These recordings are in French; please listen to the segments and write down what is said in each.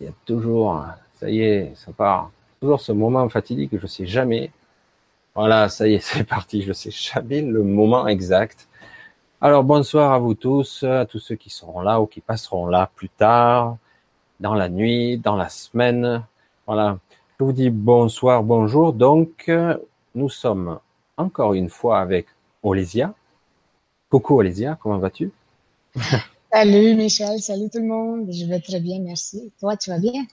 il y a toujours, ça y est, ça part. Toujours ce moment fatidique que je sais jamais. Voilà, ça y est, c'est parti. Je sais jamais le moment exact. Alors bonsoir à vous tous, à tous ceux qui seront là ou qui passeront là plus tard, dans la nuit, dans la semaine. Voilà. Je vous dis bonsoir, bonjour. Donc, nous sommes encore une fois avec Olésia. Coucou Olésia, comment vas-tu? Salut Michel, salut tout le monde. Je vais très bien, merci. Toi, tu vas bien?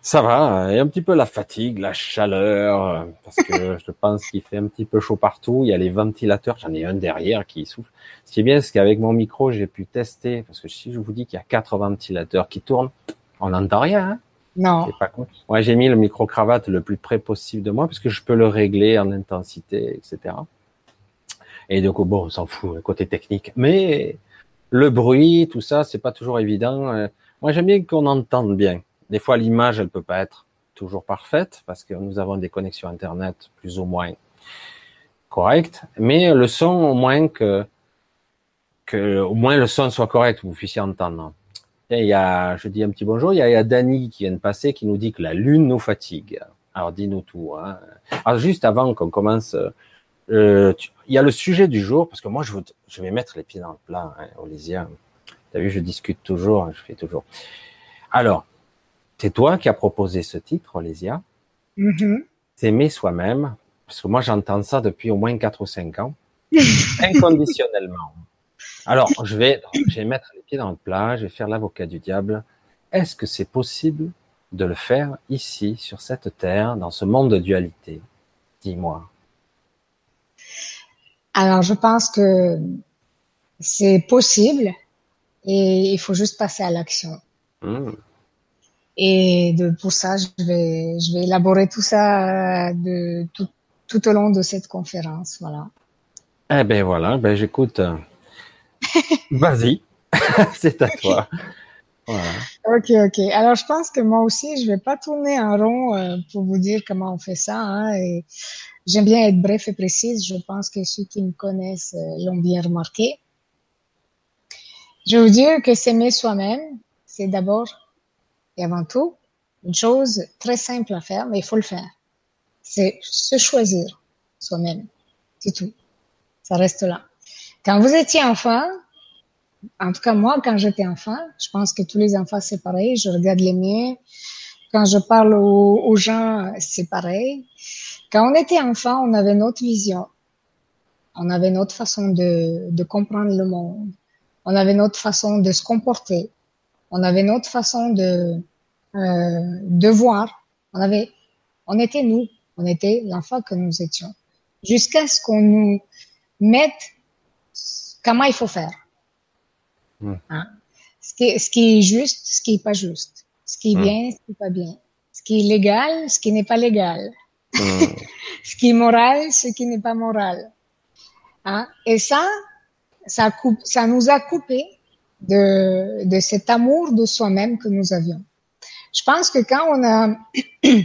Ça va, et un petit peu la fatigue, la chaleur, parce que je pense qu'il fait un petit peu chaud partout. Il y a les ventilateurs, j'en ai un derrière qui souffle. Ce qui est bien, c'est qu'avec mon micro, j'ai pu tester, parce que si je vous dis qu'il y a quatre ventilateurs qui tournent, on n'entend rien. Hein non. Pas Ouais, j'ai mis le micro cravate le plus près possible de moi, parce que je peux le régler en intensité, etc. Et donc bon, on s'en fout, le côté technique. Mais le bruit, tout ça, c'est pas toujours évident. Euh, moi, j'aime bien qu'on entende bien. Des fois, l'image, elle peut pas être toujours parfaite parce que nous avons des connexions internet plus ou moins correctes, mais le son, au moins que, que au moins le son soit correct, vous puissiez entendre. il y a, je dis un petit bonjour, il y a, il Dani qui vient de passer qui nous dit que la lune nous fatigue. Alors dis-nous tout. Hein. Alors juste avant qu'on commence euh, il y a le sujet du jour, parce que moi, je, je vais mettre les pieds dans le plat, hein, Olysia. T'as vu, je discute toujours, hein, je fais toujours. Alors, c'est toi qui as proposé ce titre, Olysia. Mm-hmm. S'aimer soi-même, parce que moi, j'entends ça depuis au moins 4 ou 5 ans, inconditionnellement. Alors, je vais, je vais mettre les pieds dans le plat, je vais faire l'avocat du diable. Est-ce que c'est possible de le faire ici, sur cette terre, dans ce monde de dualité? Dis-moi. Alors, je pense que c'est possible et il faut juste passer à l'action. Hmm. Et de, pour ça, je vais, je vais élaborer tout ça euh, de, tout, tout au long de cette conférence. Voilà. Eh ben voilà, ben j'écoute. Vas-y, c'est à toi. Voilà. Ok, ok. Alors je pense que moi aussi, je vais pas tourner en rond euh, pour vous dire comment on fait ça. Hein, et J'aime bien être bref et précise. Je pense que ceux qui me connaissent euh, l'ont bien remarqué. Je veux dire que s'aimer soi-même, c'est d'abord et avant tout une chose très simple à faire, mais il faut le faire. C'est se choisir soi-même. C'est tout. Ça reste là. Quand vous étiez enfant, en tout cas moi, quand j'étais enfant, je pense que tous les enfants c'est pareil. Je regarde les miens. Quand je parle aux, gens, c'est pareil. Quand on était enfant, on avait notre vision. On avait notre façon de, de comprendre le monde. On avait notre façon de se comporter. On avait notre façon de, euh, de voir. On avait, on était nous. On était l'enfant que nous étions. Jusqu'à ce qu'on nous mette comment il faut faire. Hein? Ce, qui, ce qui est juste, ce qui est pas juste. Ce qui est bien, ce qui est pas bien. Ce qui est légal, ce qui n'est pas légal. Ce qui est moral, ce qui n'est pas moral. Hein? Et ça, ça, coupe, ça nous a coupé de, de cet amour de soi-même que nous avions. Je pense que quand on a,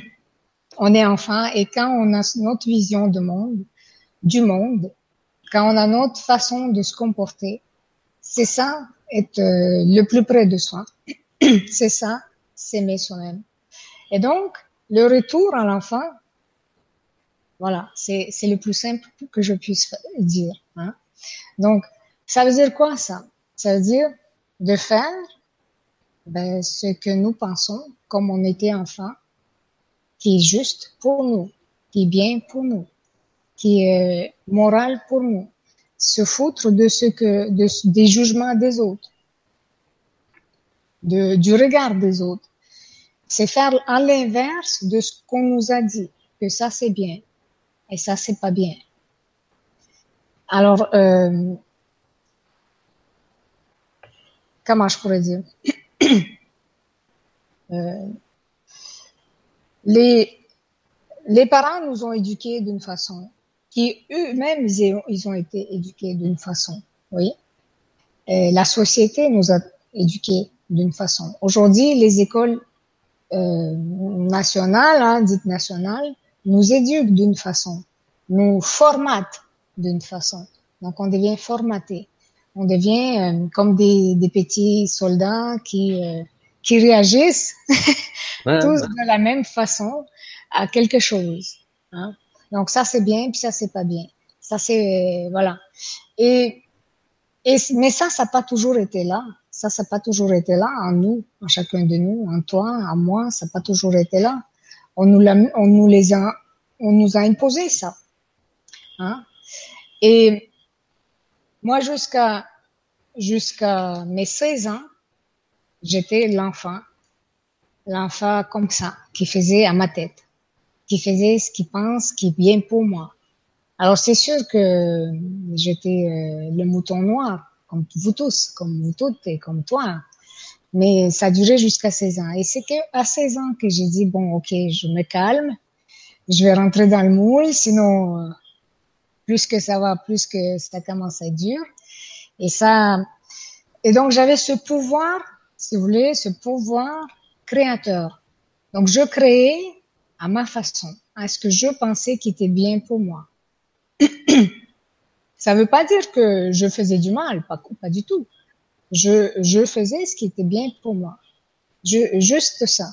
on est enfant et quand on a notre vision du monde, du monde, quand on a notre façon de se comporter, c'est ça être euh, le plus près de soi. c'est ça, s'aimer soi-même. Et donc, le retour à l'enfant, voilà, c'est le plus simple que je puisse dire. Hein. Donc, ça veut dire quoi ça? Ça veut dire de faire ben, ce que nous pensons comme on était enfant, qui est juste pour nous, qui est bien pour nous, qui est euh, moral pour nous. Se foutre de ce que, de, des jugements des autres, de, du regard des autres. C'est faire à l'inverse de ce qu'on nous a dit, que ça c'est bien et ça c'est pas bien. Alors, euh, comment je pourrais dire? Euh, les, les parents nous ont éduqués d'une façon qui eux-mêmes ils ont, été éduqués d'une façon, oui. Et la société nous a éduqués d'une façon. Aujourd'hui, les écoles euh, nationales, hein, dites nationales, nous éduquent d'une façon, nous formatent d'une façon. Donc on devient formaté, on devient euh, comme des, des petits soldats qui euh, qui réagissent tous de la même façon à quelque chose. Hein. Donc ça c'est bien, puis ça c'est pas bien. Ça c'est voilà. Et, et mais ça ça n'a pas toujours été là. Ça ça n'a pas toujours été là en nous, en chacun de nous, en toi, en moi. Ça n'a pas toujours été là. On nous l'a, on nous les a, on nous a imposé ça. Hein. Et moi jusqu'à jusqu'à mes 16 ans, j'étais l'enfant, l'enfant comme ça, qui faisait à ma tête, faisait ce qu'il pense qui est bien pour moi. Alors c'est sûr que j'étais euh, le mouton noir, comme vous tous, comme vous toutes et comme toi. Mais ça duré jusqu'à 16 ans. Et c'est à 16 ans que j'ai dit, bon, ok, je me calme, je vais rentrer dans le moule, sinon, euh, plus que ça va, plus que ça commence à être dur. Et ça, et donc j'avais ce pouvoir, si vous voulez, ce pouvoir créateur. Donc je créais à ma façon, à ce que je pensais qui était bien pour moi. ça ne veut pas dire que je faisais du mal, pas, pas du tout. Je, je faisais ce qui était bien pour moi. Je, juste ça.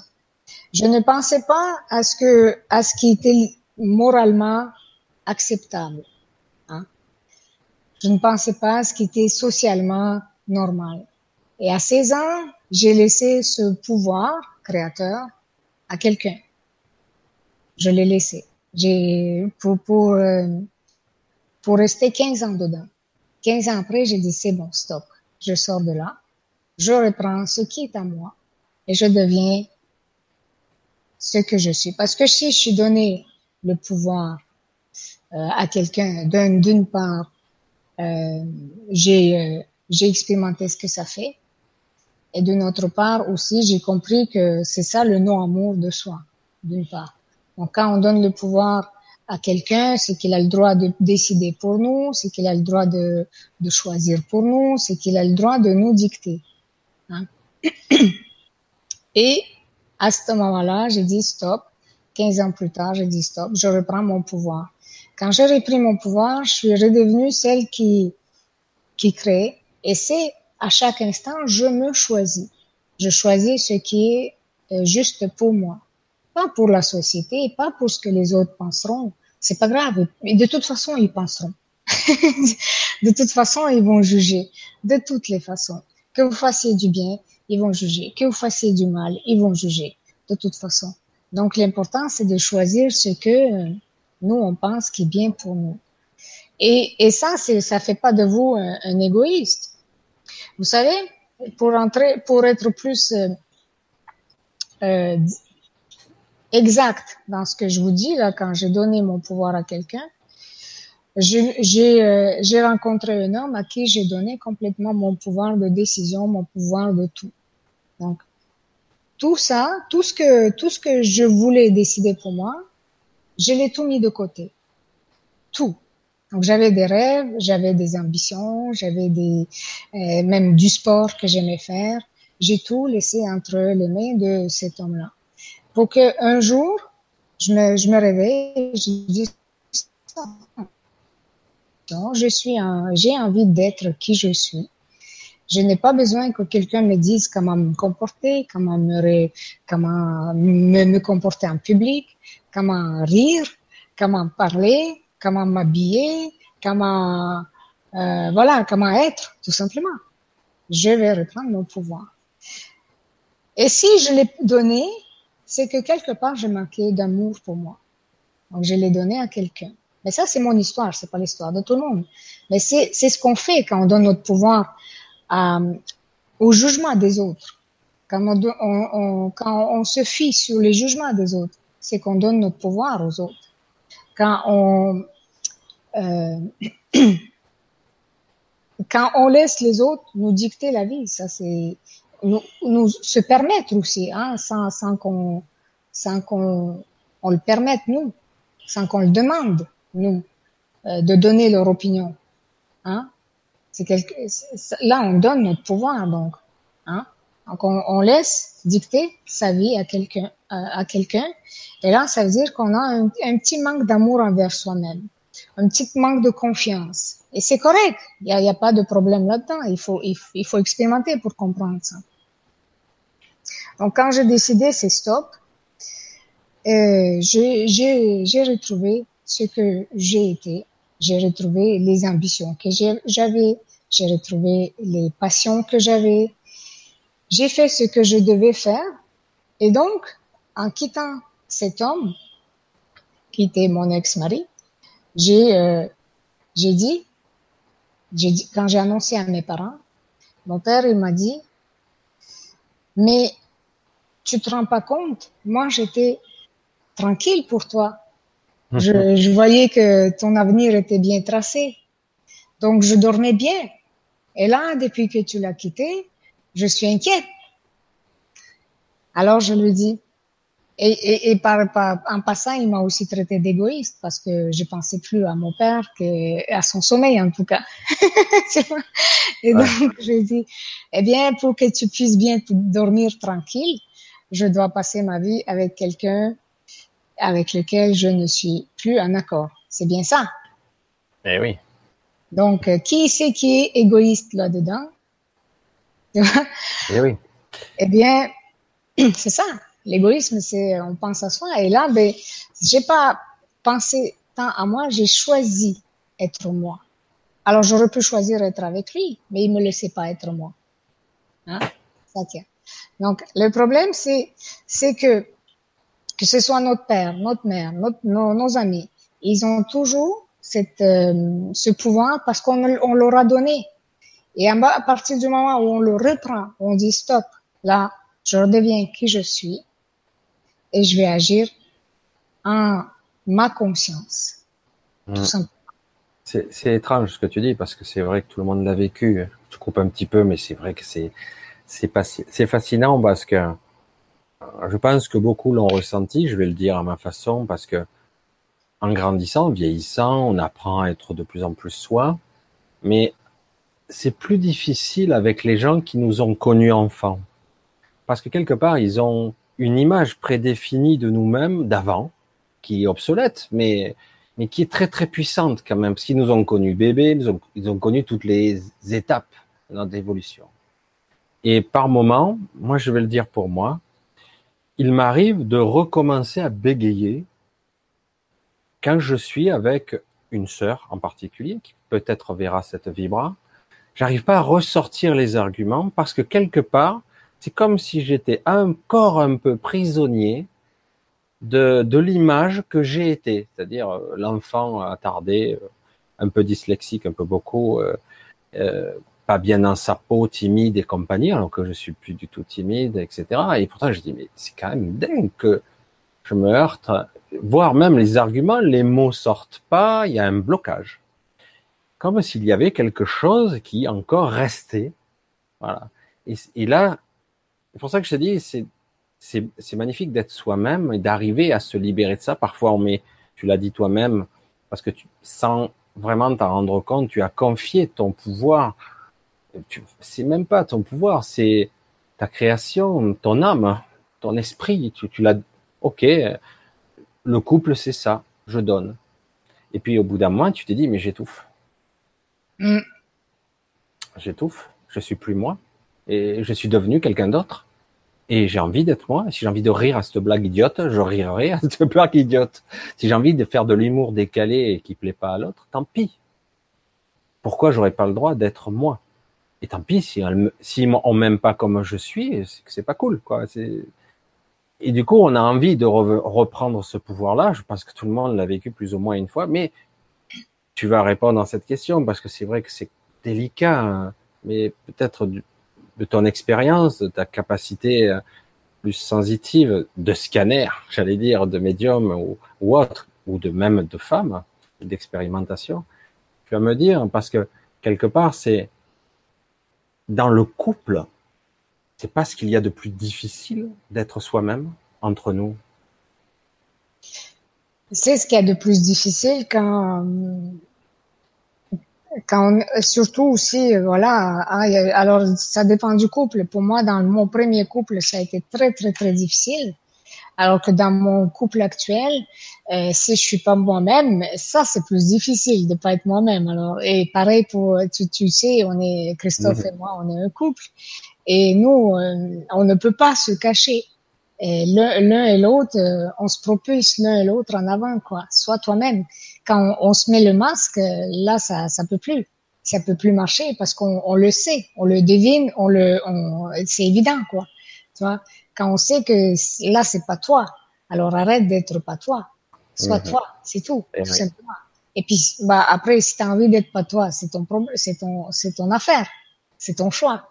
Je ne pensais pas à ce que, à ce qui était moralement acceptable. Je ne pensais pas à ce qui était socialement normal. Et à 16 ans, j'ai laissé ce pouvoir créateur à quelqu'un. Je l'ai laissé. J'ai pour pour euh, pour rester 15 ans dedans. 15 ans après, j'ai dit c'est bon, stop. Je sors de là. Je reprends ce qui est à moi et je deviens ce que je suis. Parce que si je suis donné le pouvoir euh, à quelqu'un d'une part euh, j'ai euh, j'ai expérimenté ce que ça fait. Et d'une autre part aussi, j'ai compris que c'est ça le non-amour de soi, d'une part. Donc quand on donne le pouvoir à quelqu'un, c'est qu'il a le droit de décider pour nous, c'est qu'il a le droit de, de choisir pour nous, c'est qu'il a le droit de nous dicter. Hein. Et à ce moment-là, j'ai dit stop. 15 ans plus tard, j'ai dit stop, je reprends mon pouvoir. Quand j'ai repris mon pouvoir, je suis redevenue celle qui, qui crée. Et c'est à chaque instant, je me choisis. Je choisis ce qui est euh, juste pour moi. Pas pour la société, pas pour ce que les autres penseront. C'est pas grave. Mais de toute façon, ils penseront. de toute façon, ils vont juger. De toutes les façons. Que vous fassiez du bien, ils vont juger. Que vous fassiez du mal, ils vont juger. De toute façon. Donc, l'important, c'est de choisir ce que, euh, nous, on pense qui est bien pour nous. Et, et ça, ça fait pas de vous un, égoïste. Vous savez, pour entrer, pour être plus euh, euh, exact dans ce que je vous dis là, quand j'ai donné mon pouvoir à quelqu'un, j'ai euh, rencontré un homme à qui j'ai donné complètement mon pouvoir de décision, mon pouvoir de tout. Donc tout ça, tout ce que tout ce que je voulais décider pour moi, je l'ai tout mis de côté. Tout. Donc j'avais des rêves, j'avais des ambitions, j'avais des euh, même du sport que j'aimais faire. J'ai tout laissé entre les mains de cet homme-là. Pour que un jour, je me, je me réveille, je dis non, je suis un, j'ai envie d'être qui je suis. Je n'ai pas besoin que quelqu'un me dise comment me comporter, comment me, comment me, me comporter en public comment rire, comment parler, comment m'habiller, comment euh, voilà, comment être, tout simplement. Je vais reprendre mon pouvoir. Et si je l'ai donné, c'est que quelque part je manquais d'amour pour moi. Donc je l'ai donné à quelqu'un. Mais ça, c'est mon histoire, c'est pas l'histoire de tout le monde. Mais c'est, ce qu'on fait quand on donne notre pouvoir au jugement des autres. Quand on, on, quand on se fie sur les jugements des autres c'est qu'on donne notre pouvoir aux autres. Quand on, euh, quand on laisse les autres nous dicter la vie, ça c'est nous, nous se permettre aussi, hein, sans, sans qu'on sans qu'on on le permette nous, sans qu'on le demande nous, euh, de donner leur opinion. Hein? C'est quelque, là on donne notre pouvoir donc. Hein? Donc on, on laisse dicter sa vie à quelqu'un à, quelqu'un. Et là, ça veut dire qu'on a un, petit manque d'amour envers soi-même, un petit manque de confiance. Et c'est correct. Il n'y a, y a, pas de problème là-dedans. Il faut, il, il, faut expérimenter pour comprendre ça. Donc, quand j'ai décidé, c'est stop. j'ai retrouvé ce que j'ai été, j'ai retrouvé les ambitions que j'avais, j'ai retrouvé les passions que j'avais, j'ai fait ce que je devais faire, et donc, en quittant cet homme, qui était mon ex-mari, j'ai euh, dit, dit, quand j'ai annoncé à mes parents, mon père, il m'a dit, mais tu te rends pas compte, moi j'étais tranquille pour toi. Je, je, voyais que ton avenir était bien tracé. Donc je dormais bien. Et là, depuis que tu l'as quitté, je suis inquiète. Alors je lui dis, et, et, et par, par, en passant, il m'a aussi traité d'égoïste parce que je pensais plus à mon père qu'à son sommeil en tout cas. et donc je lui dis, eh bien, pour que tu puisses bien dormir tranquille, je dois passer ma vie avec quelqu'un avec lequel je ne suis plus en accord. C'est bien ça? Eh oui. Donc, euh, qui c'est qui est égoïste là-dedans? eh oui. Eh bien, c'est ça. L'égoïsme, c'est on pense à soi. Et là, ben, j'ai pas pensé tant à moi, j'ai choisi être moi. Alors j'aurais pu choisir être avec lui, mais il me laissait pas être moi. Hein? Ça tient. Donc le problème, c'est c'est que que ce soit notre père, notre mère, notre, nos, amis, ils ont toujours cette, euh, ce pouvoir parce qu'on on leur a donné. Et à partir du moment où on le reprend, on dit stop, là, je redeviens qui je suis, et je vais agir en ma conscience. Tout mm. simplement. C'est étrange ce que tu dis parce que c'est vrai que tout le monde l'a vécu. Je coupe un petit peu, mais c'est vrai que c'est c'est fascinant parce que je pense que beaucoup l'ont ressenti. Je vais le dire à ma façon parce que en grandissant, vieillissant, on apprend à être de plus en plus soi, mais c'est plus difficile avec les gens qui nous ont connus enfants parce que quelque part ils ont une image prédéfinie de nous-mêmes d'avant, qui est obsolète, mais, mais qui est très très puissante quand même, parce qu'ils nous ont connus bébés, ils ont, ils ont connu toutes les étapes de notre évolution. Et par moment, moi je vais le dire pour moi, il m'arrive de recommencer à bégayer quand je suis avec une sœur en particulier, qui peut-être verra cette vibra, j'arrive pas à ressortir les arguments parce que quelque part, c'est comme si j'étais encore un peu prisonnier de, l'image que j'ai été, c'est-à-dire euh, l'enfant attardé, euh, un peu dyslexique, un peu beaucoup, euh, euh, pas bien dans sa peau, timide et compagnie, alors que je suis plus du tout timide, etc. Et pourtant, je dis, mais c'est quand même dingue que je me heurte, voire même les arguments, les mots sortent pas, il y a un blocage. Comme s'il y avait quelque chose qui encore restait. Voilà. Et, là, c'est pour ça que je te dis, c'est, c'est, c'est magnifique d'être soi-même et d'arriver à se libérer de ça. Parfois, on met, tu l'as dit toi-même, parce que tu, sans vraiment t'en rendre compte, tu as confié ton pouvoir. C'est même pas ton pouvoir, c'est ta création, ton âme, ton esprit. Tu, tu l'as, ok, le couple, c'est ça, je donne. Et puis, au bout d'un mois, tu te dis, mais j'étouffe. Mm. J'étouffe, je suis plus moi et je suis devenu quelqu'un d'autre. Et j'ai envie d'être moi. Si j'ai envie de rire à cette blague idiote, je rirai à cette blague idiote. Si j'ai envie de faire de l'humour décalé et qui plaît pas à l'autre, tant pis. Pourquoi j'aurais pas le droit d'être moi? Et tant pis si, elle, si on m'aime pas comme je suis, c'est pas cool, quoi. Et du coup, on a envie de reprendre ce pouvoir-là. Je pense que tout le monde l'a vécu plus ou moins une fois. Mais tu vas répondre à cette question parce que c'est vrai que c'est délicat. Hein. Mais peut-être de ton expérience, de ta capacité euh, plus sensitive de scanner, j'allais dire, de médium ou, ou, autre, ou de même de femme, d'expérimentation, tu vas me dire, parce que quelque part, c'est dans le couple, c'est pas ce qu'il y a de plus difficile d'être soi-même entre nous? C'est ce qu'il y a de plus difficile quand quand surtout aussi, voilà, ah, alors ça dépend du couple. Pour moi, dans mon premier couple, ça a été très, très, très difficile. Alors que dans mon couple actuel, euh, si je suis pas moi-même, ça c'est plus difficile de pas être moi-même. Alors et pareil pour tu, sais, on est Christophe et moi, on est un couple et nous, euh, on ne peut pas se cacher l'un et l'autre, euh, on se propulse l'un et l'autre en avant, quoi. Soit toi-même. Quand on, se met le masque, là, ça, ça peut plus. Ça peut plus marcher parce qu'on on le sait, on le devine, on le, c'est évident, quoi. Tu vois, quand on sait que là, c'est pas toi, alors arrête d'être pas toi. Sois mhm. toi, c'est tout, tout simplement. Et puis, bah, après, si tu as envie d'être pas toi, c'est ton problème, c'est ton, c'est ton affaire, c'est ton choix,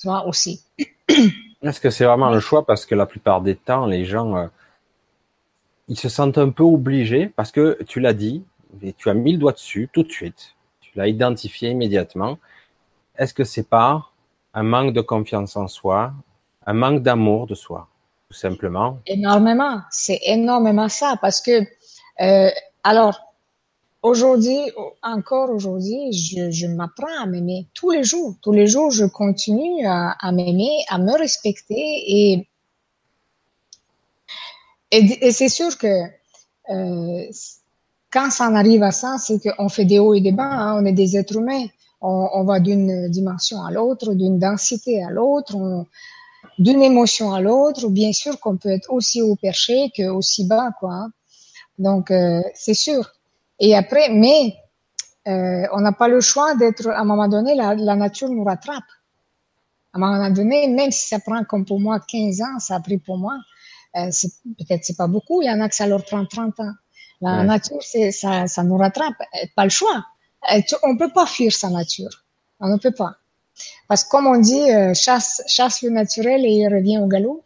tu vois, aussi. Est-ce que c'est vraiment le choix? Parce que la plupart des temps, les gens, euh, ils se sentent un peu obligés parce que tu l'as dit et tu as mis le doigt dessus tout de suite. Tu l'as identifié immédiatement. Est-ce que c'est pas un manque de confiance en soi, un manque d'amour de soi, tout simplement Énormément. C'est énormément ça parce que, euh, alors, Aujourd'hui, encore aujourd'hui, je, m'apprends à m'aimer tous les jours. Tous les jours, je continue à, m'aimer, à me respecter et, et, c'est sûr que euh, quand ça en arrive à ça, c'est qu'on fait des hauts et des bas. Hein, on est des êtres humains. On va d'une dimension à l'autre, d'une densité à l'autre, d'une émotion à l'autre. Bien sûr qu'on peut être aussi haut perché que aussi bas, quoi. Hein. Donc, euh, c'est sûr. Et après, mais euh, on n'a pas le choix d'être, à un moment donné, la, la, nature nous rattrape. À un moment donné, même si ça prend comme pour moi 15 ans, ça a pris pour moi, euh, peut-être c'est pas beaucoup, il y en a que ça leur prend 30 ans. La nature, c'est, ça, ça nous rattrape. Euh, pas le choix. Euh, on peut pas fuir sa nature. On ne peut pas. Parce que comme on dit, euh, chasse, le naturel et il revient au galop.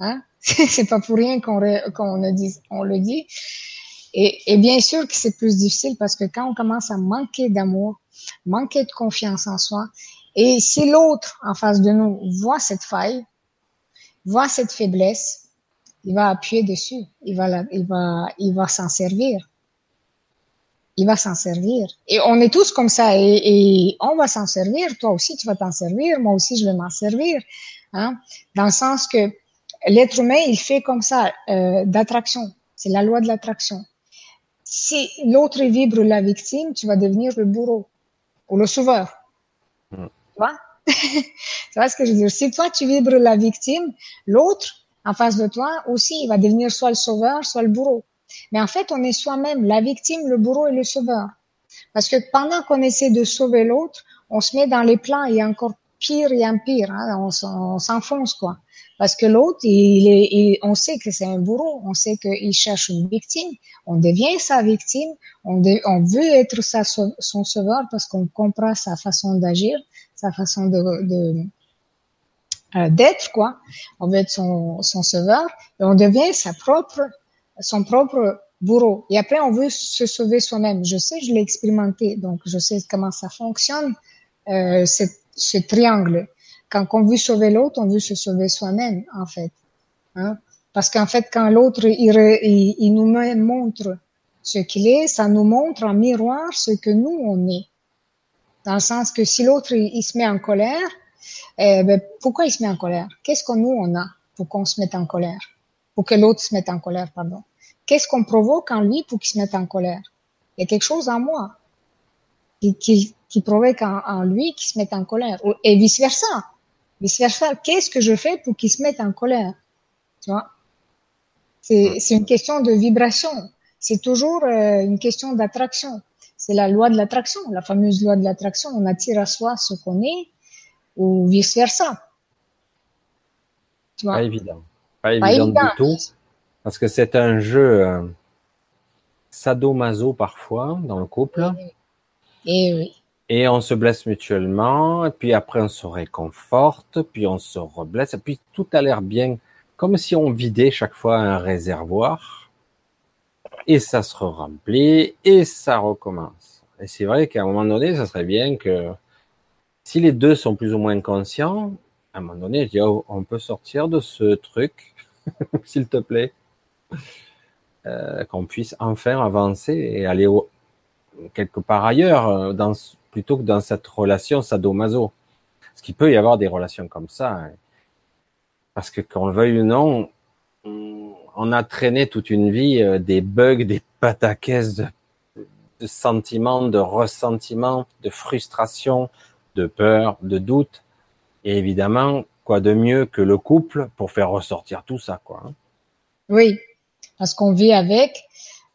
Hein? c'est pas pour rien qu'on, le dit. Et, bien sûr que c'est plus difficile parce que quand on commence à manquer d'amour, manquer de confiance en soi, et si l'autre en face de nous voit cette faille, voit cette faiblesse, il va appuyer dessus, il va s'en servir. Il va s'en servir. Et on est tous comme ça et, on va s'en servir. Toi aussi, tu vas t'en servir. Moi aussi, je vais m'en servir. Hein? Dans le sens que l'être humain, il fait comme ça, euh, d'attraction. C'est la loi de l'attraction si l'autre vibre la victime, tu vas devenir le bourreau ou le sauveur. Tu vois? Tu vois ce que je veux dire? Si toi, tu vibres la victime, l'autre, en face de toi, aussi, il va devenir soit le sauveur, soit le bourreau. Mais en fait, on est soi-même la victime, le bourreau et le sauveur. Parce que pendant qu'on essaie de sauver l'autre, on se met dans les plans et encore pire et en pire. Hein, on s'enfonce, quoi. Parce que l'autre, il est, on sait que c'est un bourreau, on sait qu'il cherche une victime, on devient sa victime, on, on veut être sa, son sauveur parce qu'on comprend sa façon d'agir, sa façon de, de euh, d'être quoi. On veut être son, son sauveur et on devient sa propre, son propre bourreau. Et après, on veut se sauver soi-même. Je sais, je l'ai expérimenté, donc je sais comment ça fonctionne, euh, ce triangle. Quand on veut sauver l'autre, on veut se sauver soi-même, en fait. Hein? Parce qu'en fait, quand l'autre, il, il, nous montre ce qu'il est, ça nous montre en miroir ce que nous, on est. Dans le sens que si l'autre, il, se met en colère, eh ben, pourquoi il se met en colère? Qu'est-ce que nous, on a pour qu'on se mette en colère? Pour que l'autre se mette en colère, pardon. Qu'est-ce qu'on provoque en lui pour qu'il se mette en colère? Il y a quelque chose en moi qui, qui, qui provoque en, en lui qui se mette en colère. Et vice versa. Vice versa, qu'est-ce que je fais pour qu'il se mette en colère? Tu vois? C'est une question de vibration. C'est toujours euh, une question d'attraction. C'est la loi de l'attraction, la fameuse loi de l'attraction. On attire à soi ce qu'on est ou vice versa. Tu vois? Pas évident. Pas, évident, du tout. Parce que c'est un jeu euh, sadomaso parfois dans le couple. Et oui et on se blesse mutuellement, et puis après on se réconforte, puis on se reblesse, et puis tout a l'air bien, comme si on vidait chaque fois un réservoir, et ça se remplit, et ça recommence. Et c'est vrai qu'à un moment donné, ça serait bien que si les deux sont plus ou moins conscients, à un moment donné, je dis, oh, on peut sortir de ce truc, s'il te plaît, euh, qu'on puisse enfin avancer et aller au, quelque part ailleurs, euh, dans plutôt que dans cette relation sadomaso. Parce qu'il peut y avoir des relations comme ça. Hein. Parce que qu'on le veuille ou non, on a traîné toute une vie euh, des bugs, des pataquès de, de sentiments, de ressentiments, de frustration, de peur, de doute. Et évidemment, quoi de mieux que le couple pour faire ressortir tout ça, quoi. Hein. Oui, parce qu'on vit avec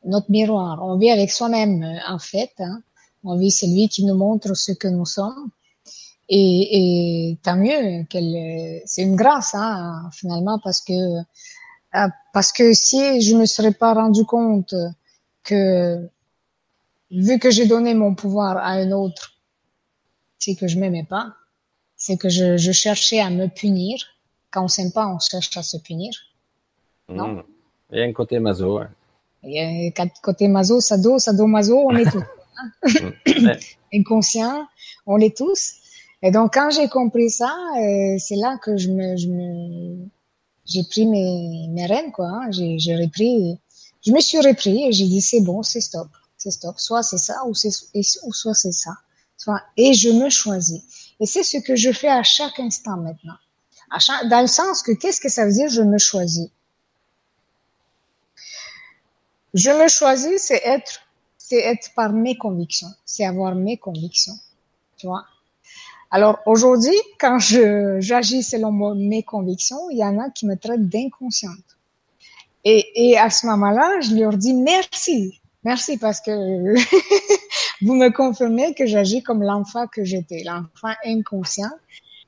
notre miroir, on vit avec soi-même, en fait. Hein. On vit celui qui nous montre ce que nous sommes. Et, et tant mieux, qu'elle, c'est une grâce, hein, finalement, parce que euh, parce que si je me serais pas rendu compte que vu que j'ai donné mon pouvoir à un autre, c'est que je m'aimais pas, c'est que je, je, cherchais à me punir. Quand on s'aime pas, on cherche à se punir. Non? Mmh. Il y a un côté maso. Ouais. Il y a un côté maso, sado, sado, maso, on est tous. Hein? Inconscient, on l'est tous. Et donc, quand j'ai compris ça, euh, c'est là que je me, je me, j'ai pris mes, mes rênes, quoi. Hein. J'ai, j'ai repris, je me suis repris et j'ai dit, c'est bon, c'est stop, c'est stop. Soit c'est ça, ou c'est, ou soit c'est ça. Soit, et je me choisis. Et c'est ce que je fais à chaque instant maintenant. À chaque, dans le sens que, qu'est-ce que ça veut dire, je me choisis? Je me choisis, c'est être, c'est être par mes convictions. C'est avoir mes convictions. Tu vois? Alors aujourd'hui, quand je j'agis selon mes convictions, il y en a qui me traitent d'inconsciente. Et, et à ce moment-là, je leur dis merci, merci parce que vous me confirmez que j'agis comme l'enfant que j'étais, l'enfant inconscient,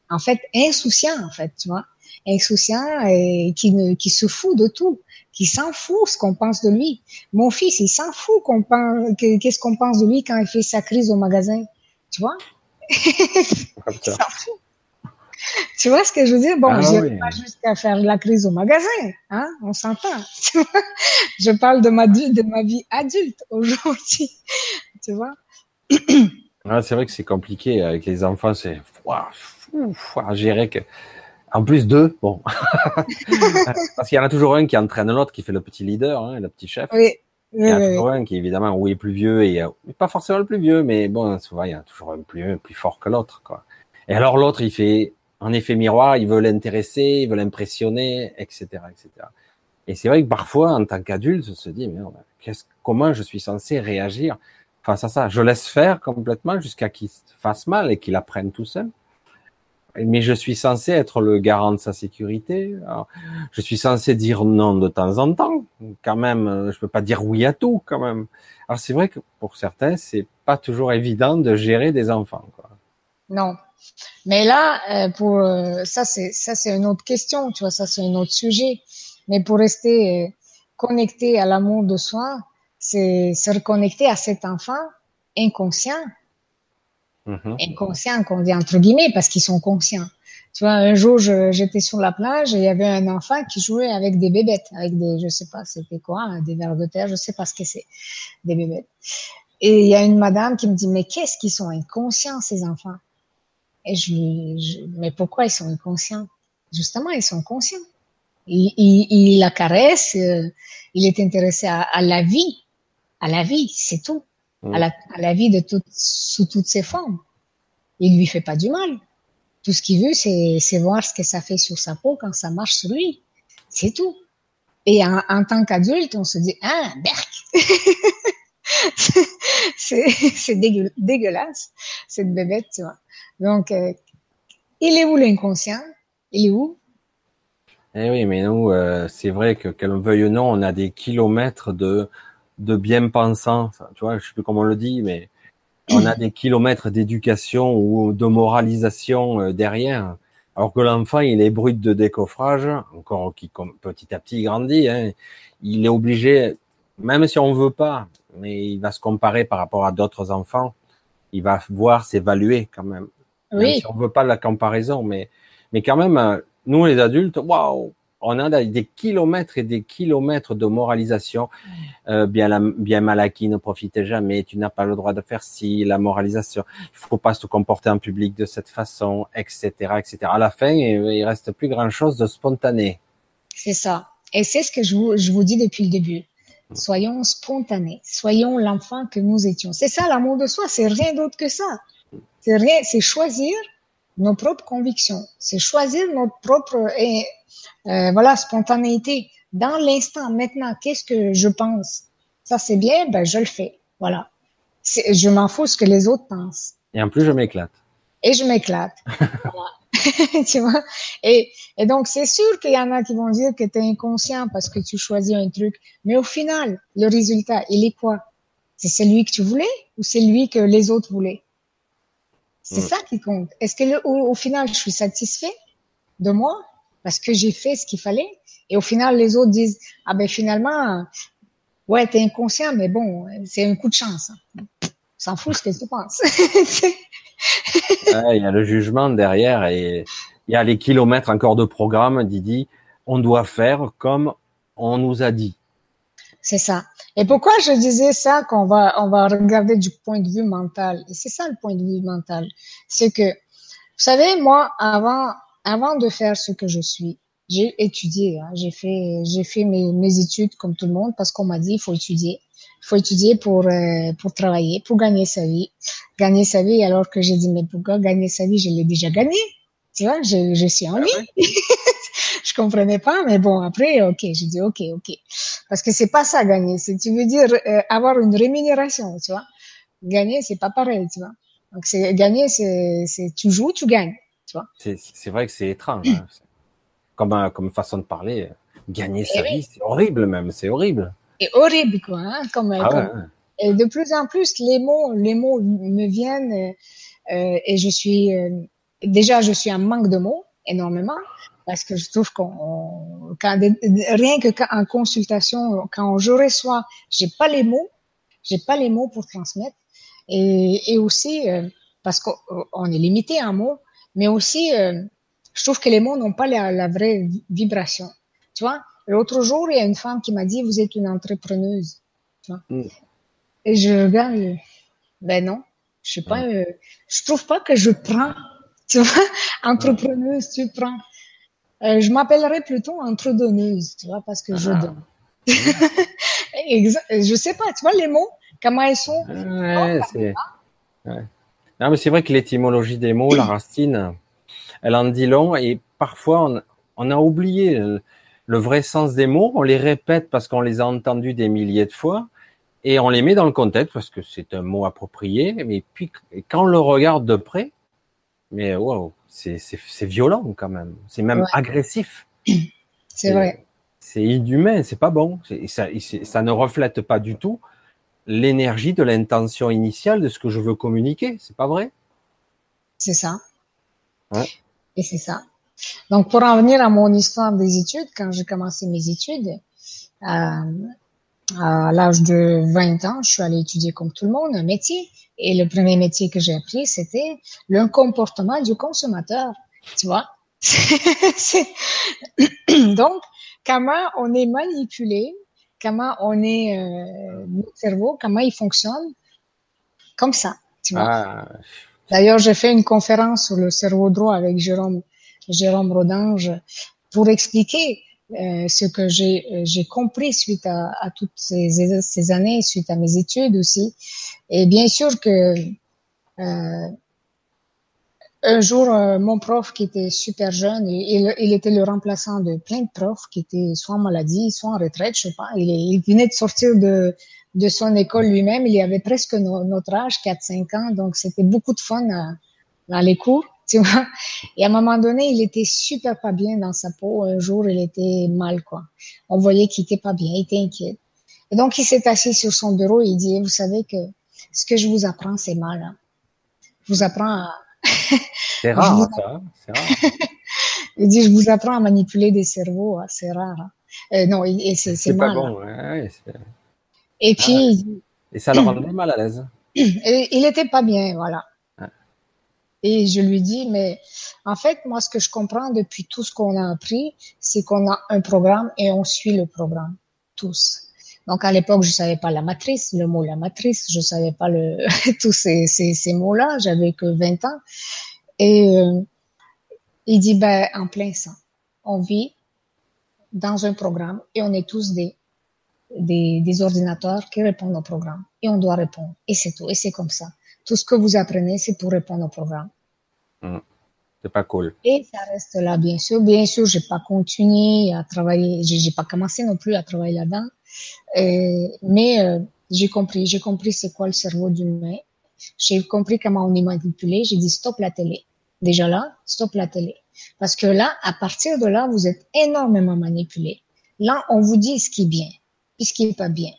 en fait insouciant en fait, tu vois, insouciant et qui ne qui se fout de tout, qui s'en fout ce qu'on pense de lui. Mon fils, il s'en fout qu'on pense qu'est-ce qu'on pense de lui quand il fait sa crise au magasin, tu vois? tu vois ce que je veux dire? Bon, ah, je oui. pas jusqu'à faire la crise au magasin, hein? On s'entend. je parle de ma, de ma vie adulte aujourd'hui. tu vois? ah, c'est vrai que c'est compliqué avec les enfants, c'est à gérer que. En plus deux, bon. Parce qu'il y en a toujours un qui entraîne l'autre, qui fait le petit leader, hein, le petit chef. Oui. Il y a toujours un qui évidemment oui est plus vieux et euh, pas forcément le plus vieux, mais bon souvent il y a toujours un plus plus fort que l'autre quoi. Et alors l'autre il fait en effet miroir, il veut l'intéresser, il veut l'impressionner, etc., etc. Et c'est vrai que parfois en tant qu'adulte, on se dit mais qu'est-ce comment je suis censé réagir face à ça? Je laisse faire complètement jusqu'à qu'il fasse mal et qu'il apprenne tout seul mais je suis censé être le garant de sa sécurité. je suis censé dire non de temps en temps, quand même. Euh, je peux pas dire oui à tout, quand même. Alors c'est vrai que pour certains, c'est pas toujours évident de gérer des enfants. Quoi. Non, mais là, euh, pour euh, ça, c'est ça, c'est une autre question. Tu vois, ça, c'est un autre sujet. Mais pour rester connecté à l'amour de soi, c'est se reconnecter à cet enfant inconscient Mmh. Inconscients qu'on dit entre guillemets parce qu'ils sont conscients. Tu vois, un jour, j'étais sur la plage et il y avait un enfant qui jouait avec des bébêtes, avec des, je sais pas, c'était quoi, des vers de terre, je sais pas ce que c'est, des bébêtes. Et il y a une madame qui me dit, mais qu'est-ce qu'ils sont inconscients, ces enfants? Et je lui, mais pourquoi ils sont inconscients? Justement, ils sont conscients. Il, la caresse, euh, il est intéressé à la vie, à la vie, c'est tout à, la, vie de toute, sous toutes ses formes. Il lui fait pas du mal. Tout ce qu'il veut, c'est, voir ce que ça fait sur sa peau quand ça marche sur lui. C'est tout. Et en, tant qu'adulte, on se dit, ah, berk! c'est, dégueulasse, cette bébête, tu vois. Donc, euh, il est où l'inconscient? Il est où? Eh oui, mais nous, euh, c'est vrai que, qu'elle veuille ou non, on a des kilomètres de, de bien-pensants, tu vois, je sais plus comment on le dit, mais on a des kilomètres d'éducation ou de moralisation euh, derrière. Alors que l'enfant, il est brut de décoffrage, encore qui petit à petit grandit, hein, il est obligé, même si on veut pas, mais il va se comparer par rapport à d'autres enfants, il va voir s'évaluer quand même. Oui. Même si on veut pas la comparaison, mais mais quand même, euh, nous les adultes, waouh, on a des kilomètres et des kilomètres de moralisation. Euh, bien, la, bien mal acquis, ne profitez jamais. Tu n'as pas le droit de faire ci, la moralisation. Il faut pas se comporter en public de cette façon, etc., etc. À la fin, il reste plus grand chose de spontané. C'est ça. Et c'est ce que je vous, je vous dis depuis le début. Soyons spontanés. Soyons l'enfant que nous étions. C'est ça l'amour de soi. C'est rien d'autre que ça. C'est rien, c'est choisir nos propres convictions. C'est choisir notre propre, et euh, voilà, spontanéité. Dans l'instant, maintenant, qu'est-ce que je pense? Ça, c'est bien, ben je le fais. Voilà. Je m'en fous ce que les autres pensent. Et en plus, je m'éclate. Et je m'éclate. voilà. tu vois? Et, et donc, c'est sûr qu'il y en a qui vont dire que tu es inconscient parce que tu choisis un truc. Mais au final, le résultat, il est quoi? C'est celui que tu voulais ou c'est lui que les autres voulaient? C'est ça qui compte. Est-ce que le, au, final, je suis satisfait de moi? Parce que j'ai fait ce qu'il fallait Et au final, les autres disent, ah ben finalement, ouais, t'es inconscient, mais bon, c'est un coup de chance. Hein. S'en fout ce que tu penses. il y a le jugement derrière et il y a les kilomètres encore de programme, Didi. On doit faire comme on nous a dit. C'est ça. Et pourquoi je disais ça qu'on va, on va regarder du point de vue mental? Et c'est ça le point de vue mental. C'est que, vous savez, moi, avant, avant de faire ce que je suis, j'ai étudié, hein. j'ai fait, j'ai fait mes, mes études comme tout le monde parce qu'on m'a dit il faut étudier, il faut étudier pour euh, pour travailler, pour gagner sa vie, gagner sa vie. Alors que j'ai dit mais pourquoi gagner sa vie? Je l'ai déjà gagné. Tu vois, je, je suis en ah vie. je comprenais pas, mais bon, après, ok, j'ai dit ok, ok. Parce que c'est pas ça gagner. C'est, tu veux dire euh, avoir une rémunération, tu vois. Gagner, c'est pas pareil, tu vois. Donc, c'est, gagner, c'est, c'est, tu joues, tu gagnes, vois. C'est, vrai que c'est étrange. Hein. Comme, euh, comme façon de parler. Gagner sa vie, c'est horrible même, c'est horrible. C'est horrible, quoi, hein, comme, ah comme... Et de plus en plus, les mots, les mots me viennent euh, et je suis déjà, je suis en manque de mots énormément parce que je trouve qu'on, quand, rien que en consultation, quand je reçois, j'ai pas les mots, j'ai pas les mots pour transmettre, et, et aussi euh, parce qu'on est limité en mots, mais aussi, euh, je trouve que les mots n'ont pas la, la, vraie vibration. Tu vois, l'autre jour, il y a une femme qui m'a dit, vous êtes une entrepreneuse. Tu vois? Mm. Et je regarde, ben non, je pas, mm. euh, je trouve pas que je prends tu vois, entrepreneuse, tu prends. Euh, je m'appellerais plutôt entredonneuse, tu vois, parce que je ah. donne. je sais pas, tu vois les mots, comment ils sont. Ouais, c'est... Ouais. Non, mais c'est vrai que l'étymologie des mots, la racine, elle en dit long et parfois on, on a oublié le, le, vrai sens des mots. On les répète parce qu'on les a entendus des milliers de fois et on les met dans le contexte parce que c'est un mot approprié. Mais puis quand on le regarde de près, mais wow, c'est violent quand même. C'est même agressif. C'est vrai. C'est inhumain, c'est pas bon. Ça, ça ne reflète pas du tout l'énergie de l'intention initiale de ce que je veux communiquer. C'est pas vrai? C'est ça. Ouais. Et c'est ça. Donc pour en venir à mon histoire des études, quand j'ai commencé mes études, euh, à l'âge de 20 ans, je suis allée étudier comme tout le monde un métier. Et le premier métier que j'ai appris, c'était le comportement du consommateur. Tu vois? Donc, comment on est manipulé, comment on est, euh, notre cerveau, comment il fonctionne, comme ça. Tu vois ah. D'ailleurs, j'ai fait une conférence sur le cerveau droit avec Jérôme, Jérôme Rodange pour expliquer euh, ce que j'ai euh, j'ai compris suite à, à toutes ces, ces, années, suite à mes études aussi. Et bien sûr que euh, un jour, euh, mon prof qui était super jeune, il, il, était le remplaçant de plein de profs qui étaient soit en maladie, soit en retraite, je sais pas. Il, il venait de sortir de, de son école lui-même. Il avait presque notre âge, 4-5 ans, donc c'était beaucoup de fun dans les cours. tu vois. Et à un moment donné, il était super pas bien dans sa peau. Un jour, il était mal, quoi. On voyait qu'il était pas bien, il était inquiet. Et donc, il s'est assis sur son bureau et il dit, vous savez que ce que je vous apprends, c'est mal. Hein. Je vous apprends à... C'est rare, ça. Rare. il dit, je vous apprends à manipuler des cerveaux. Hein. C'est rare. Hein. Euh, non, et c'est, mal. Pas bon, ouais, et puis... Ah, et ça le rendait mal à l'aise. il était pas bien, voilà. Et je lui dis, mais en fait, moi, ce que je comprends depuis tout ce qu'on a appris, c'est qu'on a un programme et on suit le programme, tous. Donc à l'époque, je savais pas la matrice, le mot la matrice, je savais pas le tous ces, ces, ces mots-là, j'avais que 20 ans. Et euh, il dit, ben, en plein ça, on vit dans un programme et on est tous des, des, des ordinateurs qui répondent au programme et on doit répondre. Et c'est tout, et c'est comme ça. Tout ce que vous apprenez, c'est pour répondre au programme. Mm. C'est pas cool. Et ça reste là, bien sûr. Bien sûr, j'ai pas continué à travailler, j'ai pas commencé non plus à travailler là-dedans. Euh, mais euh, j'ai compris, j'ai compris c'est quoi le cerveau d'humain. J'ai compris comment on est manipulé. J'ai dit stop la télé. Déjà là, stop la télé. Parce que là, à partir de là, vous êtes énormément manipulé. Là, on vous dit ce qui est bien, puis ce qui est pas bien.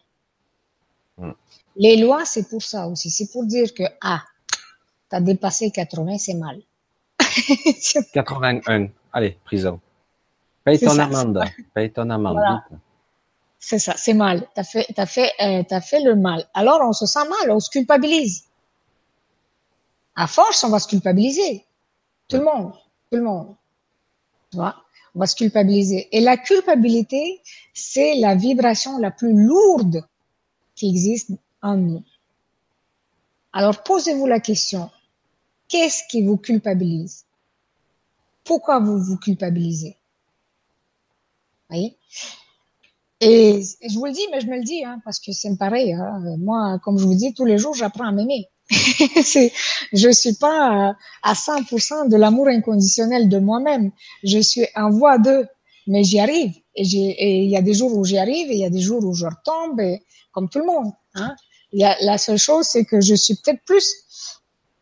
Hmm. Les lois, c'est pour ça aussi. C'est pour dire que, ah, t'as dépassé 80, c'est mal. 81. Allez, prison. Paye ton amende. Paye ton amende. C'est ça, c'est mal. T'as fait, t'as fait, euh, t'as fait le mal. Alors on se sent mal, on se culpabilise. À force, on va se culpabiliser. Tout le monde, tout le monde. Tu vois, on va se culpabiliser. Et la culpabilité, c'est la vibration la plus lourde qui existe en nous. Alors posez-vous la question qu'est-ce qui vous culpabilise? Pourquoi vous vous culpabilisez? Voyez? Et je vous le dis, mais je me le dis, hein, parce que c'est pareil. Hein. Moi, comme je vous dis, tous les jours, j'apprends à m'aimer. je suis pas à 100% de l'amour inconditionnel de moi-même. Je suis en voie de, mais j'y arrive. Et il y a des jours où j'y arrive et il y a des jours où je retombe, et, comme tout le monde. Hein. La seule chose, c'est que je suis peut-être plus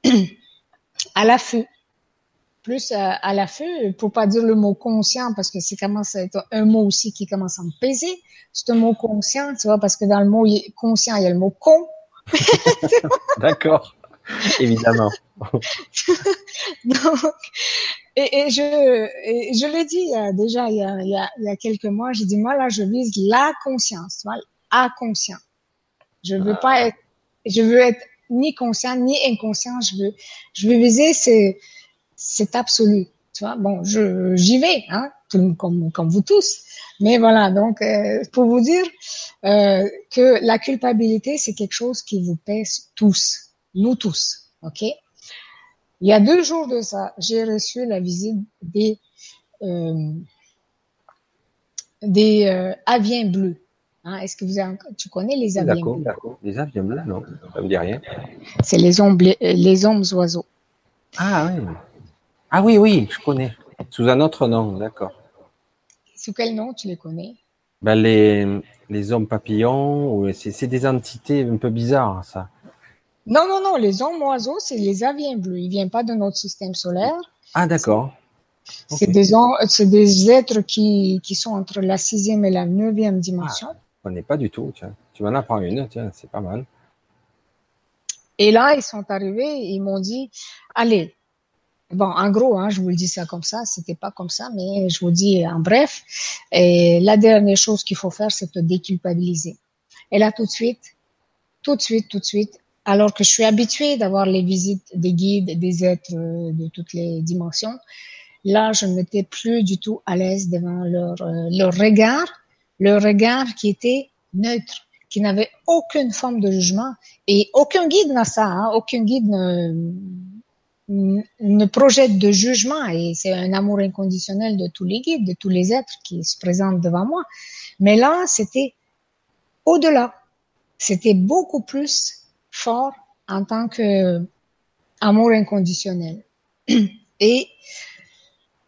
à l'affût plus à, à l'affût, pour pas dire le mot conscient, parce que c'est commence à être un mot aussi qui commence à me peser. C'est un mot conscient, tu vois, parce que dans le mot conscient, il y a le mot con. D'accord, évidemment. Donc, et, et je, je l'ai dit déjà il y, a, il, y a, il y a quelques mois, j'ai dit moi là, je vise la conscience, tu vois, à conscient. Je veux pas être, je veux être ni conscient ni inconscient. Je veux, je veux viser c'est c'est absolu. Tu vois, bon, je j'y vais, hein, comme comme vous tous. Mais voilà, donc euh, pour vous dire euh, que la culpabilité, c'est quelque chose qui vous pèse tous, nous tous, ok? Il y a deux jours de ça, j'ai reçu la visite des euh, des aviens bleus. Hein, Est-ce que vous avez, tu connais les aviens bleus? D'accord, les aviens bleus, non, ça me dit rien. C'est les hommes les hommes oiseaux. Ah oui. Ah oui, oui, je connais. Sous un autre nom, d'accord. Sous quel nom tu les connais? Ben les, les hommes papillons, c'est des entités un peu bizarres, ça. Non, non, non, les hommes oiseaux, c'est les aviens bleus. Ils viennent pas de notre système solaire. Ah, d'accord. C'est des, des êtres qui, qui sont entre la sixième et la neuvième dimension. Ah, on n'est pas du tout, tiens. Tu m'en apprends une, tiens, c'est pas mal. Et là, ils sont arrivés, ils m'ont dit, allez, Bon, en gros, hein, je vous le dis ça comme ça, c'était pas comme ça, mais je vous dis en bref. Et la dernière chose qu'il faut faire, c'est te déculpabiliser. Et là, tout de suite, tout de suite, tout de suite, alors que je suis habituée d'avoir les visites des guides, des êtres euh, de toutes les dimensions, là, je ne m'étais plus du tout à l'aise devant leur, euh, leur regard, leur regard qui était neutre, qui n'avait aucune forme de jugement et aucun guide n'a ça, hein, aucun guide ne ne projette de jugement et c'est un amour inconditionnel de tous les guides, de tous les êtres qui se présentent devant moi. Mais là, c'était au-delà. C'était beaucoup plus fort en tant que amour inconditionnel. Et,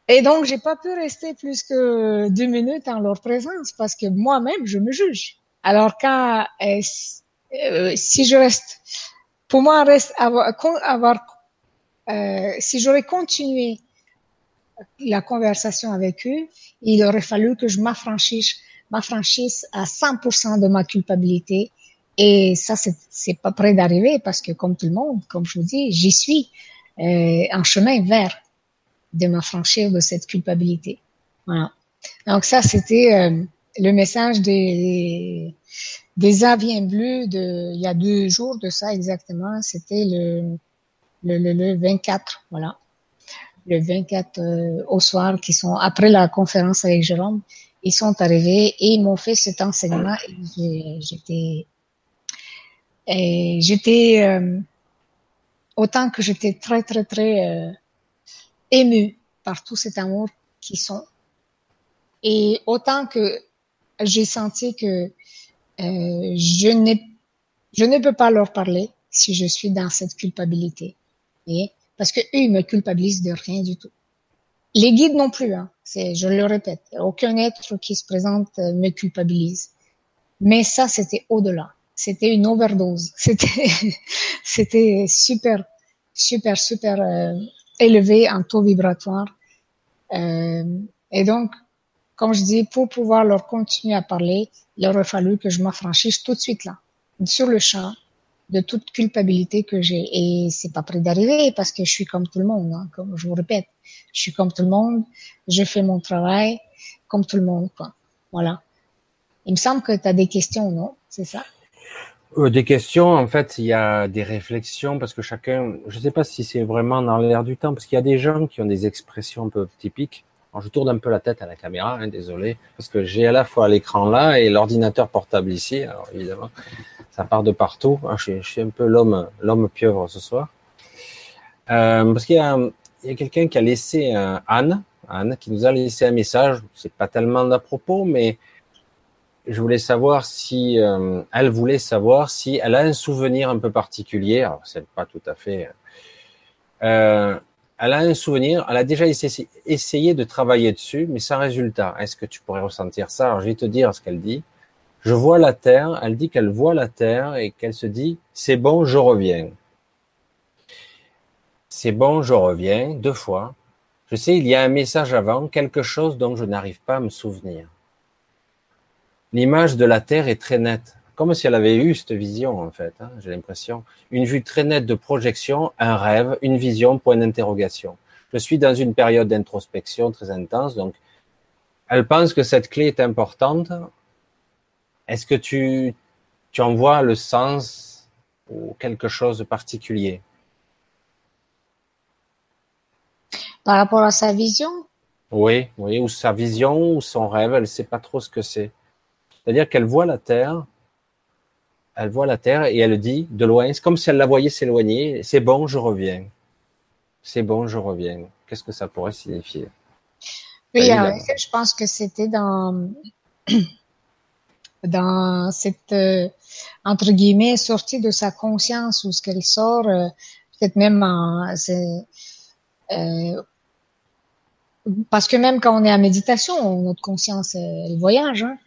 et donc, j'ai pas pu rester plus que deux minutes en leur présence parce que moi-même, je me juge. Alors, quand, euh, si je reste, pour moi, reste avoir, avoir euh, si j'aurais continué la conversation avec eux, il aurait fallu que je m'affranchisse, m'affranchisse à 100% de ma culpabilité. Et ça, c'est pas près d'arriver parce que comme tout le monde, comme je vous dis, j'y suis euh, en chemin vers de m'affranchir de cette culpabilité. Voilà. Donc ça, c'était euh, le message des, des aviens bleus de, il y a deux jours de ça exactement. C'était le, le, le, 24, voilà. Le 24 euh, au soir, qui sont après la conférence avec Jérôme, ils sont arrivés et ils m'ont fait cet enseignement. J'étais, j'étais euh, autant que j'étais très très très euh, émue par tout cet amour qu'ils sont, et autant que j'ai senti que je je ne peux pas leur parler si je suis dans cette culpabilité. Parce que eux, ils me culpabilisent de rien du tout. Les guides non plus, hein. C'est, je le répète, aucun être qui se présente euh, me culpabilise. Mais ça, c'était au-delà. C'était une overdose. C'était, c'était super, super, super euh, élevé en taux vibratoire. Euh, et donc, comme je dis, pour pouvoir leur continuer à parler, il aurait fallu que je m'affranchisse tout de suite là, sur le champ, de toute culpabilité que j'ai. Et c'est pas près d'arriver parce que je suis comme tout le monde, hein, comme je vous répète. Je suis comme tout le monde, je fais mon travail comme tout le monde, quoi. Voilà. Il me semble que tu as des questions, non? C'est ça? Euh, Des questions, en fait, il y a des réflexions parce que chacun, je ne sais pas si c'est vraiment dans l'air du temps, parce qu'il y a des gens qui ont des expressions un peu typiques. Je tourne un peu la tête à la caméra, hein, désolé, parce que j'ai à la fois l'écran là et l'ordinateur portable ici. Alors évidemment, ça part de partout. Ah, je, suis, un peu l'homme, l'homme pieuvre ce soir, euh, parce qu'il y a, quelqu'un qui a laissé Anne, Anne, qui nous a laissé un message. C'est pas tellement d'à propos, mais je voulais savoir si euh, elle voulait savoir si elle a un souvenir un peu particulier. Alors c'est pas tout à fait. Elle a un souvenir. Elle a déjà essayé, essayé de travailler dessus, mais sans résultat. Est-ce que tu pourrais ressentir ça? Alors je vais te dire ce qu'elle dit. Je vois la terre. Elle dit qu'elle voit la terre et qu'elle se dit c'est bon, je reviens. C'est bon, je reviens deux fois. Je sais, il y a un message avant, quelque chose dont je n'arrive pas à me souvenir. L'image de la Terre est très nette, comme si elle avait eu cette vision en fait, hein, j'ai l'impression. Une vue très nette de projection, un rêve, une vision, point d'interrogation. Je suis dans une période d'introspection très intense, donc elle pense que cette clé est importante. Est-ce que tu, tu en vois le sens ou quelque chose de particulier? Par rapport à sa vision? Oui, oui, ou sa vision, ou son rêve, elle ne sait pas trop ce que c'est. C'est-à-dire qu'elle voit la Terre, elle voit la Terre et elle dit de loin, c'est comme si elle la voyait s'éloigner, c'est bon, je reviens. C'est bon, je reviens. Qu'est-ce que ça pourrait signifier? Oui, je pense que c'était dans, dans cette, euh, entre guillemets, sortie de sa conscience ou ce qu'elle sort, euh, peut-être même en, euh, parce que même quand on est en méditation, notre conscience, elle voyage. Hein.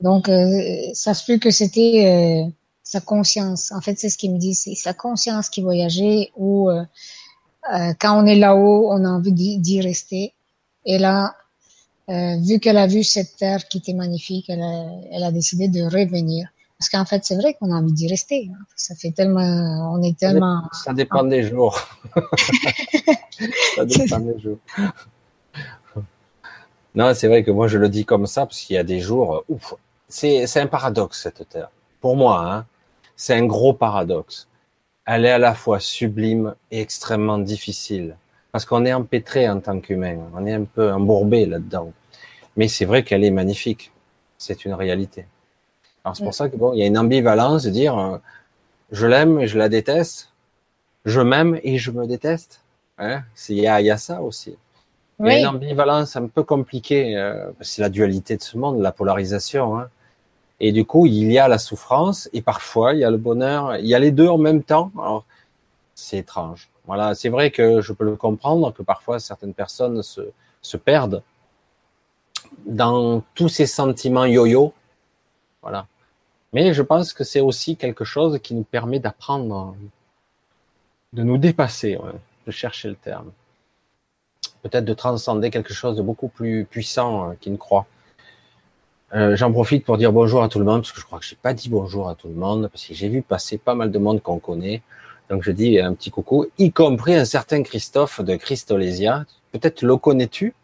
Donc, euh, ça se peut que c'était euh, sa conscience. En fait, c'est ce qu'il me dit, c'est sa conscience qui voyageait ou euh, quand on est là-haut, on a envie d'y rester. Et là, vu qu'elle a vu cette terre qui était magnifique, elle a, elle a décidé de revenir. Parce qu'en fait, c'est vrai qu'on a envie d'y rester. Hein. Ça fait tellement, on est tellement. Ça dépend des jours. ça dépend des jours. Non, c'est vrai que moi je le dis comme ça parce qu'il y a des jours, ouf, c'est un paradoxe cette terre. Pour moi, hein, c'est un gros paradoxe. Elle est à la fois sublime et extrêmement difficile parce qu'on est empêtré en tant qu'humain, on est un peu embourbé là-dedans. Mais c'est vrai qu'elle est magnifique, c'est une réalité. Alors c'est pour ça que bon, il y a une ambivalence de dire euh, je l'aime et je la déteste, je m'aime et je me déteste. Hein? Il y a, y a ça aussi. Il y a une ambivalence un peu compliquée. Euh, c'est la dualité de ce monde, la polarisation. Hein. Et du coup, il y a la souffrance et parfois il y a le bonheur. Il y a les deux en même temps. Alors, c'est étrange. Voilà, c'est vrai que je peux le comprendre que parfois certaines personnes se, perdent dans tous ces sentiments yo-yo. Voilà. Mais je pense que c'est aussi quelque chose qui nous permet d'apprendre, de nous dépasser, de chercher le terme. Peut-être de transcender quelque chose de beaucoup plus puissant euh, qui ne croit. Euh, J'en profite pour dire bonjour à tout le monde, parce que je crois que j'ai pas dit bonjour à tout le monde, parce que j'ai vu passer pas mal de monde qu'on connaît. Donc je dis un petit coucou, y compris un certain Christophe de Christolésia. Peut-être le connais-tu?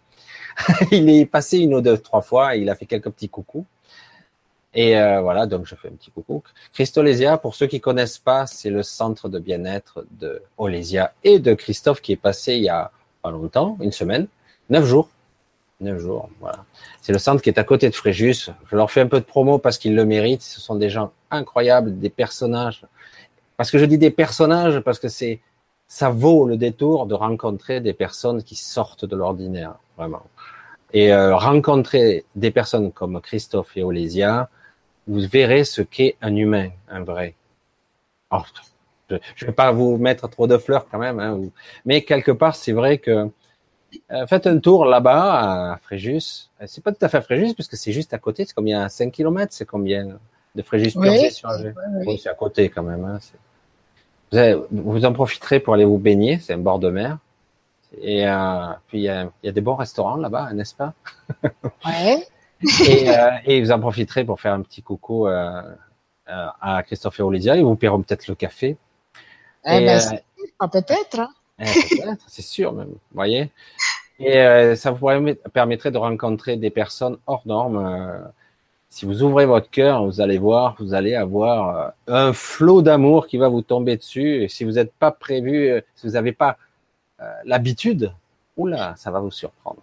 Il est passé une ou deux, trois fois, il a fait quelques petits coucous. Et euh, voilà, donc je fais un petit coucou. Christolésia, pour ceux qui connaissent pas, c'est le centre de bien-être de Olésia et de Christophe qui est passé il y a pas longtemps, une semaine, neuf jours, Neuf jours, voilà. C'est le centre qui est à côté de Fréjus. Je leur fais un peu de promo parce qu'ils le méritent. Ce sont des gens incroyables, des personnages. Parce que je dis des personnages parce que c'est, ça vaut le détour de rencontrer des personnes qui sortent de l'ordinaire, vraiment. Et euh, rencontrer des personnes comme Christophe et Olésia, vous verrez ce qu'est un humain, un vrai. je ne vais pas vous mettre trop de fleurs quand même, hein, mais quelque part, c'est vrai que faites un tour là-bas à Fréjus. Euh, c'est pas tout à fait Fréjus puisque c'est juste à côté. C'est combien 5 km C'est combien de Fréjus oui, sur oui, c'est à côté quand même. Hein, vous, vous, en profiterez pour aller vous baigner. C'est un bord de mer. Et euh, puis il y a, y a, des bons restaurants là-bas, n'est-ce pas? Ouais. et, euh, et, vous en profiterez pour faire un petit coucou euh, euh à Christophe et Olidia. Ils vous paieront peut-être le café. Eh ben, euh, peut-être. Hein. Eh, peut-être, c'est sûr même. Vous voyez? Et euh, ça vous permettrait de rencontrer des personnes hors normes. si vous ouvrez votre cœur, vous allez voir, vous allez avoir un flot d'amour qui va vous tomber dessus. Et si vous n'êtes pas prévu, si vous n'avez pas euh, l'habitude, oula, ça va vous surprendre.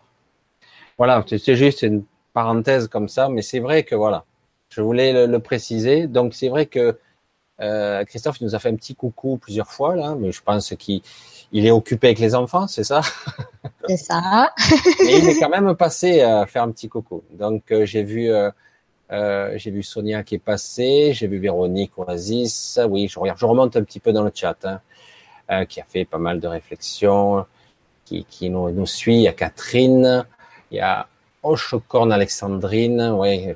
Voilà, c'est juste une parenthèse comme ça, mais c'est vrai que voilà, je voulais le, préciser. Donc c'est vrai que euh, Christophe nous a fait un petit coucou plusieurs fois là, mais je pense qu'il il est occupé avec les enfants, c'est ça? C'est ça. mais il est quand même passé à faire un petit coucou. Donc euh, j'ai vu euh, euh, j'ai vu Sonia qui est passée, j'ai vu Véronique Oasis. Oui, je regarde, je remonte un petit peu dans le chat. Hein. Euh, qui a fait pas mal de réflexions, qui, qui nous, nous, suit. Il y a Catherine, il y a Ochocorn Alexandrine. Oui,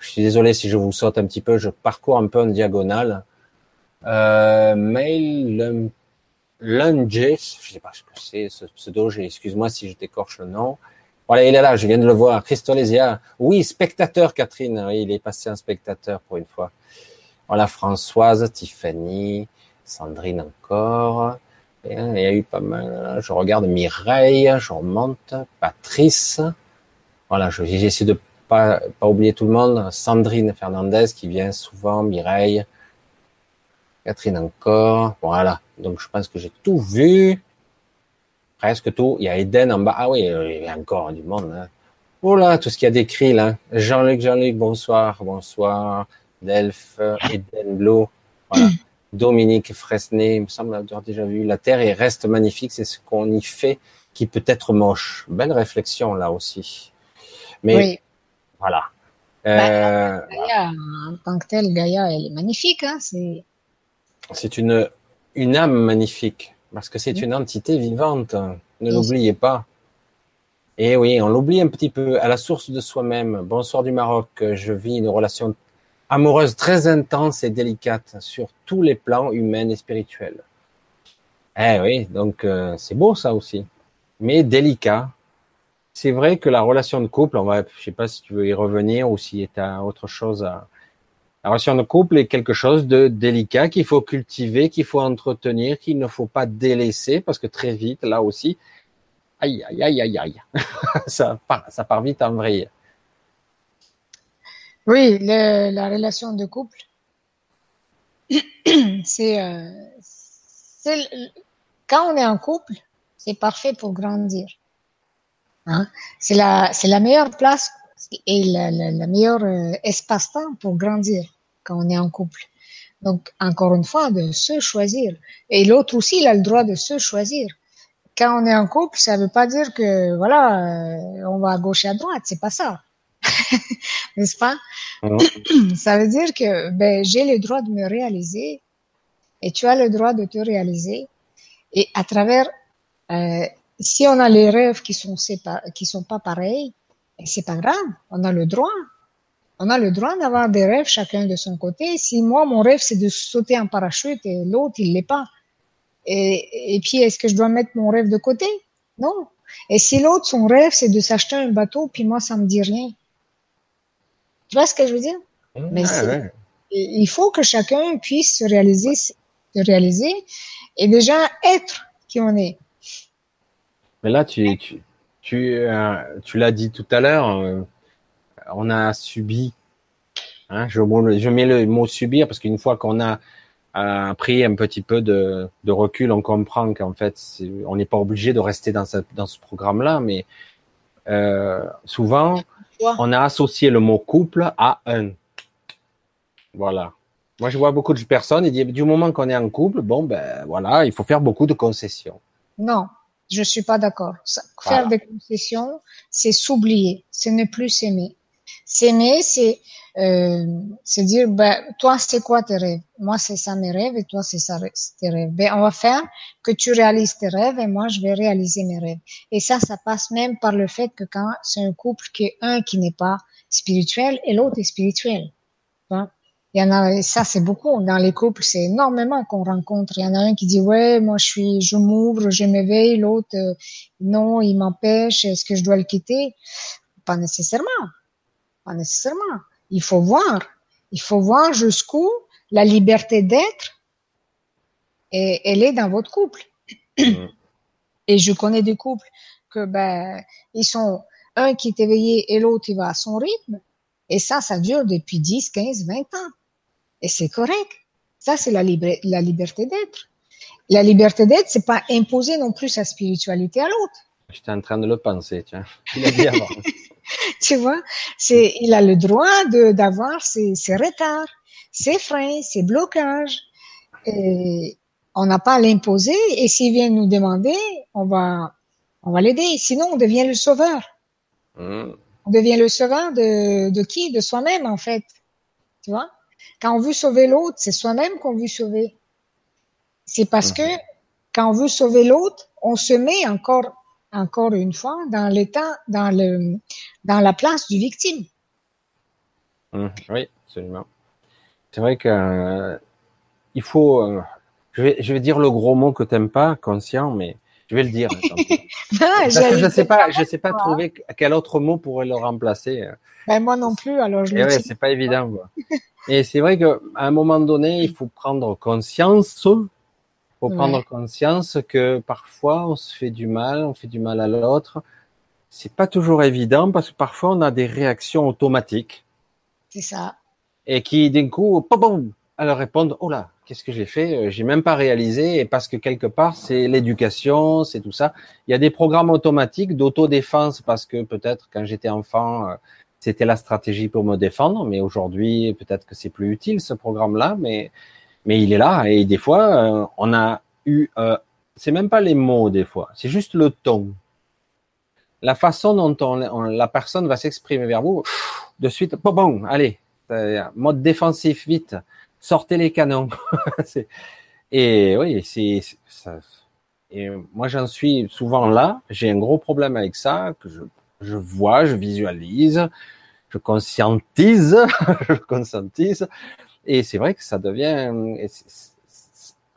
je suis désolé si je vous saute un petit peu, je parcours un peu en diagonale. Euh, mail Lunge, je sais pas ce que c'est, ce pseudo, excuse-moi si je t'écorche le nom. Voilà, il est là, je viens de le voir. Christolésia. Oui, spectateur, Catherine. Oui, il est passé un spectateur pour une fois. Voilà, Françoise, Tiffany, Sandrine encore. il y a eu pas mal. Je regarde Mireille, je remonte. Patrice. Voilà, j'essaie de pas, pas oublier tout le monde. Sandrine Fernandez qui vient souvent. Mireille. Catherine encore. Voilà. Donc je pense que j'ai tout vu. Presque tout. Il y a Eden en bas. Ah oui, il y a encore du monde. Hein. Voilà, tout ce qu'il y a décrit là. Jean-Luc, Jean-Luc, bonsoir, bonsoir. Delphes, Eden Blue. Voilà. Dominique Fresnay, il me semble avoir déjà vu. La Terre et reste magnifique, c'est ce qu'on y fait qui peut être moche. Belle réflexion là aussi. Mais oui. voilà. Euh, bah, Gaïa, en tant que telle, Gaïa, elle est magnifique. Hein, c'est c'est une, une âme magnifique parce que c'est une entité vivante. Ne l'oubliez pas. Et oui, on l'oublie un petit peu à la source de soi-même. Bonsoir du Maroc. Je vis une relation amoureuse très intense et délicate sur tous les plans humains et spirituels. Eh oui, donc euh, c'est beau ça aussi, mais délicat. C'est vrai que la relation de couple, on va, je sais pas si tu veux y revenir ou si tu as autre chose à. La relation de couple est quelque chose de délicat qu'il faut cultiver, qu'il faut entretenir, qu'il ne faut pas délaisser parce que très vite, là aussi, aïe, aïe, aïe, aïe, aïe, ça part, ça part vite en vrille. Oui, le, la relation de couple, c'est euh, quand on est en couple, c'est parfait pour grandir. Hein? C'est la, meilleure place et la meilleure euh, espace-temps pour grandir quand on est en couple. Donc, encore une fois, de se choisir. Et l'autre aussi, il a le droit de se choisir. Quand on est en couple, ça ne veut pas dire que, voilà, euh, on va à gauche et à droite. C'est pas ça. n'est-ce pas? Ça veut dire que ben, j'ai le droit de me réaliser et tu as le droit de te réaliser. Et à travers, euh, si on a les rêves qui sont qui sont pas pareils, ben, c'est pas grave, on a le droit. On a le droit d'avoir des rêves chacun de son côté. Si moi mon rêve c'est de sauter en parachute et l'autre il l'est pas, et, et puis est-ce que je dois mettre mon rêve de côté? Non. Et si l'autre son rêve c'est de s'acheter un bateau, puis moi ça me dit rien, tu vois ce que je veux dire? Mmh, Mais il faut que chacun puisse se réaliser, se réaliser et déjà être qui on est. Mais là, tu, tu, tu, euh, tu l'as dit tout à l'heure, euh, on a subi. Hein, je, je, mets le mot subir parce qu'une fois qu'on a euh, pris un petit peu de, de recul, on comprend qu'en fait, on n'est pas obligé de rester dans, ce programme-là, mais euh, souvent, on a associé le mot couple à un. Voilà. Moi, je vois beaucoup de personnes et du moment qu'on est en couple, bon, ben voilà, il faut faire beaucoup de concessions. Non, je suis pas d'accord. Faire des concessions, c'est s'oublier, c'est ne plus s'aimer. S'aimer, c'est euh, c'est dire, ben, toi, c'est quoi tes rêves? Moi, c'est ça mes rêves et toi, c'est ça tes rêves. Ben, on va faire que tu réalises tes rêves et moi, je vais réaliser mes rêves. Et ça, ça passe même par le fait que quand c'est un couple qui est un qui n'est pas spirituel et l'autre est spirituel. Hein? Il y en a, ça c'est beaucoup dans les couples, c'est énormément qu'on rencontre. Il y en a un qui dit ouais, moi je suis, je m'ouvre, je m'éveille, l'autre euh, non, il m'empêche. Est-ce que je dois le quitter? Pas nécessairement, pas nécessairement. Il faut voir, il faut voir jusqu'où la liberté d'être, elle est dans votre couple. Mm. Et je connais des couples que ben ils sont un qui est éveillé et l'autre il va à son rythme. Et ça, ça dure depuis 10, 15, 20 ans. Et c'est correct. Ça, c'est la, la liberté d'être. La liberté d'être, c'est pas imposer non plus sa spiritualité à l'autre. J'étais en train de le penser, tiens. Tu l'as dit avant. tu vois, c'est, il a le droit de, d'avoir ses, ses retards, ses freins, ses blocages. Et on n'a pas à l'imposer. Et s'il vient nous demander, on va, on va l'aider. Sinon, on devient le sauveur. Hmm. On devient le sauveur de, de qui? De soi-même, en fait. Tu vois? Quand on veut sauver l'autre, c'est soi-même qu'on veut sauver. C'est parce que mhm. quand on veut sauver l'autre, on se met encore, encore une fois dans l'état, dans le, dans la place du victime. Mhm. oui, absolument. C'est vrai que euh, il faut. Euh, je, vais, je vais dire le gros mot que t'aimes pas, conscient, mais je vais le dire. je ne sais pas, je sais pas trouver quel autre mot pourrait le remplacer. Ben, moi non plus, alors je le ouais, C'est pas évident. Et c'est vrai qu'à un moment donné, il faut prendre conscience, faut prendre conscience que parfois on se fait du mal, on fait du mal à l'autre. C'est pas toujours évident parce que parfois on a des réactions automatiques. C'est ça. Et qui d'un coup, pom, elles répondent oh là, qu'est-ce que j'ai fait? Euh, J'ai même pas réalisé et parce que quelque part c'est l'éducation, c'est tout ça. Il y a des programmes automatiques d'autodéfense parce que peut-être quand j'étais enfant, euh, c'était la stratégie pour me défendre, mais aujourd'hui, peut-être que c'est plus utile ce programme-là, mais mais il est là. Et des fois, euh, on a eu, euh, c'est même pas les mots des fois, c'est juste le ton, la façon dont on, la personne va s'exprimer vers vous, de suite, bon, bon allez, mode défensif, vite, sortez les canons. et oui, c'est. Et moi, j'en suis souvent là. J'ai un gros problème avec ça que je je vois, je visualise, je conscientise, je conscientise. Et c'est vrai que ça devient,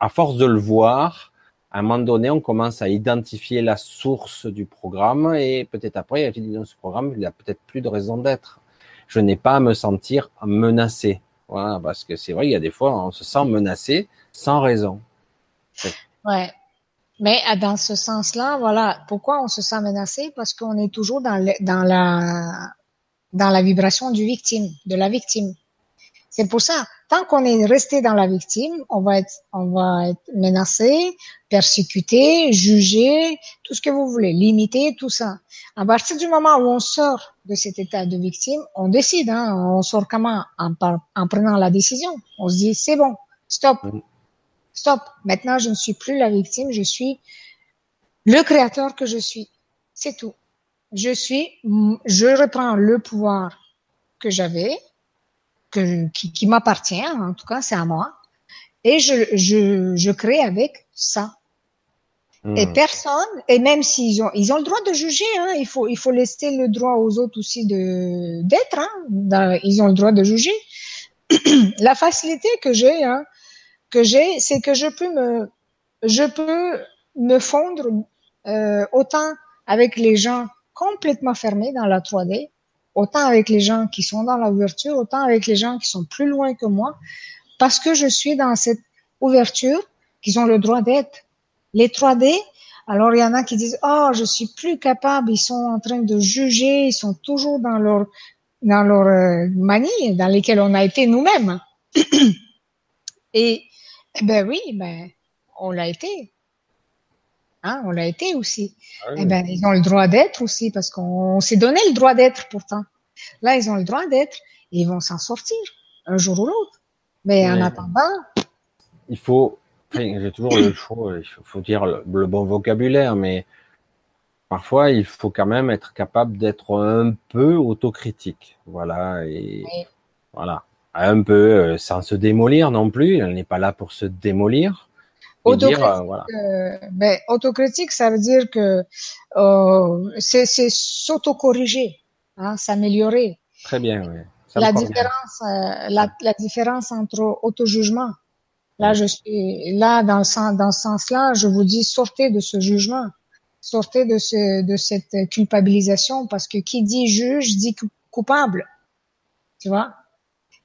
à force de le voir, à un moment donné, on commence à identifier la source du programme et peut-être après, il dit dans ce programme, il n'y a peut-être plus de raison d'être. Je n'ai pas à me sentir menacé. Voilà, parce que c'est vrai, il y a des fois, on se sent menacé sans raison. Ouais. Mais euh, dans ce sens-là, voilà, pourquoi on se sent menacé? Parce qu'on est toujours dans, dans la dans la vibration du victime, de la victime. C'est pour ça, tant qu'on est resté dans la victime, on va être, on va être menacé, persécuté, jugé, tout ce que vous voulez, limité, tout ça. À partir du moment où on sort de cet état de victime, on décide, hein, on sort comment? En, en prenant la décision. On se dit, c'est bon, stop. Stop. Maintenant, je ne suis plus la victime, je suis le créateur que je suis. C'est tout. Je suis, je reprends le pouvoir que j'avais, que, qui, qui m'appartient, en tout cas, c'est à moi, et je, je, je crée avec ça. Hmm. Et personne, et même s'ils ont, ils ont le droit de juger, hein, il faut, il faut laisser le droit aux autres aussi de, d'être, hein, ils ont le droit de juger. la facilité que j'ai, hein, que j'ai, c'est que je peux me, je peux me fondre euh, autant avec les gens complètement fermés dans la 3D, autant avec les gens qui sont dans l'ouverture, autant avec les gens qui sont plus loin que moi, parce que je suis dans cette ouverture qu'ils ont le droit d'être. Les 3D, alors il y en a qui disent oh je suis plus capable, ils sont en train de juger, ils sont toujours dans leur dans leur euh, manie dans lesquelles on a été nous-mêmes. Et eh ben oui, ben, on l'a été. Hein, on l'a été aussi. Ah eh ben, ils ont le droit d'être aussi parce qu'on s'est donné le droit d'être pourtant. Là, ils ont le droit d'être et ils vont s'en sortir un jour ou l'autre. Mais en attendant. Il faut, j'ai toujours le choix, il faut dire le, bon vocabulaire, mais parfois il faut quand même être capable d'être un peu autocritique. Voilà, et voilà un peu euh, sans se démolir non plus. Elle n'est pas là pour se démolir. Autocritique, dire, euh, voilà. euh, ben, autocritique, ça veut dire que euh, c'est s'autocorriger, hein, s'améliorer. Très bien, oui. la différence, euh, la, la, différence entre auto-jugement. Là, je suis là dans ce, dans ce sens-là, je vous dis sortez de ce jugement, sortez de ce de cette culpabilisation parce que qui dit juge dit coupable, tu vois?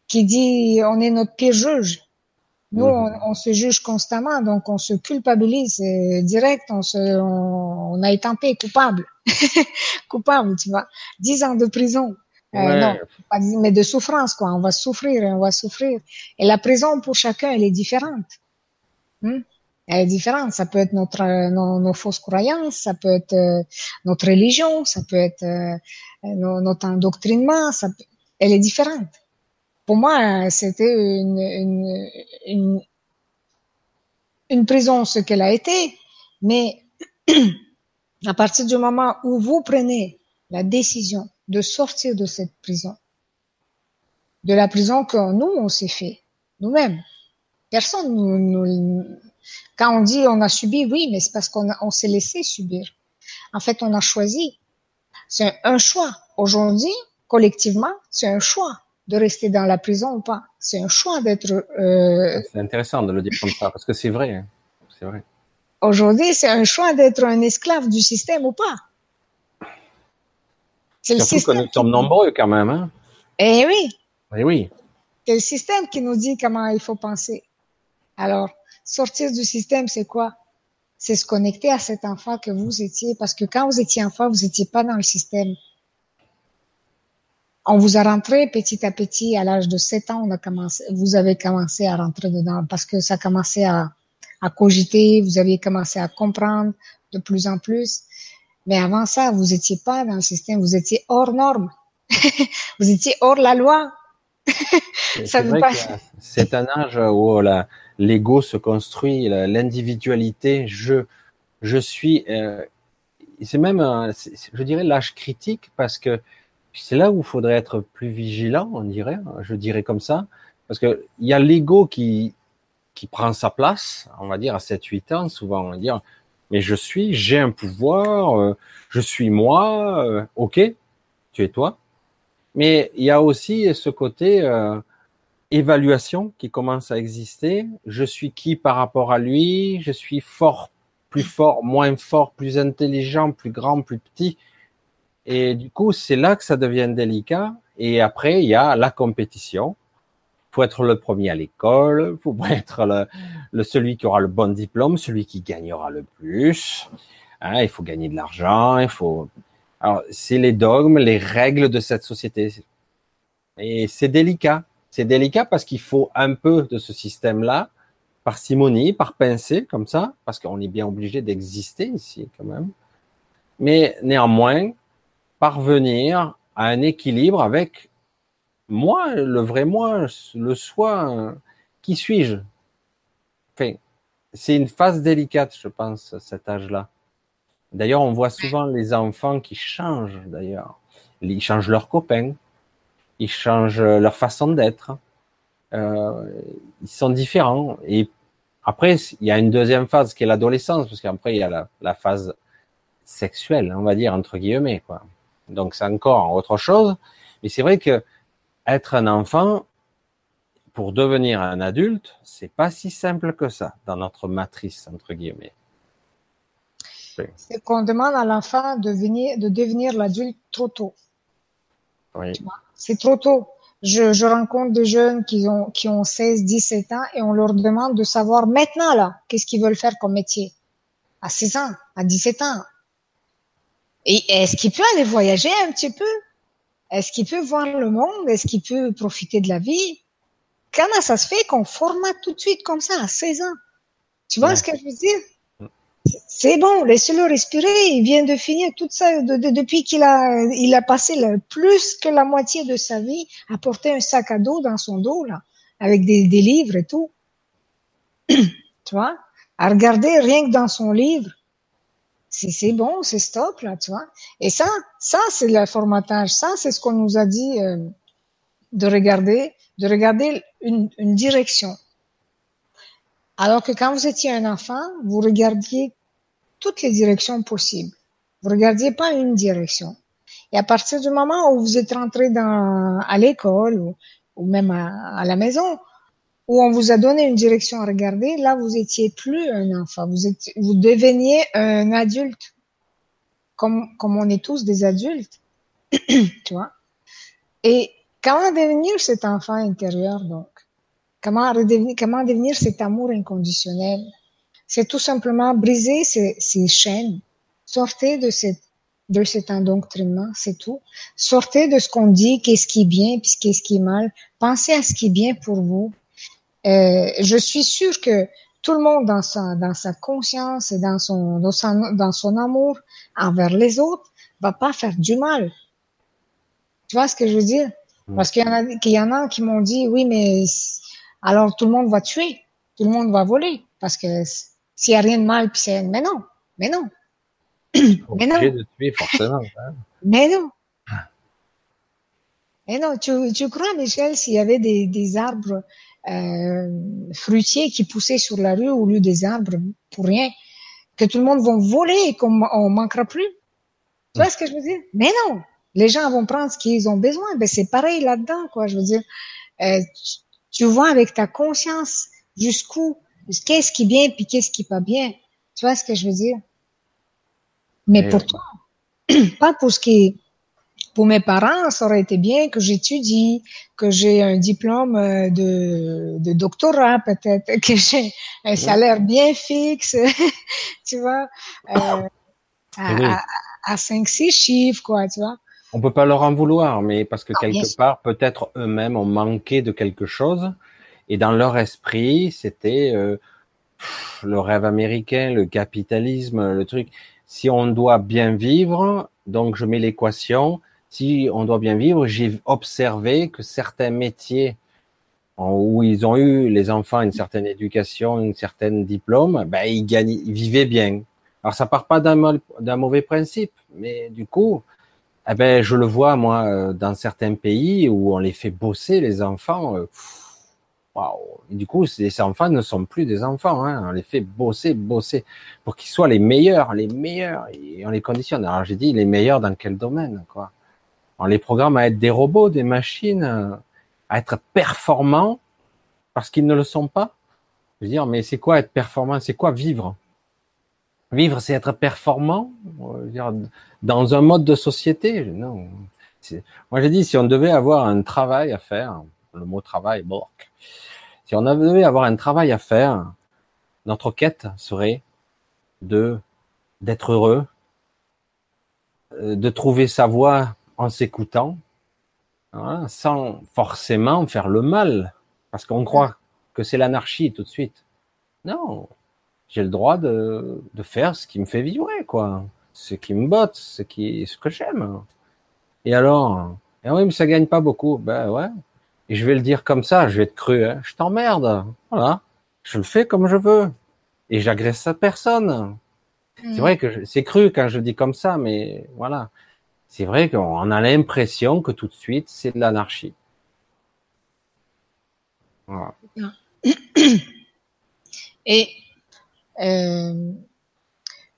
Qui dit on est notre pire juge. Nous, on, se juge constamment, donc on se culpabilise direct, on, se, on, a été coupable, coupable, tu vois. Dix ans de prison, euh, non, mais de souffrance, quoi. On va souffrir, on va souffrir. Et la prison pour chacun, elle est différente. Hmm? Elle est différente. Ça peut être notre, nos, fausses croyances, ça peut être euh, notre religion, ça peut être euh, notre endoctrinement. Ça Elle est différente. Pour moi, c'était une, une, une, une prison, ce qu'elle a été. Mais à partir du moment où vous prenez la décision de sortir de cette prison. De la prison que nous, on s'est fait, nous-mêmes. Personne nous, Quand on dit on a subi, oui, mais c'est parce qu'on on s'est laissé subir. En fait, on a choisi. C'est un choix. Aujourd'hui, collectivement, c'est un choix de rester dans la prison ou pas. C'est un choix d'être. Euh... C'est intéressant de le dire comme ça parce que c'est vrai. Hein. C'est vrai. Aujourd'hui, c'est un choix d'être un esclave du système ou pas. C'est le système. nous sommes nombreux quand même. Hein? Eh oui. Eh oui. C'est le système qui nous dit comment il faut penser. Alors, sortir du système, c'est quoi? C'est se connecter à cet enfant que vous étiez, parce que quand vous étiez enfant, vous n'étiez pas dans le système. On vous a rentré petit à petit, à l'âge de 7 ans, on a commencé, vous avez commencé à rentrer dedans, parce que ça commençait à, à cogiter, vous aviez commencé à comprendre de plus en plus. Mais avant ça, vous étiez pas dans le système, vous étiez hors norme. vous étiez hors la loi. c'est un âge où l'ego se construit, l'individualité, je, je suis, euh, c'est même, je dirais l'âge critique parce que c'est là où il faudrait être plus vigilant, on dirait, je dirais comme ça, parce que il y a l'ego qui, qui prend sa place, on va dire à 7-8 ans, souvent on va dire, mais je suis, j'ai un pouvoir, euh, je suis moi, euh, ok, tu es toi. Mais il y a aussi ce côté euh, évaluation qui commence à exister. Je suis qui par rapport à lui? Je suis fort, plus fort, moins fort, plus intelligent, plus grand, plus petit? Et du coup, c'est là que ça devient délicat. Et après, il y a la compétition faut être le premier à l'école, faut être le, celui qui aura le bon diplôme, celui qui gagnera le plus. Hein, il faut gagner de l'argent, il faut. Alors c'est les dogmes, les règles de cette société. Et c'est délicat. C'est délicat parce qu'il faut un peu de ce système-là, par simonie, par pincée, comme ça, parce qu'on est bien obligé d'exister ici quand même. Mais néanmoins, parvenir à un équilibre avec moi, le vrai moi, le soi, qui suis-je? Enfin, C'est une phase délicate, je pense, cet âge-là. D'ailleurs, on voit souvent les enfants qui changent, d'ailleurs. Ils changent leurs copains, ils changent leur façon d'être. Euh, ils sont différents. Et après, il y a une deuxième phase qui est l'adolescence, parce qu'après, il y a la, la, phase sexuelle, on va dire, entre guillemets. Quoi. Donc, c'est encore autre chose. Mais c'est vrai que être un enfant, pour devenir un adulte, c'est pas si simple que ça dans notre matrice entre guillemets. C'est qu'on demande à l'enfant de, de devenir l'adulte trop tôt. Oui. C'est trop tôt. Je, je, rencontre des jeunes qui ont, qui ont 16, 17 ans et on leur demande de savoir maintenant, là, qu'est-ce qu'ils veulent faire comme métier. À 16 ans, à 17 ans. Et est-ce qu'il peut aller voyager un petit peu? Est-ce qu'il peut voir le monde? Est-ce qu'il peut profiter de la vie? Comment ça se fait qu'on formate tout de suite comme ça à 16 ans? Tu vois ce que je veux dire? C'est bon, laissez-le respirer. Il vient de finir tout ça depuis qu'il a, il a passé plus que la moitié de sa vie à porter un sac à dos dans son dos, là, avec des, des livres et tout. tu vois? À regarder rien que dans son livre c'est bon, c'est stop là, tu vois. Et ça, ça c'est le formatage, ça c'est ce qu'on nous a dit euh, de regarder, de regarder une, une, direction. Alors que quand vous étiez un enfant, vous regardiez toutes les directions possibles. Vous regardiez pas une direction. Et à partir du moment où vous êtes rentré dans, à l'école ou, ou même à, à, la maison, où on vous a donné une direction à regarder, là, vous étiez plus un enfant. Vous vous deveniez un adulte. Comme, comme on est tous des adultes. tu vois? Et comment devenir cet enfant intérieur, donc? Comment redevenir, comment devenir cet amour inconditionnel? C'est tout simplement briser ces, ces chaînes. Sortez de cette de cet endoctrinement, c'est tout. Sortez de ce qu'on dit, qu'est-ce qui est bien, puis qu'est-ce qui est mal. Pensez à ce qui est bien pour vous. Euh, je suis sûre que tout le monde dans sa, dans sa conscience et dans son, dans son, dans son amour envers les autres va pas faire du mal. Tu vois ce que je veux dire? Mm. Parce qu'il y en a, qu'il y en a qui m'ont dit, oui, mais alors tout le monde va tuer, tout le monde va voler, parce que s'il y a rien de mal, puis c'est, mais non, mais non. mais non. De tuer forcément. Hein. mais non. Mais non, tu, tu crois, Michel, s'il y avait des, des arbres fruitiers qui poussaient sur la rue au lieu des arbres pour rien, que tout le monde va voler et qu'on on manquera plus. Tu vois ce que je veux dire? Mais non, les gens vont prendre ce qu'ils ont besoin. Ben c'est pareil là-dedans, quoi. Je veux dire, euh, tu, tu, vois avec ta conscience jusqu'où, qu'est-ce qui est bien puis qu'est-ce qui est pas bien. Tu vois ce que je veux dire? Mais et pour toi, pas pour ce qui est pour mes parents, ça aurait été bien que j'étudie, que j'ai un diplôme euh, de, de doctorat peut-être, que j'ai un salaire bien fixe, tu vois, euh, à, à, 5-6 chiffres, quoi, tu vois. On peut pas leur en vouloir, mais parce que ah, quelque part, peut-être eux-mêmes ont manqué de quelque chose, et dans leur esprit, c'était euh, le rêve américain, le capitalisme, le truc. Si on doit bien vivre, donc je mets l'équation, si on doit bien vivre, j'ai observé que certains métiers où ils ont eu les enfants une certaine éducation, une certaine diplôme, ben ils gagnent, ils vivaient bien. Alors ça part pas d'un mauvais principe, mais du coup, eh ben je le vois moi euh, dans certains pays où on les fait bosser les enfants. Euh, waouh Du coup, ces enfants ne sont plus des enfants. Hein. On les fait bosser, bosser pour qu'ils soient les meilleurs, les meilleurs. Et on les conditionne. Alors j'ai dit les meilleurs dans quel domaine, quoi? On les programme à être des robots, des machines, à être performants parce qu'ils ne le sont pas. Je veux dire, mais c'est quoi être performant? C'est quoi vivre? Vivre, c'est être performant? Dire, dans un mode de société? Non. Moi, j'ai dit, si on devait avoir un travail à faire, le mot travail, bon, si on devait avoir un travail à faire, notre quête serait de d'être heureux, euh, de trouver sa voie en s'écoutant, hein, sans forcément faire le mal, parce qu'on croit que c'est l'anarchie tout de suite. Non, j'ai le droit de, de, faire ce qui me fait vibrer, quoi, ce qui me botte, ce qui, ce que j'aime. Et alors, eh oui, mais ça gagne pas beaucoup. Ben ouais. Et je vais le dire comme ça, je vais être cru. Hein. Je t'emmerde. Voilà. Je le fais comme je veux. Et j'agresse sa personne. C'est mm. vrai que c'est cru quand je dis comme ça, mais voilà c'est vrai qu'on a l'impression que tout de suite, c'est de l'anarchie. Et euh,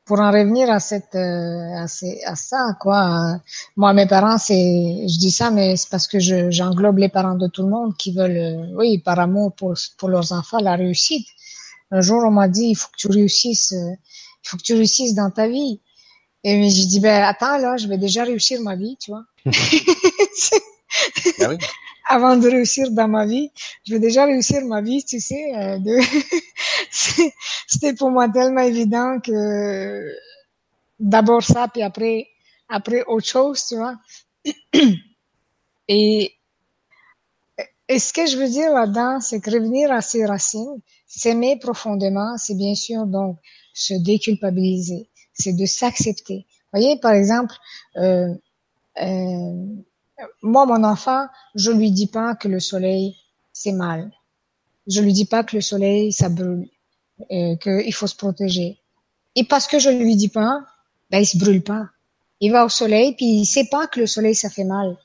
pour en revenir à cette euh, à, ça quoi moi mes parents c'est je dis ça mais c'est parce que j'englobe les parents de tout le monde qui veulent euh, oui par amour pour pour leurs enfants la réussite. Un jour on m'a dit il faut que tu réussisses il faut que tu réussisses dans ta vie et j'ai dit, ben attends, là, je vais déjà réussir ma vie, tu vois. ah oui. Avant de réussir dans ma vie, je vais déjà réussir ma vie, tu sais. Euh, de... C'était pour moi tellement évident que d'abord ça, puis après, après autre chose, tu vois. Et, et ce que je veux dire là-dedans, c'est que revenir à ses racines, s'aimer profondément, c'est bien sûr donc se déculpabiliser c'est de s'accepter. Vous voyez, par exemple, euh, euh, moi, mon enfant, je lui dis pas que le soleil, c'est mal. Je lui dis pas que le soleil, ça brûle, euh, qu'il faut se protéger. Et parce que je lui dis pas, ben, il se brûle pas. Il va au soleil, puis il sait pas que le soleil, ça fait mal.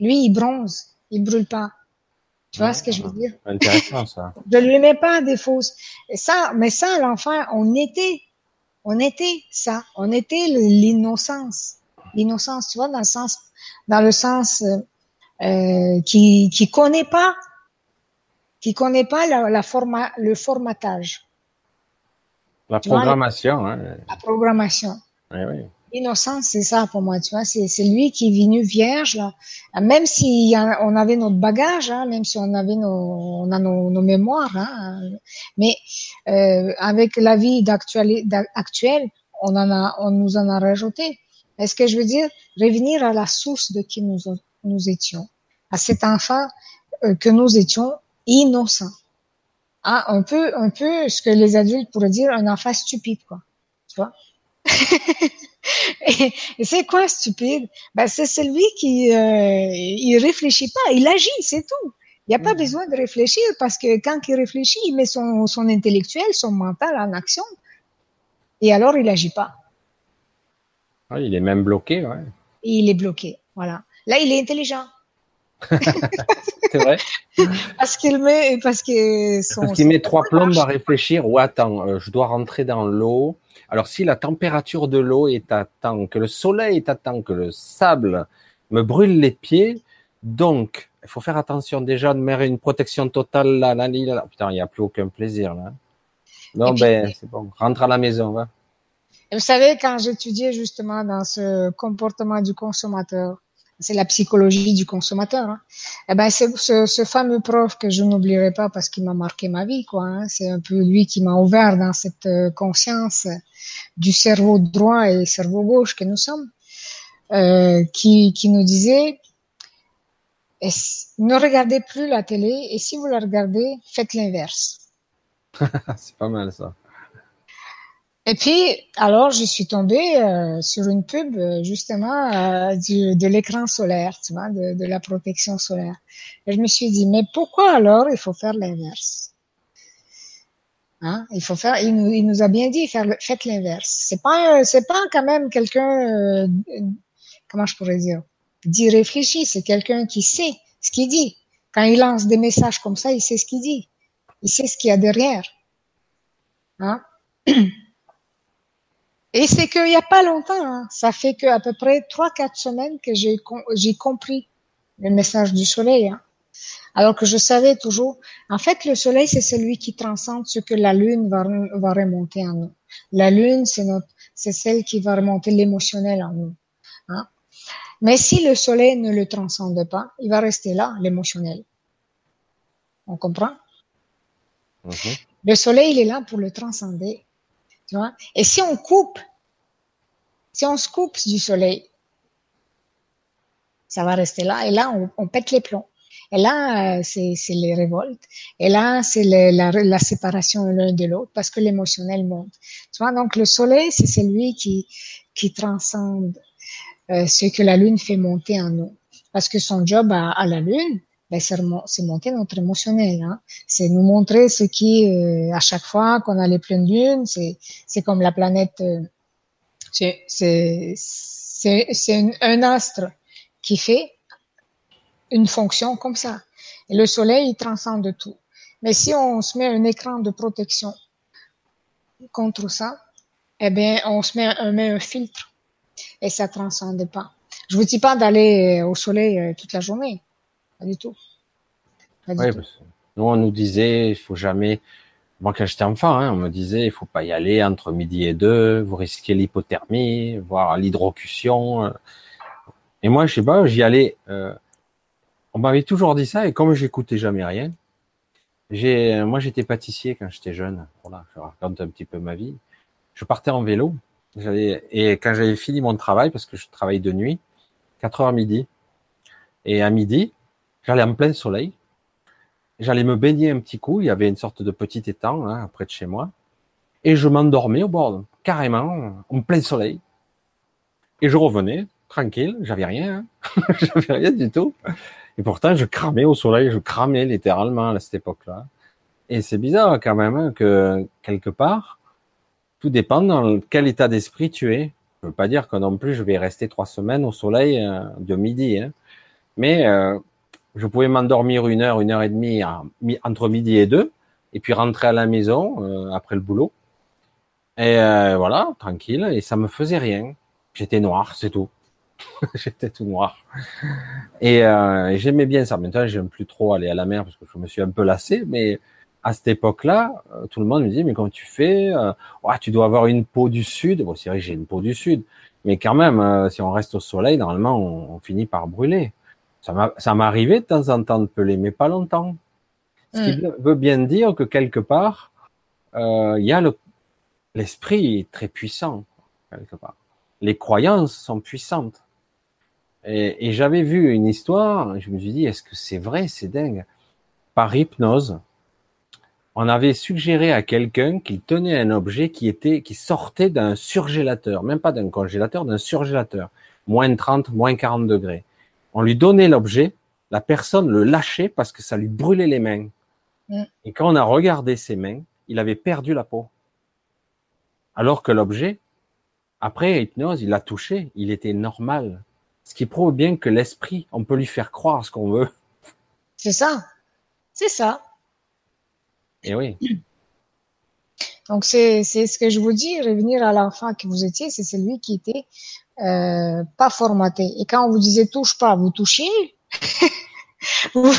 Lui, il bronze, il brûle pas. Tu vois ce que je veux dire? Intéressant, ça. je lui mets pas des fausses. Ça, mais ça, l'enfant, on était on était ça, on était l'innocence. L'innocence, tu vois, dans le sens, dans le sens euh, euh qui qui connaît pas, qui connaît pas la, la forma, le formatage. La programmation. hein. La programmation. Oui, oui. L'innocence, c'est ça pour moi, tu vois, c'est, lui qui est venu vierge, là. Même si on avait notre bagage, hein, même si on avait nos, on a nos, nos mémoires, hein, mais euh, avec la vie actuelle, on en a, on nous en a rajouté. Est-ce que je veux dire revenir à la source de qui nous, nous étions, à cet enfant euh, que nous étions innocents. Ah, un peu, un peu ce que les adultes pourraient dire un enfant stupide, quoi. Tu vois? et, c'est quoi stupide? Ben, C'est celui qui euh, il réfléchit pas, il agit, c'est tout. Il n'y a pas mm. besoin de réfléchir parce que quand il réfléchit, il met son, son intellectuel, son mental en action et alors il agit pas. Ah, il est même bloqué, ouais. il est bloqué, voilà. Là, il est intelligent. c'est vrai. Parce qu'il met, parce que parce qu'il met trois plombes à réfléchir. Ou attends, euh, je dois rentrer dans l'eau. Alors si la température de l'eau est à temps, que le soleil est à temps, que le sable me brûle les pieds, donc il faut faire attention déjà de mettre une protection totale là, là, là. Putain, il n'y a plus aucun plaisir là. Non, ben c'est bon. Rentre à la maison, va. Vous savez, quand j'étudiais justement dans ce comportement du consommateur, c'est la psychologie du consommateur. Hein. Eh ben, c'est ce, fameux prof que je n'oublierai pas parce qu'il m'a marqué ma vie. Hein. C'est un peu lui qui m'a ouvert dans cette euh, conscience du cerveau droit et cerveau gauche que nous sommes, euh, qui nous disait ne regardez plus la télé et si vous la regardez, faites l'inverse. c'est pas mal ça. Et puis, alors, je suis tombée euh, sur une pub euh, justement euh, du, de l'écran solaire, tu vois, de, de, la protection solaire. Et je me suis dit, mais pourquoi alors il faut faire l'inverse? Hein? Il faut faire. Il nous, il nous a bien dit, faire, faites l'inverse. C'est pas, c'est pas quand même quelqu'un, comment je pourrais dire, d'y réfléchir. C'est quelqu'un qui sait ce qu'il dit. Quand il lance des messages comme ça, il sait ce qu'il dit. Il sait ce qu'il y a derrière. Hein? Et c'est qu'il n'y a pas longtemps, hein. ça fait qu'à peu près trois, quatre semaines que j'ai j'ai compris le message du soleil. Hein. Alors que je savais toujours, en fait, le soleil, c'est celui qui transcende ce que la lune va, va remonter en nous. La lune, c'est notre, c'est celle qui va remonter l'émotionnel en nous. Hein. Mais si le soleil ne le transcende pas, il va rester là, l'émotionnel. On comprend? Mm-hmm. Le soleil, il est là pour le transcender. Et si on coupe, si on se coupe du soleil, ça va rester là. Et là, on, pète les plombs. Et là, euh, c'est les révoltes. Et là, c'est la, séparation l'un de l'autre parce que l'émotionnel monte. Donc le soleil, c'est celui qui, qui transcende euh, ce que la lune fait monter en nous. Parce que son job à la lune, ben, c'est monter notre émotionnel. Hein. C'est nous montrer ce qui, euh, à chaque fois qu'on a les pleines lunes, c'est, comme la planète, euh, c'est, un astre qui fait une fonction comme ça. Et le soleil, il transcende tout. Mais si on se met un écran de protection contre ça, eh bien, on se met, met un filtre et ça transcende pas. Je vous dis pas d'aller au soleil toute la journée du tout. nous, on nous disait, il faut jamais. Moi, quand j'étais enfant, hein, on me disait, il faut pas y aller entre midi et deux, vous risquez l'hypothermie, voire l'hydrocution. Et moi, je sais pas, j'y allais. Euh, on m'avait toujours dit ça, et comme j'écoutais jamais rien, j'ai, moi, j'étais pâtissier quand j'étais jeune. Voilà, je raconte un petit peu ma vie. Je partais en vélo, et quand j'avais fini mon travail, parce que je travaille de nuit, 4 heures midi, et à midi, J'allais en plein soleil. J'allais me baigner un petit coup. Il y avait une sorte de petit étang hein, près de chez moi. Et je m'endormais au bord, carrément, en plein soleil. Et je revenais, tranquille, j'avais rien. Hein. j'avais rien du tout. Et pourtant, je cramais au soleil, je cramais littéralement à cette époque-là. Et c'est bizarre quand même hein, que quelque part, tout dépend dans quel état d'esprit tu es. Je veux pas dire que non plus je vais rester trois semaines au soleil euh, de midi, hein. mais euh, je pouvais m'endormir une heure, une heure et demie entre midi et deux, et puis rentrer à la maison euh, après le boulot. Et euh, voilà, tranquille, et ça me faisait rien. J'étais noir, c'est tout. j'étais tout noir. Et euh, j'aimais bien ça. Maintenant, j'aime plus trop aller à la mer parce que je me suis un peu lassé. Mais à cette époque-là, tout le monde me disait mais comment tu fais euh, Tu dois avoir une peau du sud. Bon, c'est vrai j'ai une peau du sud, mais quand même, si on reste au soleil, normalement, on, finit par brûler. Ça m'est arrivé de temps en temps de peler, mais pas longtemps. Ce qui mm. veut bien dire que quelque part, il y a le l'esprit est très puissant quelque part. Les croyances sont puissantes. Et, et j'avais vu une histoire, je me suis dit, est-ce que c'est vrai, c'est dingue? Par hypnose, on avait suggéré à quelqu'un qu'il tenait un objet qui était, qui sortait d'un surgélateur, même pas d'un congélateur, d'un surgélateur, moins 30, moins 40 degrés. On lui donnait l'objet, la personne le lâchait parce que ça lui brûlait les mains. Mm. Et quand on a regardé ses mains, il avait perdu la peau. Alors que l'objet, après hypnose, il l'a touché, il était normal. Ce qui prouve bien que l'esprit, on peut lui faire croire ce qu'on veut. C'est ça. C'est ça. Et oui. Donc c'est ce que je vous dis, revenir à l'enfant que vous étiez, c'est celui qui était euh, pas formaté. Et quand on vous disait touche pas, vous touchiez. vous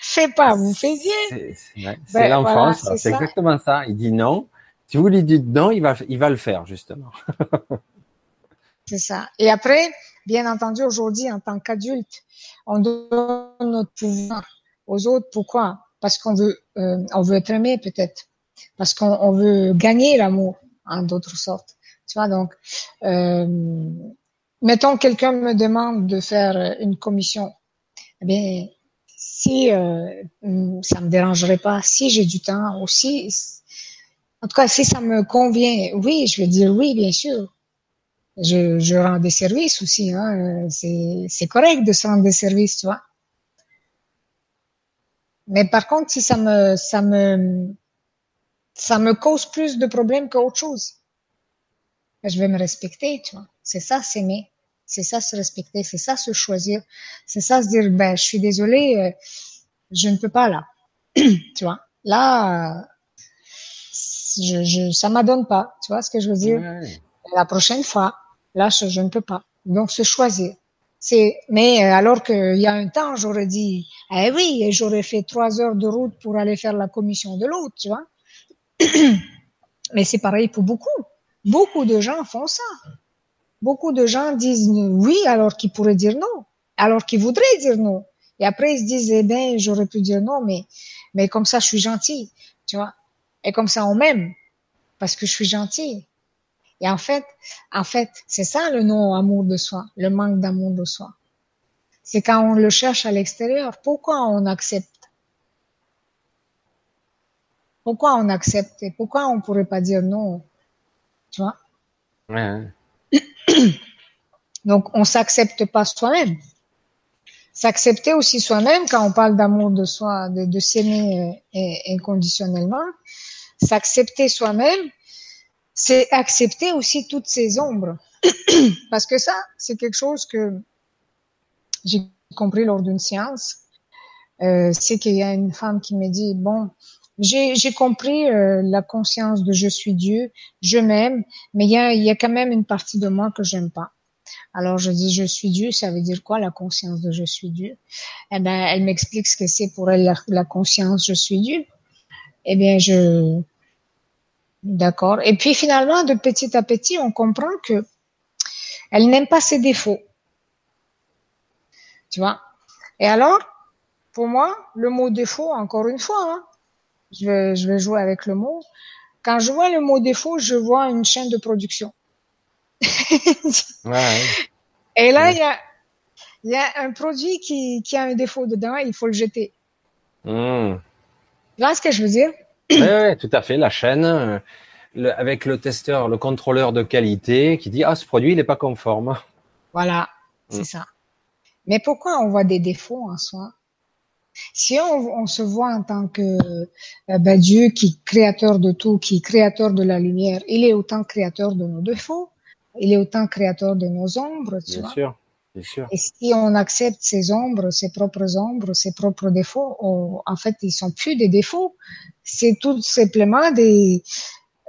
faites pas, vous faisiez. C'est ben, l'enfance, c'est exactement ça. Il dit non. Si vous lui dites non, il va, il va le faire justement. c'est ça. Et après, bien entendu, aujourd'hui, en tant qu'adulte, on donne notre pouvoir aux autres. Pourquoi? Parce qu'on veut, euh, on veut être aimé peut-être, parce qu'on veut gagner l'amour en d'autres sortes. Tu vois, donc, euh, mettons quelqu'un me demande de faire une commission, eh bien, si euh, ça me dérangerait pas, si j'ai du temps aussi, en tout cas, si ça me convient, oui, je vais dire oui, bien sûr. Je, je rends des services aussi, hein, c'est correct de se rendre des services, tu vois. Mais par contre, si ça me, ça me, ça me cause plus de problèmes qu'autre chose, je vais me respecter, tu vois. C'est ça, s'aimer. C'est ça, se respecter. C'est ça, se choisir. C'est ça, se dire, ben, je suis désolée, euh, je ne peux pas là. tu vois. Là, je, je, ça m'adonne pas. Tu vois ce que je veux dire? La prochaine fois, là, je, je ne peux pas. Donc, se choisir. C'est, mais euh, alors qu'il y a un temps, j'aurais dit, eh oui, j'aurais fait trois heures de route pour aller faire la commission de l'autre, tu vois. mais c'est pareil pour beaucoup. Beaucoup de gens font ça. Beaucoup de gens disent oui alors qu'ils pourraient dire non, alors qu'ils voudraient dire non. Et après ils se disent eh ben j'aurais pu dire non, mais mais comme ça je suis gentil, tu vois. Et comme ça on m'aime parce que je suis gentil. Et en fait, en fait, c'est ça le non-amour de soi, le manque d'amour de soi. C'est quand on le cherche à l'extérieur. Pourquoi on accepte? Pourquoi on accepte pourquoi on pourrait pas dire non? Tu vois ouais. Donc, on s'accepte pas soi-même. S'accepter aussi soi-même, quand on parle d'amour de soi, de, de s'aimer euh, inconditionnellement, s'accepter soi-même, c'est accepter aussi toutes ces ombres. Parce que ça, c'est quelque chose que j'ai compris lors d'une séance. Euh, c'est qu'il y a une femme qui me dit, bon, j'ai compris euh, la conscience de je suis Dieu, je m'aime, mais il y a, y a quand même une partie de moi que j'aime pas. Alors je dis je suis Dieu, ça veut dire quoi la conscience de je suis Dieu? Eh ben elle m'explique ce que c'est pour elle la, la, conscience je suis Dieu. Eh bien je D'accord. Et puis finalement, de petit à petit, on comprend que elle n'aime pas ses défauts. Tu vois? Et alors, pour moi, le mot défaut, encore une fois, hein, je, vais, je vais jouer avec le mot. Quand je vois le mot défaut, je vois une chaîne de production. ouais, Et là, il y, a, y a un produit qui, qui a un défaut dedans, il faut le jeter. Mmh. Tu vois ce que je veux dire? Oui, tout à fait. La chaîne, euh, avec le testeur, le contrôleur de qualité qui dit ah ce produit il n'est pas conforme. Voilà, c'est mm. ça. Mais pourquoi on voit des défauts en soi? Si on, se voit en tant que euh, ben, Dieu qui est créateur de tout, qui est créateur de la lumière, il est autant créateur de nos défauts, il est autant créateur de nos ombres. Tu Bien sûr. Et si on accepte ces ombres, ses propres ombres, ses propres défauts, en fait, ils sont plus des défauts. C'est tout simplement des,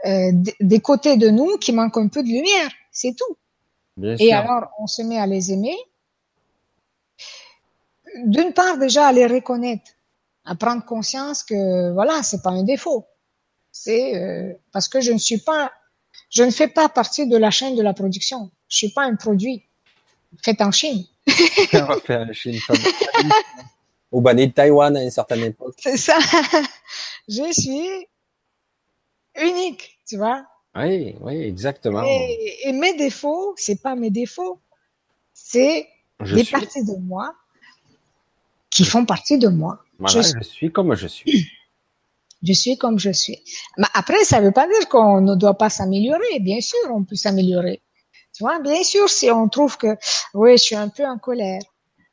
euh, des côtés de nous qui manquent un peu de lumière. C'est tout. et alors, on se met à les aimer. D'une part, déjà, à les reconnaître, à prendre conscience que, voilà, c'est pas un défaut. C'est euh, parce que je ne suis pas, je ne fais pas partie de la chaîne de la production. Je suis pas un produit fait en Chine. fait en Chine. Ou banni de Taïwan à une certaine époque. C'est ça. je suis unique, tu vois. Oui, oui, exactement. Et, mes défauts, c'est pas mes défauts, c'est des parties de moi qui font partie de moi. je, suis comme je suis. Je suis comme je suis. Mais après, ça ne veut pas dire qu'on ne doit pas s'améliorer. Bien sûr, on peut s'améliorer. Tu vois, bien sûr, si on trouve que, oui, je suis un peu en colère,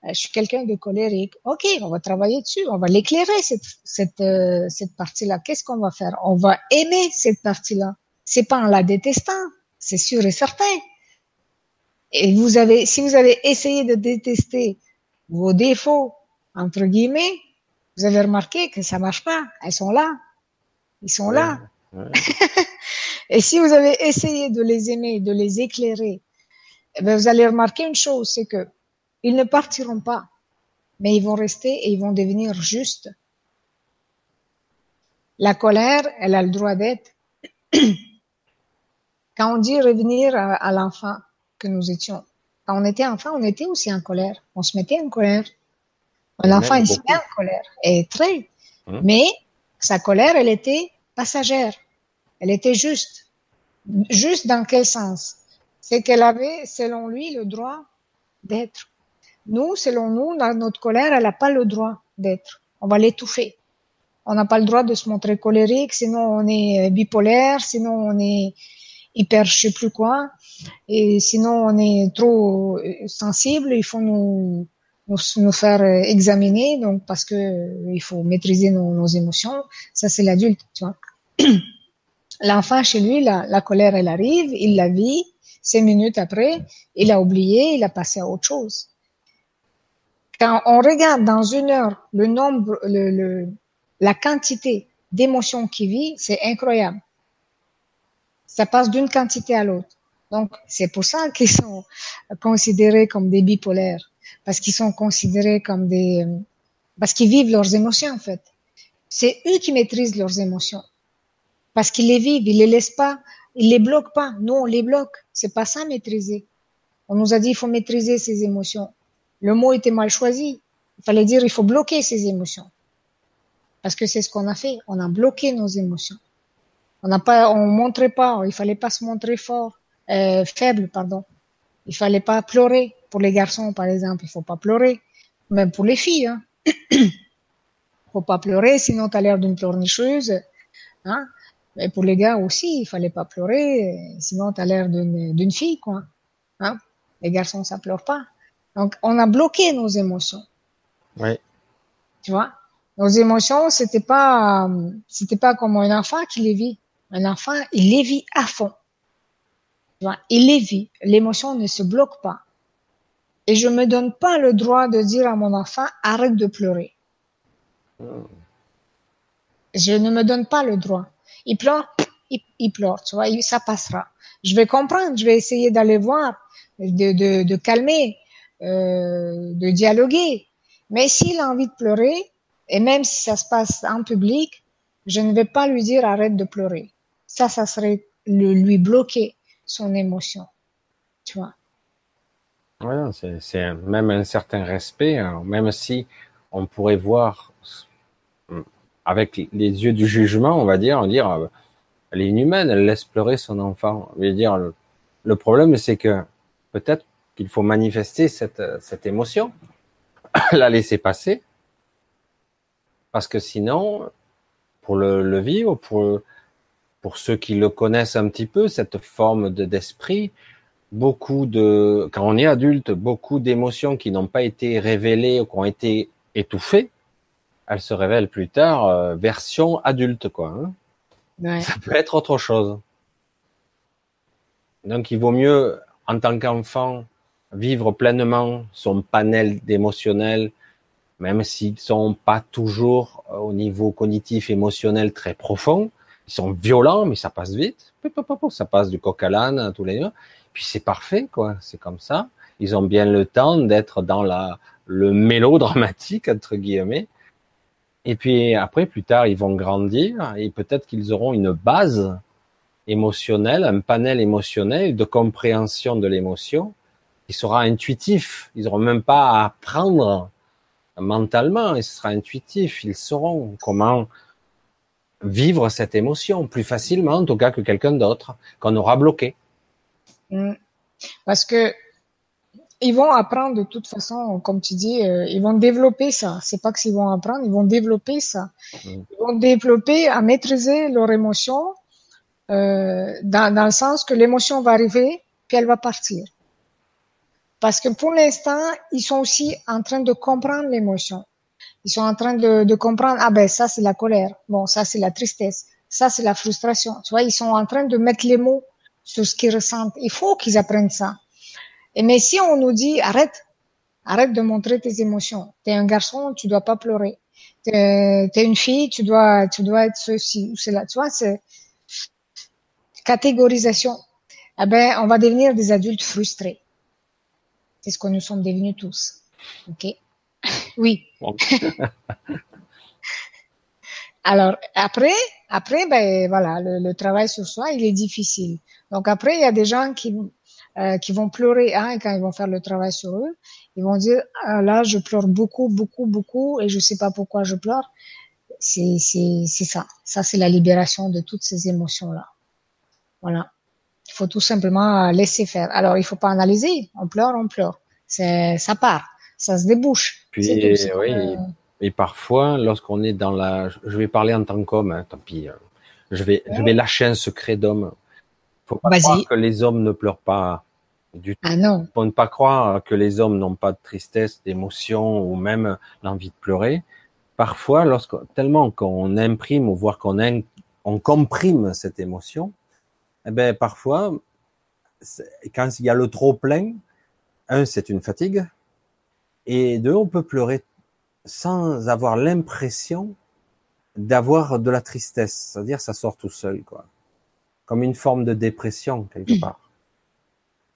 euh, je suis quelqu'un de colérique. Ok, on va travailler dessus, on va l'éclairer cette cette euh, cette partie-là. Qu'est-ce qu'on va faire? On va aimer cette partie-là. C'est pas en la détestant, c'est sûr et certain. Et vous avez, si vous avez essayé de détester vos défauts entre guillemets, vous avez remarqué que ça marche pas. Elles sont là, ils sont là. et si vous avez essayé de les aimer, de les éclairer, eh ben, vous allez remarquer une chose, c'est que ils ne partiront pas, mais ils vont rester et ils vont devenir justes. La colère, elle a le droit d'être. Quand on dit revenir à, l'enfant que nous étions, quand on était enfant, on était aussi en colère. On se mettait en colère. Un enfant, il se met en colère. Et très. Hum. Mais sa colère, elle était passagère. Elle était juste. Juste dans quel sens? C'est qu'elle avait, selon lui, le droit d'être. Nous, selon nous, notre colère, elle n'a pas le droit d'être. On va l'étouffer. On n'a pas le droit de se montrer colérique, sinon on est bipolaire, sinon on est hyper je sais plus quoi, et sinon on est trop sensible, il faut nous, nous, faire examiner, donc parce que il faut maîtriser nos, émotions. Ça c'est l'adulte, tu vois. L'enfant chez lui, la, colère elle arrive, il la vit, cinq minutes après, il a oublié, il a passé à autre chose. Quand on regarde dans une heure le nombre, le la quantité d'émotions qu'il vit, c'est incroyable. Ça passe d'une quantité à l'autre. Donc, c'est pour ça qu'ils sont considérés comme des bipolaires, parce qu'ils sont considérés comme des, parce qu'ils vivent leurs émotions, en fait. C'est eux qui maîtrisent leurs émotions. Parce qu'ils les vivent, ils les laissent pas, ils les bloquent pas. Nous, on les bloque. C'est pas ça, maîtriser. On nous a dit, il faut maîtriser ses émotions. Le mot était mal choisi. Il fallait dire, il faut bloquer ses émotions. Parce que c'est ce qu'on a fait. On a bloqué nos émotions. On n'a pas, on montrait pas. Il fallait pas se montrer fort, euh, faible, pardon. Il fallait pas pleurer. Pour les garçons, par exemple, il faut pas pleurer. Même pour les filles, hein. faut pas pleurer, sinon tu as l'air d'une pleurnicheuse. Hein. Mais pour les gars aussi, il fallait pas pleurer, sinon tu as l'air d'une fille, quoi. Hein. Les garçons, ça pleure pas. Donc, on a bloqué nos émotions. Oui. Tu vois? Nos émotions, c'était pas, c'était pas comme un enfant qui les vit. Un enfant, il les vit à fond. Il les vit. L'émotion ne se bloque pas. Et je me donne pas le droit de dire à mon enfant, arrête de pleurer. Je ne me donne pas le droit. Il pleure, il, pleure, tu vois, ça passera. Je vais comprendre, je vais essayer d'aller voir, de, de, de calmer, euh, de dialoguer. Mais s'il a envie de pleurer, et même si ça se passe en public, je ne vais pas lui dire arrête de pleurer. Ça, ça serait lui bloquer son émotion. Tu vois. C'est même un certain respect, hein. même si on pourrait voir avec les yeux du jugement, on va dire, euh, elle est inhumaine, elle laisse pleurer son enfant. On va dire, le, problème, c'est que peut-être qu'il faut manifester cette, cette émotion, la laisser passer, parce que sinon, pour le, vivre, pour, pour ceux qui le connaissent un petit peu, cette forme d'esprit, beaucoup de, quand on est adulte, beaucoup d'émotions qui n'ont pas été révélées ou qui ont été étouffées, elles se révèlent plus tard, euh, version adulte, quoi. Hein. Ouais. Ça peut être autre chose. Donc, il vaut mieux, en tant qu'enfant, vivre pleinement son panel d'émotionnel, même s'ils sont pas toujours euh, au niveau cognitif, émotionnel très profond. Ils sont violents, mais ça passe vite. Ça passe du coq à l'âne tous les deux. Puis c'est parfait, quoi. C'est comme ça. Ils ont bien le temps d'être dans la le mélodramatique entre guillemets. Et puis après, plus tard, ils vont grandir et peut-être qu'ils auront une base émotionnelle, un panel émotionnel de compréhension de l'émotion qui sera intuitif. Ils n'auront même pas à apprendre mentalement, ce sera intuitif. Ils sauront comment vivre cette émotion plus facilement, en tout cas, que quelqu'un d'autre qu'on aura bloqué. Mm. Parce que ils vont apprendre de toute façon, comme tu dis, euh, ils vont développer ça. C'est pas que s'ils vont apprendre, ils vont développer ça. Mm. Ils vont développer à maîtriser leur émotion euh, dans, dans le sens que l'émotion va arriver puis elle va partir. Parce que pour l'instant, ils sont aussi en train de comprendre l'émotion. Ils sont en train de, de comprendre, ah ben ça c'est la colère, bon ça c'est la tristesse, ça c'est la frustration. Tu vois, ils sont en train de mettre les mots sur ce qu'ils ressentent. Il faut qu'ils apprennent ça. Et mais si on nous dit arrête, arrête de montrer tes émotions. T'es un garçon, tu dois pas pleurer. T'es es une fille, tu dois, tu dois être ceci ou cela. Tu vois, c'est catégorisation. Eh ben, on va devenir des adultes frustrés. C'est ce que nous sommes devenus tous. OK? oui. Alors, après, après, ben, voilà, le, travail sur soi, il est difficile. Donc après, il y a des gens qui, euh, qui vont pleurer hein, quand ils vont faire le travail sur eux. Ils vont dire, ah, là, je pleure beaucoup, beaucoup, beaucoup, et je sais pas pourquoi je pleure. C'est, c'est, c'est ça. Ça, c'est la libération de toutes ces émotions-là. Voilà. Il faut tout simplement laisser faire. Alors, il faut pas analyser. On pleure, on pleure. C'est, ça part, ça se débouche. Puis, oui. Et parfois, lorsqu'on est dans la, je vais parler en tant qu'homme, hein, tant pis. Euh, je vais, je vais lâcher un secret d'homme. Faut pas croire que les hommes ne pleurent pas du tout. Ah non. Faut ne pas croire que les hommes n'ont pas de tristesse, d'émotion ou même l'envie de pleurer. Parfois, lorsque tellement qu'on imprime ou voire qu'on on comprime cette émotion, eh ben parfois, quand il y a le trop plein, un, c'est une fatigue, et deux, on peut pleurer sans avoir l'impression d'avoir de la tristesse, c'est-à-dire ça sort tout seul, quoi, comme une forme de dépression quelque part.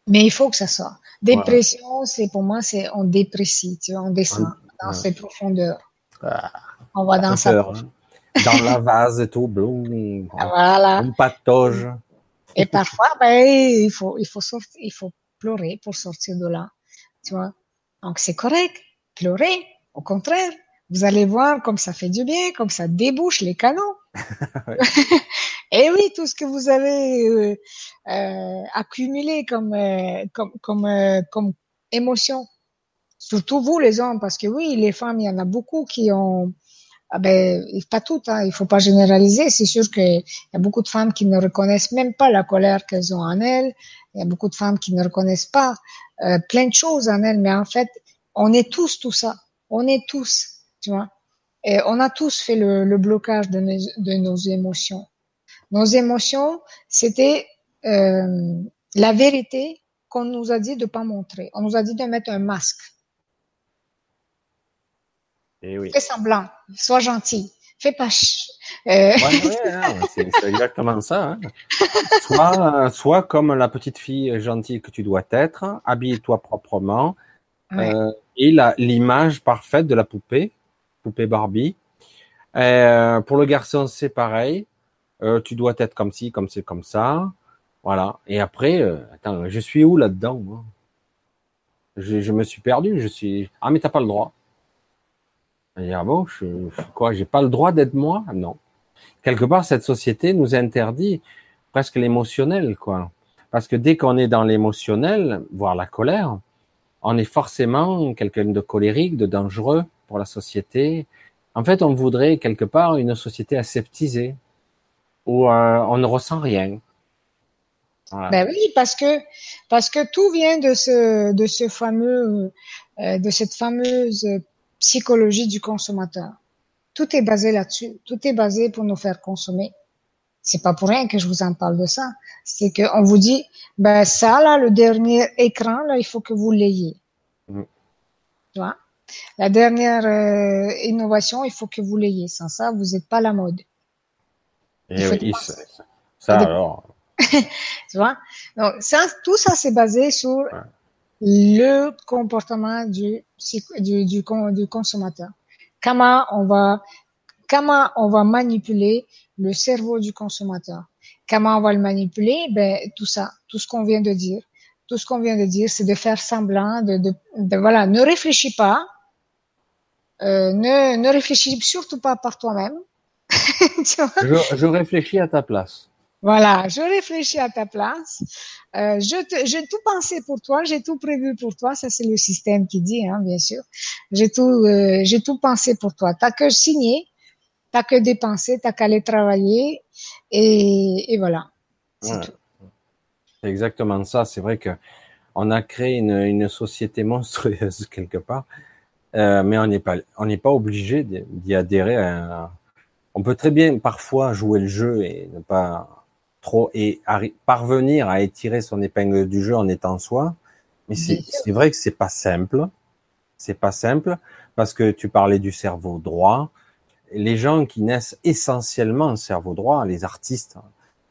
Mais il faut que ça sorte. Dépression, c'est pour moi, c'est on déprécie, tu vois, on descend dans ses profondeurs. Ah, on va dans sa hein. dans la vase et tout, bloum, voilà. on patauge. Et parfois, ben, il faut, il faut sortir, il faut pleurer pour sortir de là. Tu vois? Donc, c'est correct. Pleurer. Au contraire. Vous allez voir comme ça fait du bien, comme ça débouche les canaux. et oui, tout ce que vous avez euh, euh, accumulé comme, euh, comme, comme, comme émotion. Surtout vous, les hommes, parce que oui, les femmes, il y en a beaucoup qui ont, ah ben, pas toutes, hein, il faut pas généraliser. C'est sûr qu'il y a beaucoup de femmes qui ne reconnaissent même pas la colère qu'elles ont en elles. Il y a beaucoup de femmes qui ne reconnaissent pas plein de choses en elles. Mais en fait, on est tous tout ça. On est tous, tu vois. Et on a tous fait le, le blocage de nos, de nos émotions. Nos émotions, c'était euh, la vérité qu'on nous a dit de pas montrer. On nous a dit de mettre un masque. Et oui. Fais semblant, sois gentil, fais pas ch... Euh... C'est exactement ça. Hein. Soit comme la petite fille gentille que tu dois être, habille-toi proprement. Euh, et l'image parfaite de la poupée, poupée Barbie. Euh, pour le garçon, c'est pareil. Euh, tu dois être comme ci, comme c'est, comme ça. Voilà. Et après, euh, attends, je suis où là-dedans je, je, me suis perdu. Je suis. Ah, mais t'as pas le droit. Et ah bon, je, quoi, j'ai pas le droit d'être moi? Non. Quelque part, cette société nous interdit presque l'émotionnel, quoi. Parce que dès qu'on est dans l'émotionnel, voire la colère, on est forcément quelqu'un de colérique, de dangereux pour la société. En fait, on voudrait quelque part une société aseptisée, où euh, on ne ressent rien. Ben oui, parce que parce que tout vient de ce de ce fameux euh, de cette fameuse psychologie du consommateur. Tout est basé là-dessus. Tout est basé pour nous faire consommer. C'est pas pour rien que je vous en parle de ça. C'est qu'on vous dit, ben ça là, le dernier écran là, il faut que vous l'ayez. Mm. Tu vois? La dernière euh, innovation, il faut que vous l'ayez. Sans ça, vous n'êtes pas la mode. Et eh oui, ça, ça alors. tu vois? Donc ça, tout ça, c'est basé sur le comportement du, du, du, du consommateur. Comment on va comment on va manipuler le cerveau du consommateur. Comment on va le manipuler? Ben tout ça, tout ce qu'on vient de dire, tout ce qu'on vient de dire, c'est de faire semblant, de, de, de, voilà, ne réfléchis pas, euh, ne, ne réfléchis surtout pas par toi-même. je, je réfléchis à ta place. Voilà, je réfléchis à ta place. Euh, je j'ai tout pensé pour toi, j'ai tout prévu pour toi. Ça c'est le système qui dit, hein, bien sûr. J'ai tout, euh, j'ai tout pensé pour toi. T'as que signer, t'as que dépenser, t'as qu'à aller travailler et, et voilà. C'est exactement ça. C'est vrai que on a créé une, une société monstrueuse quelque part, euh, mais on n'est pas, on n'est pas obligé d'y adhérer. À, on peut très bien parfois jouer le jeu et ne pas trop et parvenir à étirer son épingle du jeu en étant soi. Mais c'est vrai que c'est pas simple. C'est pas simple parce que tu parlais du cerveau droit. Les gens qui naissent essentiellement en cerveau droit, les artistes,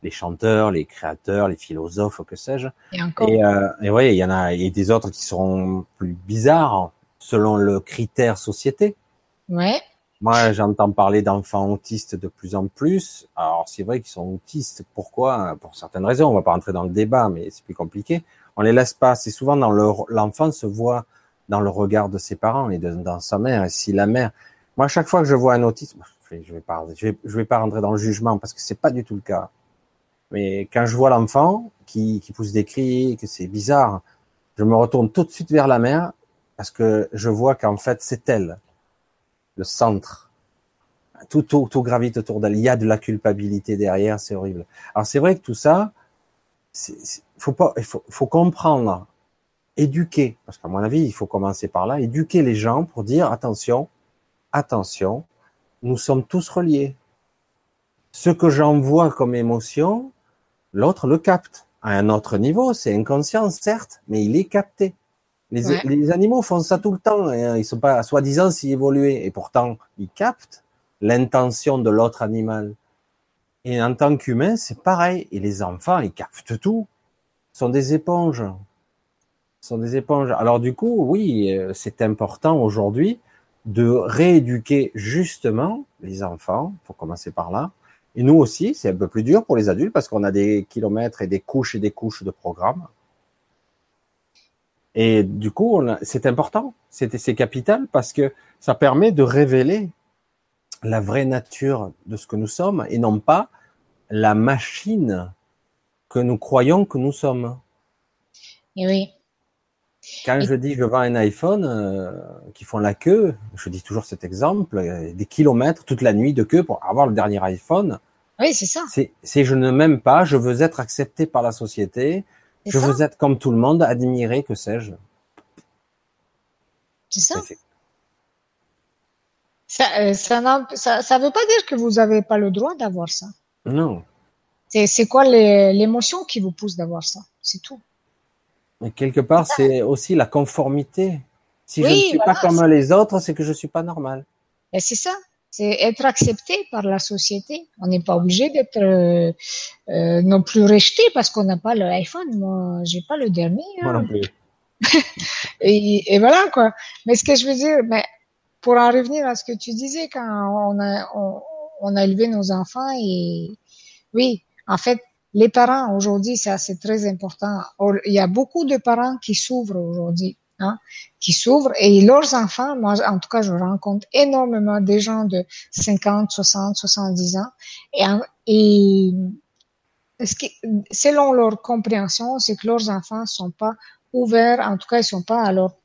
les chanteurs, les créateurs, les philosophes, que sais-je. Et, encore. et, euh, et oui, il y en a, et des autres qui seront plus bizarres selon le critère société. Ouais. Moi, j'entends parler d'enfants autistes de plus en plus. Alors, c'est vrai qu'ils sont autistes. Pourquoi? Pour certaines raisons. On va pas rentrer dans le débat, mais c'est plus compliqué. On les laisse pas. C'est souvent dans leur l'enfant se voit dans le regard de ses parents et de, dans sa mère. Et si la mère, moi, à chaque fois que je vois un autiste, je vais pas, je vais, pas rentrer dans le jugement parce que c'est pas du tout le cas. Mais quand je vois l'enfant qui, qui pousse des cris, que c'est bizarre, je me retourne tout de suite vers la mère parce que je vois qu'en fait c'est elle le centre. Tout, tout, tout gravite autour d'elle. Il y a de la culpabilité derrière, c'est horrible. Alors c'est vrai que tout ça, il faut pas, faut, faut comprendre, éduquer, parce qu'à mon avis, il faut commencer par là, éduquer les gens pour dire attention, attention, nous sommes tous reliés. Ce que j'envoie comme émotion, l'autre le capte. À un autre niveau, c'est inconscient, certes, mais il est capté. Les, animaux font ça tout le temps. Hein. Ils sont pas soi-disant s'y évoluer. Et pourtant, ils captent l'intention de l'autre animal. Et en tant qu'humain, c'est pareil. Et les enfants, ils captent tout. Ils sont des éponges. Ils sont des éponges. Alors du coup, oui, euh, c'est important aujourd'hui de rééduquer justement les enfants. Faut commencer par là. Et nous aussi, c'est un peu plus dur pour les adultes parce qu'on a des kilomètres et des couches et des couches de programmes. Et du coup, c'est important, c'est capital parce que ça permet de révéler la vraie nature de ce que nous sommes et non pas la machine que nous croyons que nous sommes. Et oui. Quand je dis je vends un iPhone euh, qui font la queue, je dis toujours cet exemple, euh, des kilomètres toute la nuit de queue pour avoir le dernier iPhone. Oui, c'est ça. C'est je ne m'aime pas, je veux être accepté par la société, je veux être comme tout le monde, admiré, que sais-je. C'est ça. Ça, euh, ça, ça, veut pas dire que vous n'avez pas le droit d'avoir ça. Non. C'est quoi l'émotion qui vous pousse d'avoir ça? C'est tout. Mais quelque part, c'est aussi la conformité. Si je ne suis pas comme les autres, c'est que je suis pas normal. C'est ça c'est être accepté par la société. On n'est pas obligé d'être euh, euh, non plus rejeté parce qu'on n'a pas l'iPhone. Moi, j'ai pas le dernier. Moi non plus. et, et, voilà quoi. Mais ce que je veux dire, mais pour en revenir à ce que tu disais quand on a on, on a élevé nos enfants et oui, en fait, les parents aujourd'hui, ça c'est très important. Il y a beaucoup de parents qui s'ouvrent aujourd'hui hein, qui s'ouvrent et leurs enfants, moi en tout cas je rencontre énormément des gens de 50, 60, 70 ans et, et ce qui, selon leur compréhension, c'est que leurs enfants sont pas ouverts, en tout cas ils sont pas à leur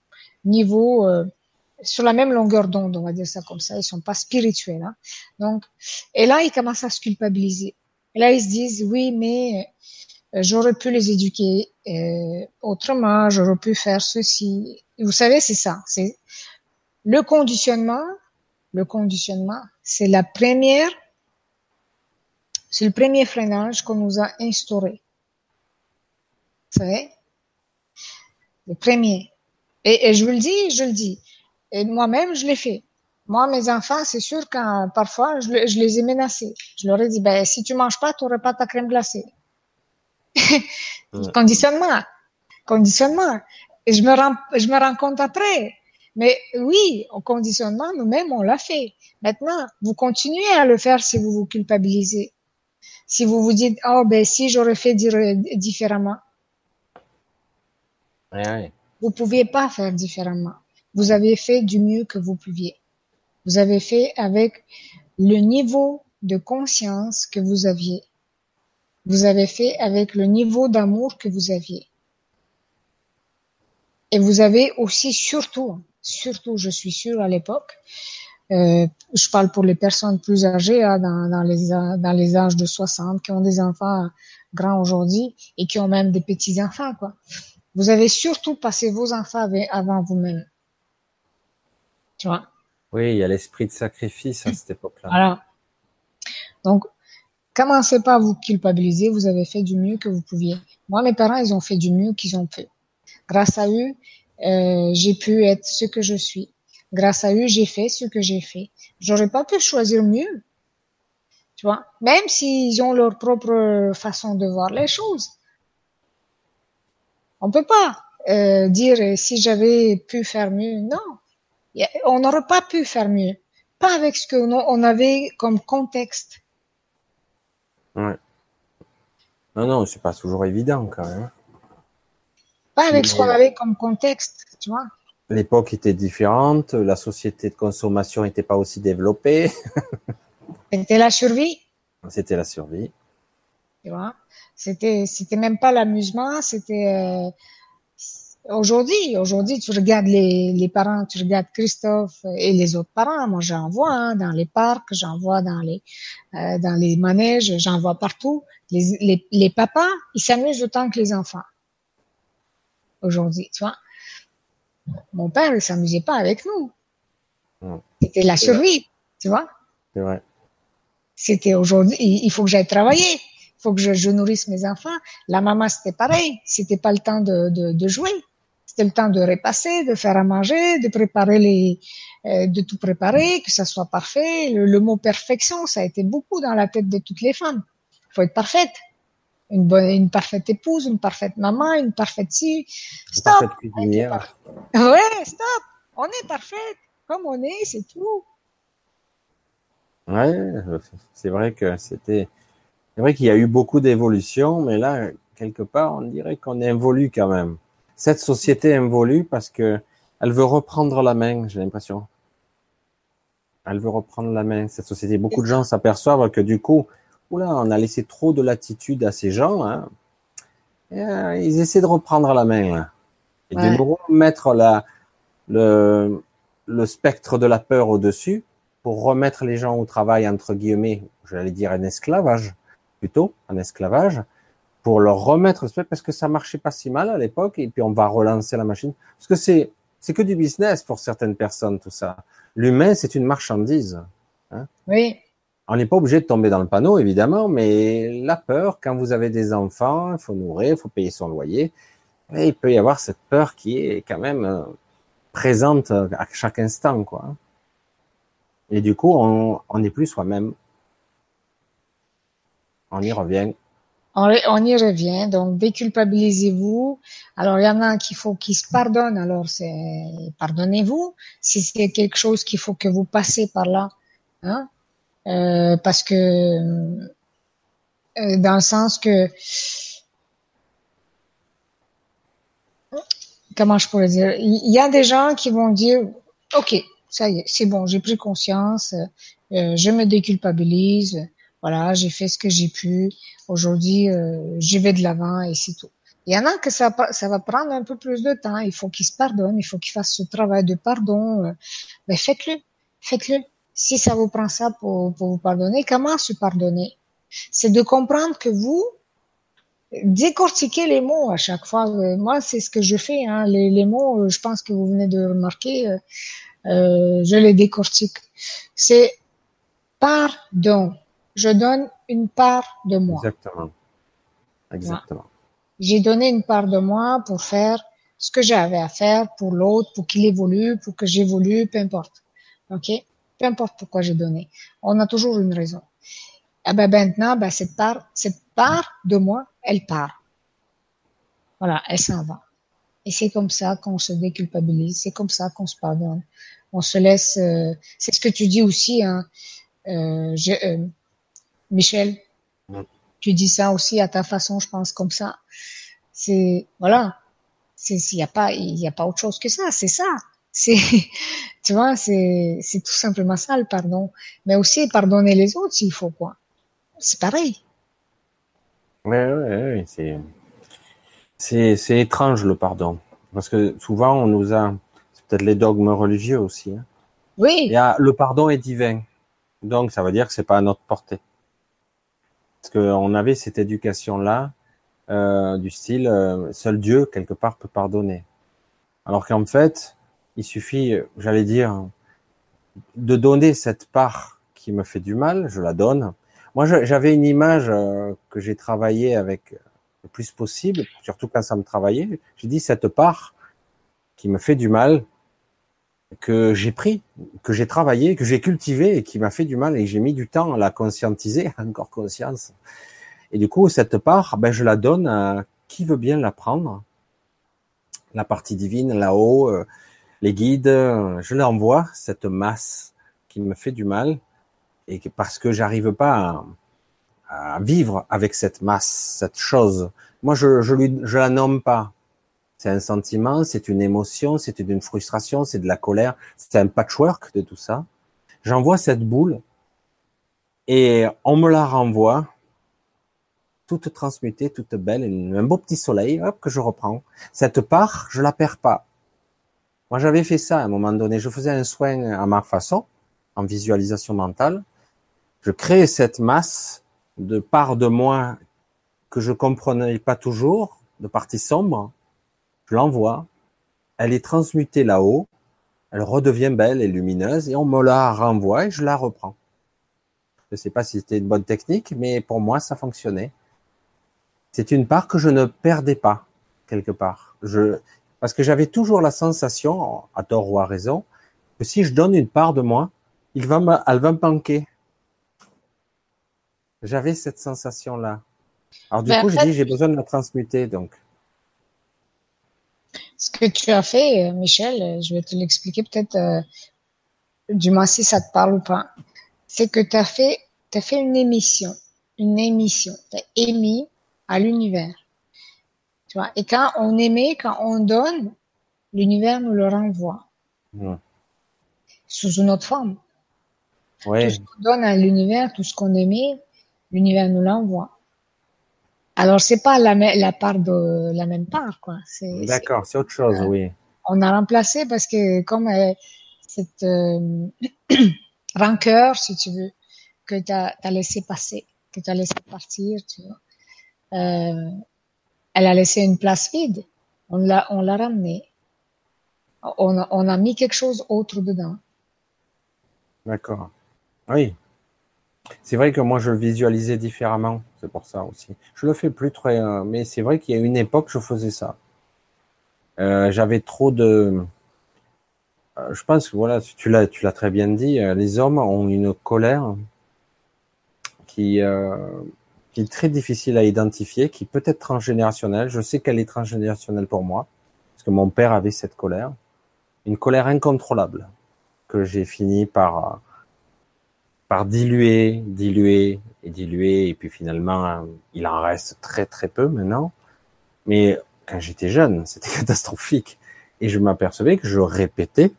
niveau euh, sur la même longueur d'onde, on va dire ça comme ça, ils sont pas spirituels. Hein. Donc, et là ils commencent à se culpabiliser. Et là ils se disent oui mais euh, j'aurais pu les éduquer euh, autrement, j'aurais pu faire ceci. vous savez, c'est ça. C'est le conditionnement. Le conditionnement, c'est la première, c'est le premier freinage qu'on nous a instauré. Vous savez, le premier. Et, je vous le dis, je le dis. Et moi-même, je l'ai fait. Moi, mes enfants, c'est sûr que parfois, je, je, les ai menacés. Je leur ai dit, ben, si tu manges pas, tu n'auras pas ta crème glacée. Conditionnement. Conditionnement. Et je me rends, je me rends compte après. Mais oui, au conditionnement, nous-mêmes, on l'a fait. Maintenant, vous continuez à le faire si vous vous culpabilisez. Si vous vous dites, oh, ben, si j'aurais fait différemment. Vous pouviez pas faire différemment. Vous avez fait du mieux que vous pouviez. Vous avez fait avec le niveau de conscience que vous aviez. Vous avez fait avec le niveau d'amour que vous aviez. Et vous avez aussi surtout, surtout, je suis sûre à l'époque, euh, je parle pour les personnes plus âgées, hein, dans, les, dans les âges de 60, qui ont des enfants grands aujourd'hui et qui ont même des petits-enfants. quoi. Vous avez surtout passé vos enfants avant vous-même. Tu vois? Oui, il y a l'esprit de sacrifice à cette époque-là. Voilà. Donc, commencez pas à vous culpabiliser, vous avez fait du mieux que vous pouviez. Moi, mes parents, ils ont fait du mieux qu'ils ont pu. Grâce à eux, euh, j'ai pu être ce que je suis. Grâce à eux, j'ai fait ce que j'ai fait. J'aurais pas pu choisir mieux. Tu vois, même s'ils ont leur propre façon de voir les choses. On peut pas euh, dire si j'avais pu faire mieux. Non, on n'aurait pas pu faire mieux. Pas avec ce qu'on avait comme contexte. Ouais. Non, non, c'est pas toujours évident quand même. Pas avec ce qu'on avait comme contexte, tu vois. L'époque était différente, la société de consommation n'était pas aussi développée. C'était la survie. C'était la survie. Tu vois, c'était c'était même pas l'amusement, c'était euh, aujourd'hui. Aujourd'hui, tu regardes les, les parents, tu regardes Christophe et les autres parents. Moi, j'en vois hein, dans les parcs, j'en vois dans les euh, dans les manèges, j'en vois partout. Les, les, les papas, ils s'amusent autant que les enfants aujourd'hui, tu vois. Mon père, il s'amusait pas avec nous. C'était la survie, tu vois. C'est vrai. C'était aujourd'hui, il faut que j'aille travailler, il faut que je, nourrisse mes enfants. La maman, c'était pareil. C'était pas le temps de, de, de jouer. C'était le temps de repasser, de faire à manger, de préparer les, euh, de tout préparer, que ça soit parfait. Le, le, mot perfection, ça a été beaucoup dans la tête de toutes les femmes. Il faut être parfaite une bonne, une parfaite épouse, une parfaite maman, une parfaite si. Stop. Parfaite Ouais, stop. On est parfaite. Comme on est, c'est tout. Ouais, c'est vrai que c'était, c'est vrai qu'il y a eu beaucoup d'évolution, mais là, quelque part, on dirait qu'on évolue quand même. Cette société évolue parce que elle veut reprendre la main, j'ai l'impression. Elle veut reprendre la main, cette société. Beaucoup de gens s'aperçoivent que du coup, oula, on a laissé trop de latitude à ces gens. Hein. Euh, ils essaient de reprendre la main et de remettre la, le, le spectre de la peur au-dessus pour remettre les gens au travail entre guillemets, j'allais dire un esclavage plutôt, un esclavage, pour leur remettre parce que ça marchait pas si mal à l'époque et puis on va relancer la machine parce que c'est c'est que du business pour certaines personnes tout ça. L'humain c'est une marchandise. Hein. Oui. On n'est pas obligé de tomber dans le panneau, évidemment, mais la peur, quand vous avez des enfants, il faut nourrir, il faut payer son loyer, et il peut y avoir cette peur qui est quand même euh, présente à chaque instant, quoi. Et du coup, on n'est plus soi-même. On y revient. On, y revient. Donc, déculpabilisez-vous. Alors, il y en a qui faut qu'ils se pardonnent. Alors, c'est pardonnez-vous. Si c'est quelque chose qu'il faut que vous passez par là, hein, euh, parce que euh, dans le sens que comment je pourrais dire? Il y a des gens qui vont dire ok ça y est c'est bon j'ai pris conscience euh, je me déculpabilise voilà j'ai fait ce que j'ai pu aujourd'hui euh, je vais de l'avant et c'est tout il y en a que ça, ça va prendre un peu plus de temps il faut qu'ils se pardonnent il faut qu'ils fassent ce travail de pardon mais ben, faites-le faites-le si ça vous prend ça pour, pour vous pardonner, comment se pardonner? C'est de comprendre que vous décortiquez les mots à chaque fois. Euh, moi, c'est ce que je fais. Hein. Les, les, mots, euh, je pense que vous venez de remarquer, euh, euh, je les décortique. C'est pardon. Je donne une part de moi. Exactement. Exactement. J'ai donné une part de moi pour faire ce que j'avais à faire pour l'autre, pour qu'il évolue, pour que j'évolue, peu importe. OK? Peu importe pourquoi j'ai donné. On a toujours une raison. Eh ben maintenant, ben cette part, cette part de moi, elle part. Voilà, elle s'en va. Et c'est comme ça qu'on se déculpabilise, c'est comme ça qu'on se pardonne. On se laisse. Euh, c'est ce que tu dis aussi, hein, euh, je, euh, Michel. Tu dis ça aussi à ta façon, je pense, comme ça. C'est voilà. C'est il y a pas il y a pas autre chose que ça. C'est ça. C'est tu vois c'est c'est tout simplement ça le pardon. Mais aussi pardonner les autres s'il faut quoi. C'est pareil. Ouais ouais, ouais c'est c'est, c'est étrange le pardon. Parce que souvent on nous a, c'est peut-être les dogmes religieux aussi. Hein. Oui. Il y a, le pardon est divin. Donc ça veut dire que c'est pas à notre portée. Parce qu'on avait cette éducation-là, euh, du style, euh, seul Dieu, quelque part, peut pardonner. Alors qu'en fait, il suffit, j'allais dire, de donner cette part qui me fait du mal, je la donne. Moi, j'avais une image euh, que j'ai travaillée avec le plus possible, surtout quand ça me travaillait. J'ai dit cette part qui me fait du mal, que j'ai pris, que j'ai travaillé, que j'ai cultivé et qui m'a fait du mal et j'ai mis du temps à la conscientiser, encore conscience. Et du coup, cette part, ben, je la donne à qui veut bien la prendre. La partie divine, là-haut, euh, les guides, je l'envoie, cette masse qui me fait du mal et parce que j'arrive pas à, à vivre avec cette masse, cette chose. Moi, je, je, lui, je la nomme pas. C'est un sentiment, c'est une émotion, c'est une frustration, c'est de la colère, c'est un patchwork de tout ça. J'envoie cette boule et on me la renvoie toute transmutée, toute belle, un beau petit soleil, hop, que je reprends. Cette part, je la perds pas. Moi, j'avais fait ça à un moment donné. Je faisais un soin à ma façon, en visualisation mentale. Je crée cette masse de part de moi que je comprenais pas toujours, de partie sombre, je l'envoie, elle est transmutée là-haut, elle redevient belle et lumineuse, et on me la renvoie et je la reprends. Je ne sais pas si c'était une bonne technique, mais pour moi, ça fonctionnait. C'est une part que je ne perdais pas, quelque part. Je, parce que j'avais toujours la sensation, à tort ou à raison, que si je donne une part de moi, il va me, elle va me manquer. J'avais cette sensation-là. Alors du coup, j'ai dit, j'ai besoin de la transmuter, donc. Ce que tu as fait, euh, Michel, euh, je vais te l'expliquer peut-être, euh, du moins si ça te parle ou pas. C'est que tu as fait, as fait une émission, une émission. Tu as émis à l'univers. Tu vois, et quand on émet, quand on donne, l'univers nous le renvoie. Sous une autre forme. Ouais. Tout ce qu'on donne à l'univers, tout ce qu'on émet, l'univers nous l'envoie. Alors c'est pas la, la part de la même part, quoi. D'accord, c'est autre chose, oui. On a remplacé parce que comme euh, cette euh, rancœur, si tu veux, que tu as, laissé passer, que tu as laissé partir, tu vois, euh, elle a laissé une place vide. On l'a, on l'a ramenée. On a, on a mis quelque chose autre dedans. D'accord. Oui. C'est vrai que moi je visualisais différemment, c'est pour ça aussi. Je le fais plus très, euh, mais c'est vrai qu'il y a une époque je faisais ça. Euh, j'avais trop de, euh, je pense que voilà, tu l'as, tu l'as très bien dit, les hommes ont une colère qui, qui est très difficile à identifier, qui peut être transgénérationnelle. Je sais qu'elle est transgénérationnelle pour moi, parce que mon père avait cette colère, une colère incontrôlable que j'ai fini par par diluer, diluer et diluer, et puis finalement, il en reste très très peu maintenant. Mais quand j'étais jeune, c'était catastrophique. Et je m'apercevais que je répétais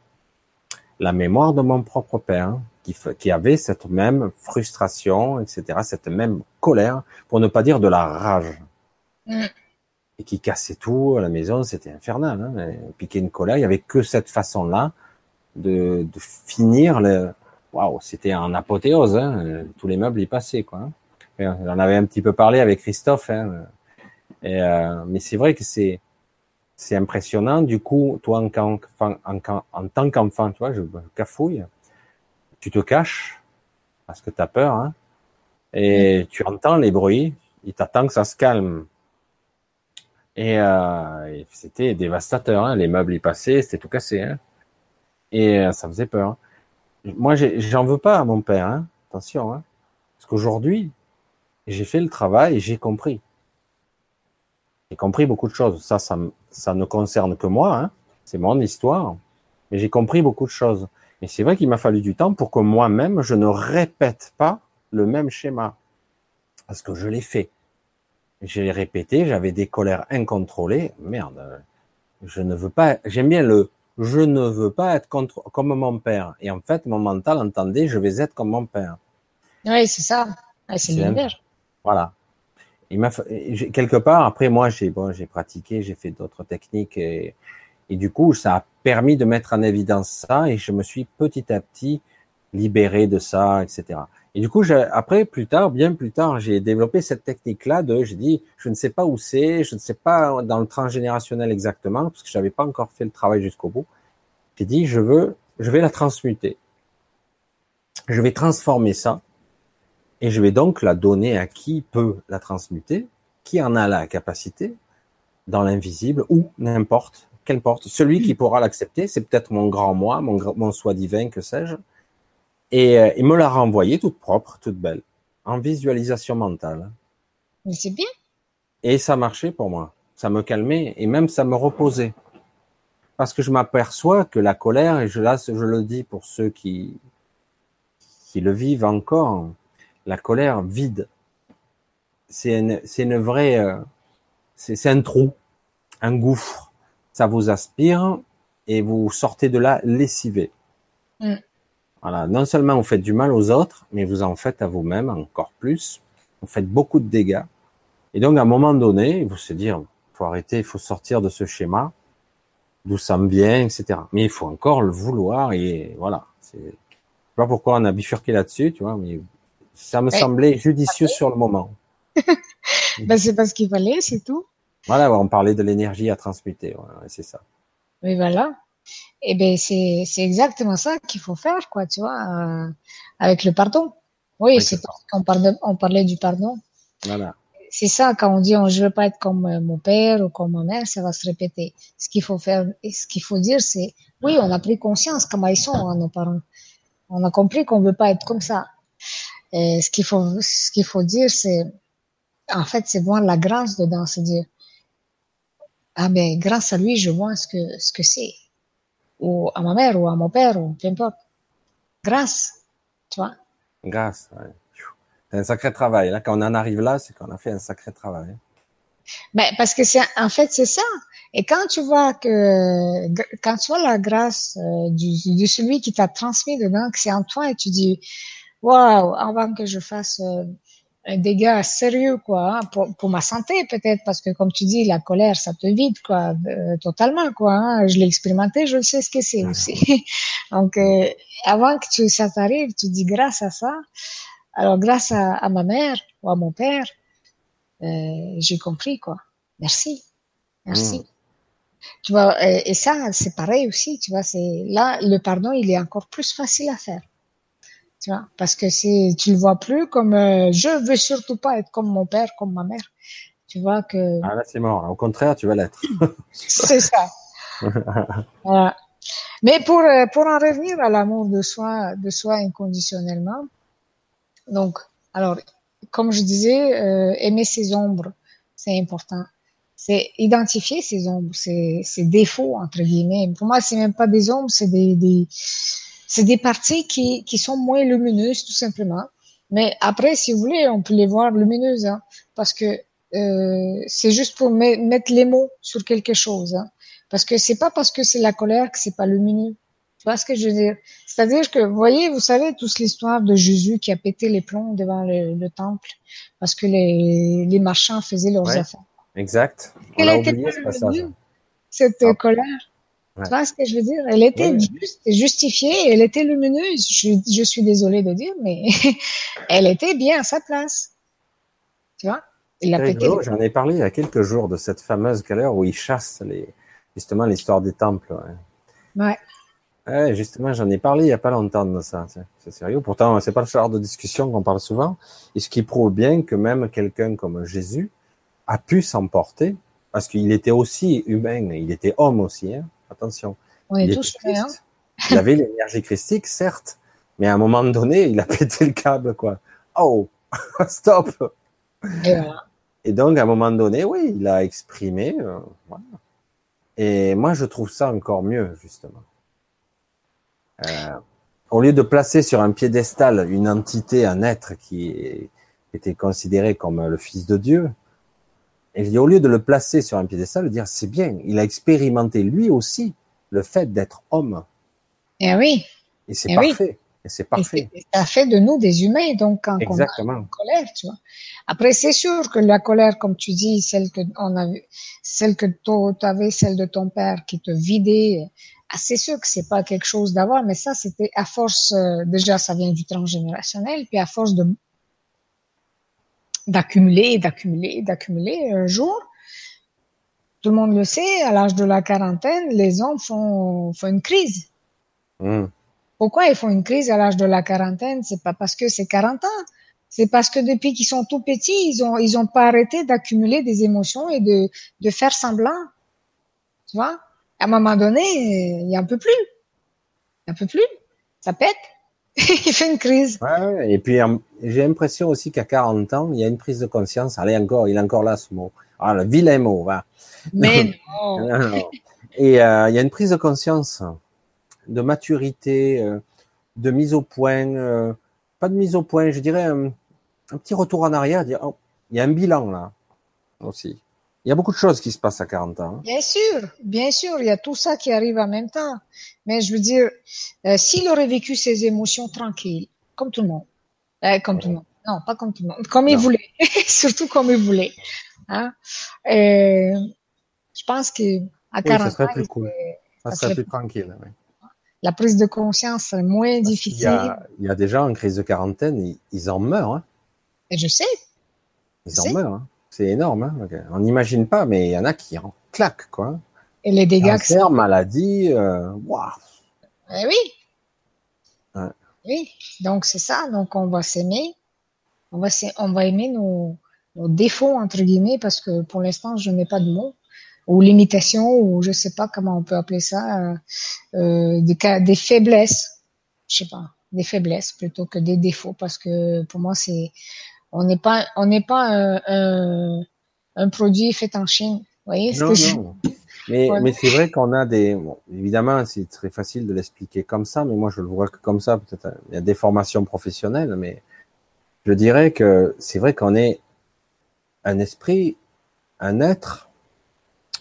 la mémoire de mon propre père, qui, qui avait cette même frustration, etc., cette même colère, pour ne pas dire de la rage. Mm. Et qui cassait tout à la maison, c'était infernal. Hein. Piquer une colère, il y avait que cette façon-là de, de finir le, waouh, c'était en apothéose. Hein. Tous les meubles y passaient, quoi. J'en avais un petit peu parlé avec Christophe. Hein. Et, euh, mais c'est vrai que c'est c'est impressionnant. Du coup, toi, en, en, en, en tant qu'enfant, tu vois, je, cafouille. Tu te caches parce que tu as peur. Hein, et tu entends les bruits. Il t'attend que ça se calme. Et, euh, c'était dévastateur. Hein. Les meubles y passaient, c'était tout cassé. Hein. Et euh, ça faisait peur. Moi, j'en veux pas à mon père, hein. attention, hein. parce qu'aujourd'hui, j'ai fait le travail et j'ai compris. J'ai compris beaucoup de choses. Ça, ça, ça ne concerne que moi. Hein. C'est mon histoire. Mais j'ai compris beaucoup de choses. Et c'est vrai qu'il m'a fallu du temps pour que moi-même, je ne répète pas le même schéma. Parce que je l'ai fait. J'ai répété, j'avais des colères incontrôlées. Merde, je ne veux pas, j'aime bien le je ne veux pas être contre, comme mon père. Et en fait, mon mental entendait, je vais être comme mon père. Oui, c'est ça. c'est l'univers. Voilà. Il m'a quelque part après moi j'ai bon j'ai pratiqué j'ai fait d'autres techniques et, et du coup ça a permis de mettre en évidence ça et je me suis petit à petit libéré de ça etc et du coup, après, plus tard, bien plus tard, j'ai développé cette technique-là de, j'ai dit, je ne sais pas où c'est, je ne sais pas dans le transgénérationnel exactement, parce que je n'avais pas encore fait le travail jusqu'au bout. J'ai dit, je veux, je vais la transmuter. Je vais transformer ça, et je vais donc la donner à qui peut la transmuter, qui en a la capacité, dans l'invisible, ou n'importe, qu'importe. Celui qui pourra l'accepter, c'est peut-être mon grand moi, mon, mon soi divin, que sais-je et euh, il me l'a renvoyée toute propre, toute belle, en visualisation mentale. Mais c'est bien. Et ça marchait pour moi. Ça me calmait et même ça me reposait. Parce que je m'aperçois que la colère, et je, là, je le dis pour ceux qui, qui le vivent encore, la colère vide. C'est une, c'est une vraie, euh, c'est, c'est un trou, un gouffre. Ça vous aspire et vous sortez de là lessivé. Mm. Voilà, non seulement vous faites du mal aux autres, mais vous en faites à vous-même encore plus. Vous faites beaucoup de dégâts. Et donc, à un moment donné, il faut se dire, faut arrêter, il faut sortir de ce schéma, d'où ça me vient, etc. Mais il faut encore le vouloir et voilà. Je sais pas pourquoi on a bifurqué là-dessus, tu vois, mais ça me semblait judicieux sur le moment. ben, c'est parce qu'il fallait, c'est tout. Voilà, on parlait de l'énergie à transmuter, c'est ça. Oui, voilà. Et eh ben c'est c'est exactement ça qu'il faut faire, quoi, tu vois, euh, avec le pardon. Oui, c'est qu'on parlait, on parlait du pardon. Voilà. C'est ça quand on dit on, je veux pas être comme euh, mon père ou comme ma mère, ça va se répéter. Ce qu'il faut faire, ce qu'il faut dire, c'est oui, on a pris conscience comment ils sont hein, nos parents. On a compris qu'on veut pas être comme ça. Et ce qu'il faut, ce qu'il faut dire, c'est en fait, c'est voir la grâce dedans, c'est dire ah ben grâce à lui, je vois ce que ce que c'est ou à ma mère ou à mon père ou peu importe. Grâce, tu vois. Grâce, ouais. C'est un sacré travail. Là, quand on en arrive là, c'est qu'on a fait un sacré travail. Mais ben, parce que c'est en fait c'est ça. Et quand tu vois que quand tu vois la grâce euh, du, de celui qui t'a transmis dedans, que c'est en toi, et tu dis waouh, avant que je fasse euh, un dégât sérieux quoi hein, pour, pour ma santé peut-être parce que comme tu dis la colère ça te vide quoi euh, totalement quoi hein. je l'ai expérimenté je sais ce que c'est aussi. Donc euh, avant que tu, ça t'arrive tu dis grâce à ça. Alors grâce à, à ma mère ou à mon père euh, j'ai compris quoi. Merci. Merci. Mmh. tu vois et, et ça c'est pareil aussi tu vois c'est là le pardon il est encore plus facile à faire tu vois, parce que c'est, tu le vois plus comme euh, je veux surtout pas être comme mon père, comme ma mère. Tu vois que. Ah là, c'est mort. Au contraire, tu vas l'être. c'est ça. voilà. Mais pour, euh, pour en revenir à l'amour de soi, de soi inconditionnellement, donc, alors, comme je disais, euh, aimer ses ombres, c'est important. C'est identifier ses ombres, ses, ses défauts, entre guillemets. Pour moi, c'est même pas des ombres, c'est des, des, c'est des parties qui, qui sont moins lumineuses, tout simplement. Mais après, si vous voulez, on peut les voir lumineuses, hein, parce que euh, c'est juste pour mettre les mots sur quelque chose. Hein, parce que c'est pas parce que c'est la colère que c'est pas lumineux. Tu vois ce que je veux dire? C'est-à-dire que, vous voyez, vous savez tous l'histoire de Jésus qui a pété les plombs devant le, temple parce que les, les marchands faisaient leurs affaires. Exact. On a oublié ce passage. Cette ah. colère. Tu vois ce que je veux dire? Elle était juste, justifiée, elle était lumineuse. Je, je suis désolée de dire, mais elle était bien à sa place. Tu vois? J'en ai parlé il y a quelques jours de cette fameuse galère où ils chassent les, justement l'histoire des temples. Ouais. ouais. justement, j'en ai parlé il y a pas longtemps de ça. C'est sérieux. Pourtant, c'est pas le genre de discussion qu'on parle souvent. Et ce qui prouve bien que même quelqu'un comme Jésus a pu s'emporter parce qu'il était aussi humain, il était homme aussi. Hein Attention. On est il tous hein. Il avait l'énergie christique, certes, mais à un moment donné, il a pété le câble, quoi. Oh, stop. et donc, à un moment donné, oui, il a exprimé. Euh, voilà. Et moi, je trouve ça encore mieux, justement. Euh, au lieu de placer sur un piédestal une entité, un être qui était considéré comme le Fils de Dieu, et au lieu de le placer sur un piédestal, de dire c'est bien, il a expérimenté lui aussi le fait d'être homme. Et eh oui. Et c'est eh parfait. Et c'est parfait. ça fait de nous des humains, donc quand Exactement. on a une colère, tu vois. Après, c'est sûr que la colère, comme tu dis, celle que on a, celle que tu avais, celle de ton père qui te vidait, ah, c'est sûr que c'est pas quelque chose d'avoir, mais ça, c'était à force, euh, déjà, ça vient du transgénérationnel, puis à force de d'accumuler, d'accumuler, d'accumuler un jour, tout le monde le sait, à l'âge de la quarantaine, les hommes font, font une crise. Mmh. Pourquoi ils font une crise à l'âge de la quarantaine? C'est pas parce que c'est 40 ans. C'est parce que depuis qu'ils sont tout petits, ils ont ils ont pas arrêté d'accumuler des émotions et de de faire semblant. Tu vois? À un moment donné, il y a un peu plus. Un peu plus. Ça pète. il fait une crise. Ouais, et puis j'ai l'impression aussi qu'à 40 ans, il y a une prise de conscience. Allez encore, il est encore là ce mot. Ah, le vilain mot, va. Mais non. Et euh, il y a une prise de conscience de maturité, euh, de mise au point, euh, pas de mise au point, je dirais un, petit retour en arrière, dire oh, il y a un bilan là aussi. Il y a beaucoup de choses qui se passent à 40 ans. Hein. Bien sûr, bien sûr, il y a tout ça qui arrive en même temps. Mais je veux dire, euh, s'il aurait vécu ses émotions tranquilles, comme tout le monde, comme tout le monde, non, pas comme tout le monde, comme il voulait, surtout comme il voulait. Hein? je pense que à 40 ça serait plus cool. Ça, serait, plus tranquille. Oui la prise de conscience serait moins difficile. Il y, a, il y, a, des gens en crise de quarantaine, ils, en meurent. Hein. Et je sais. Ils en meurent. Hein. C'est énorme. Hein. On n'imagine pas, mais il y en a qui en claquent. Quoi. Et les dégâts Cancer, que maladie, euh, Eh oui. Oui. Donc c'est ça. Donc on va s'aimer. On va, on va aimer nos, nos défauts, entre guillemets, parce que pour l'instant, je n'ai pas de mots ou limitation ou je sais pas comment on peut appeler ça euh, euh, des cas des faiblesses je sais pas des faiblesses plutôt que des défauts parce que pour moi c'est on n'est pas on n'est pas un, un, un, produit fait en Chine vous voyez non, non. mais mais c'est vrai qu'on a des bon, évidemment c'est très facile de l'expliquer comme ça mais moi je le vois que comme ça peut-être il y a des formations professionnelles mais je dirais que c'est vrai qu'on est un esprit un être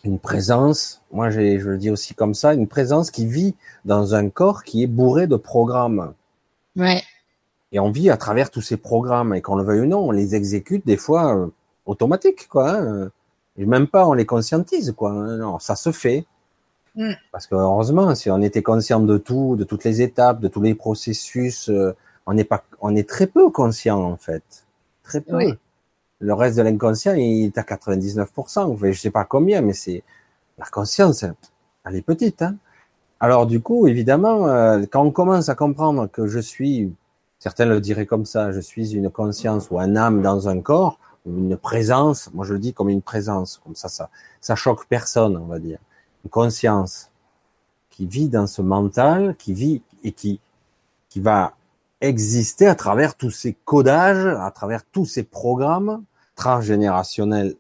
une présence, moi je le dis aussi comme ça, une présence qui vit dans un corps qui est bourré de programmes. Ouais. Et on vit à travers tous ces programmes, et qu'on le veuille ou non, on les exécute des fois euh, automatiques, quoi. Hein. Et même pas on les conscientise, quoi. Hein. Non, ça se fait. Mm. Parce que heureusement, si on était conscient de tout, de toutes les étapes, de tous les processus, euh, on n'est pas, on est très peu conscient en fait, très peu. Le reste de l'inconscient, il est à 99%. Enfin, je sais pas combien, mais c'est la conscience, elle est petite. Hein Alors du coup, évidemment, euh, quand on commence à comprendre que je suis, certains le diraient comme ça, je suis une conscience ou un âme dans un corps, ou une présence. Moi, je le dis comme une présence, comme ça, ça, ça choque personne, on va dire. Une conscience qui vit dans ce mental, qui vit et qui qui va exister à travers tous ces codages, à travers tous ces programmes, transgénérationnel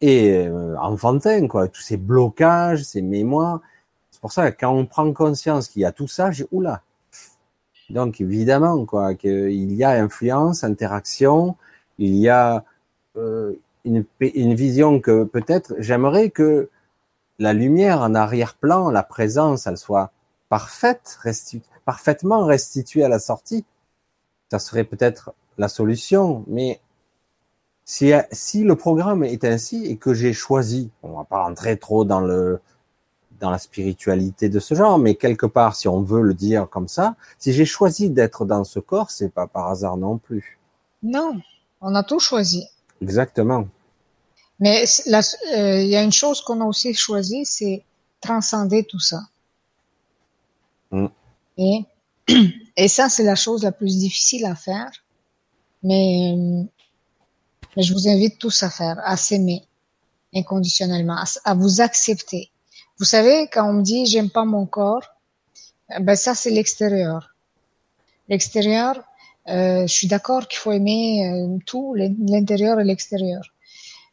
et euh, enfantin, quoi, tous ces blocages, ces mémoires. C'est pour ça que quand on prend conscience qu'il y a tout ça, j'ai oula. Donc évidemment, quoi, qu'il y a influence, interaction, il y a euh, une, vision que peut-être j'aimerais que la lumière en arrière-plan, la présence, elle soit parfaite, parfaitement restituée à la sortie. Ça serait peut-être la solution, mais si, si le programme est ainsi et que j'ai choisi, on va pas rentrer trop dans le dans la spiritualité de ce genre, mais quelque part, si on veut le dire comme ça, si j'ai choisi d'être dans ce corps, c'est pas par hasard non plus. Non, on a tout choisi. Exactement. Mais euh, il y a une chose qu'on a aussi choisi, c'est transcender tout ça. Mm. Et, et ça, c'est la chose la plus difficile à faire. Mais mais je vous invite tous à faire, à s'aimer inconditionnellement, à, vous accepter. Vous savez, quand on me dit j'aime pas mon corps, eh ben ça c'est l'extérieur. L'extérieur, euh, je suis d'accord qu'il faut aimer euh, tout, l'intérieur et l'extérieur.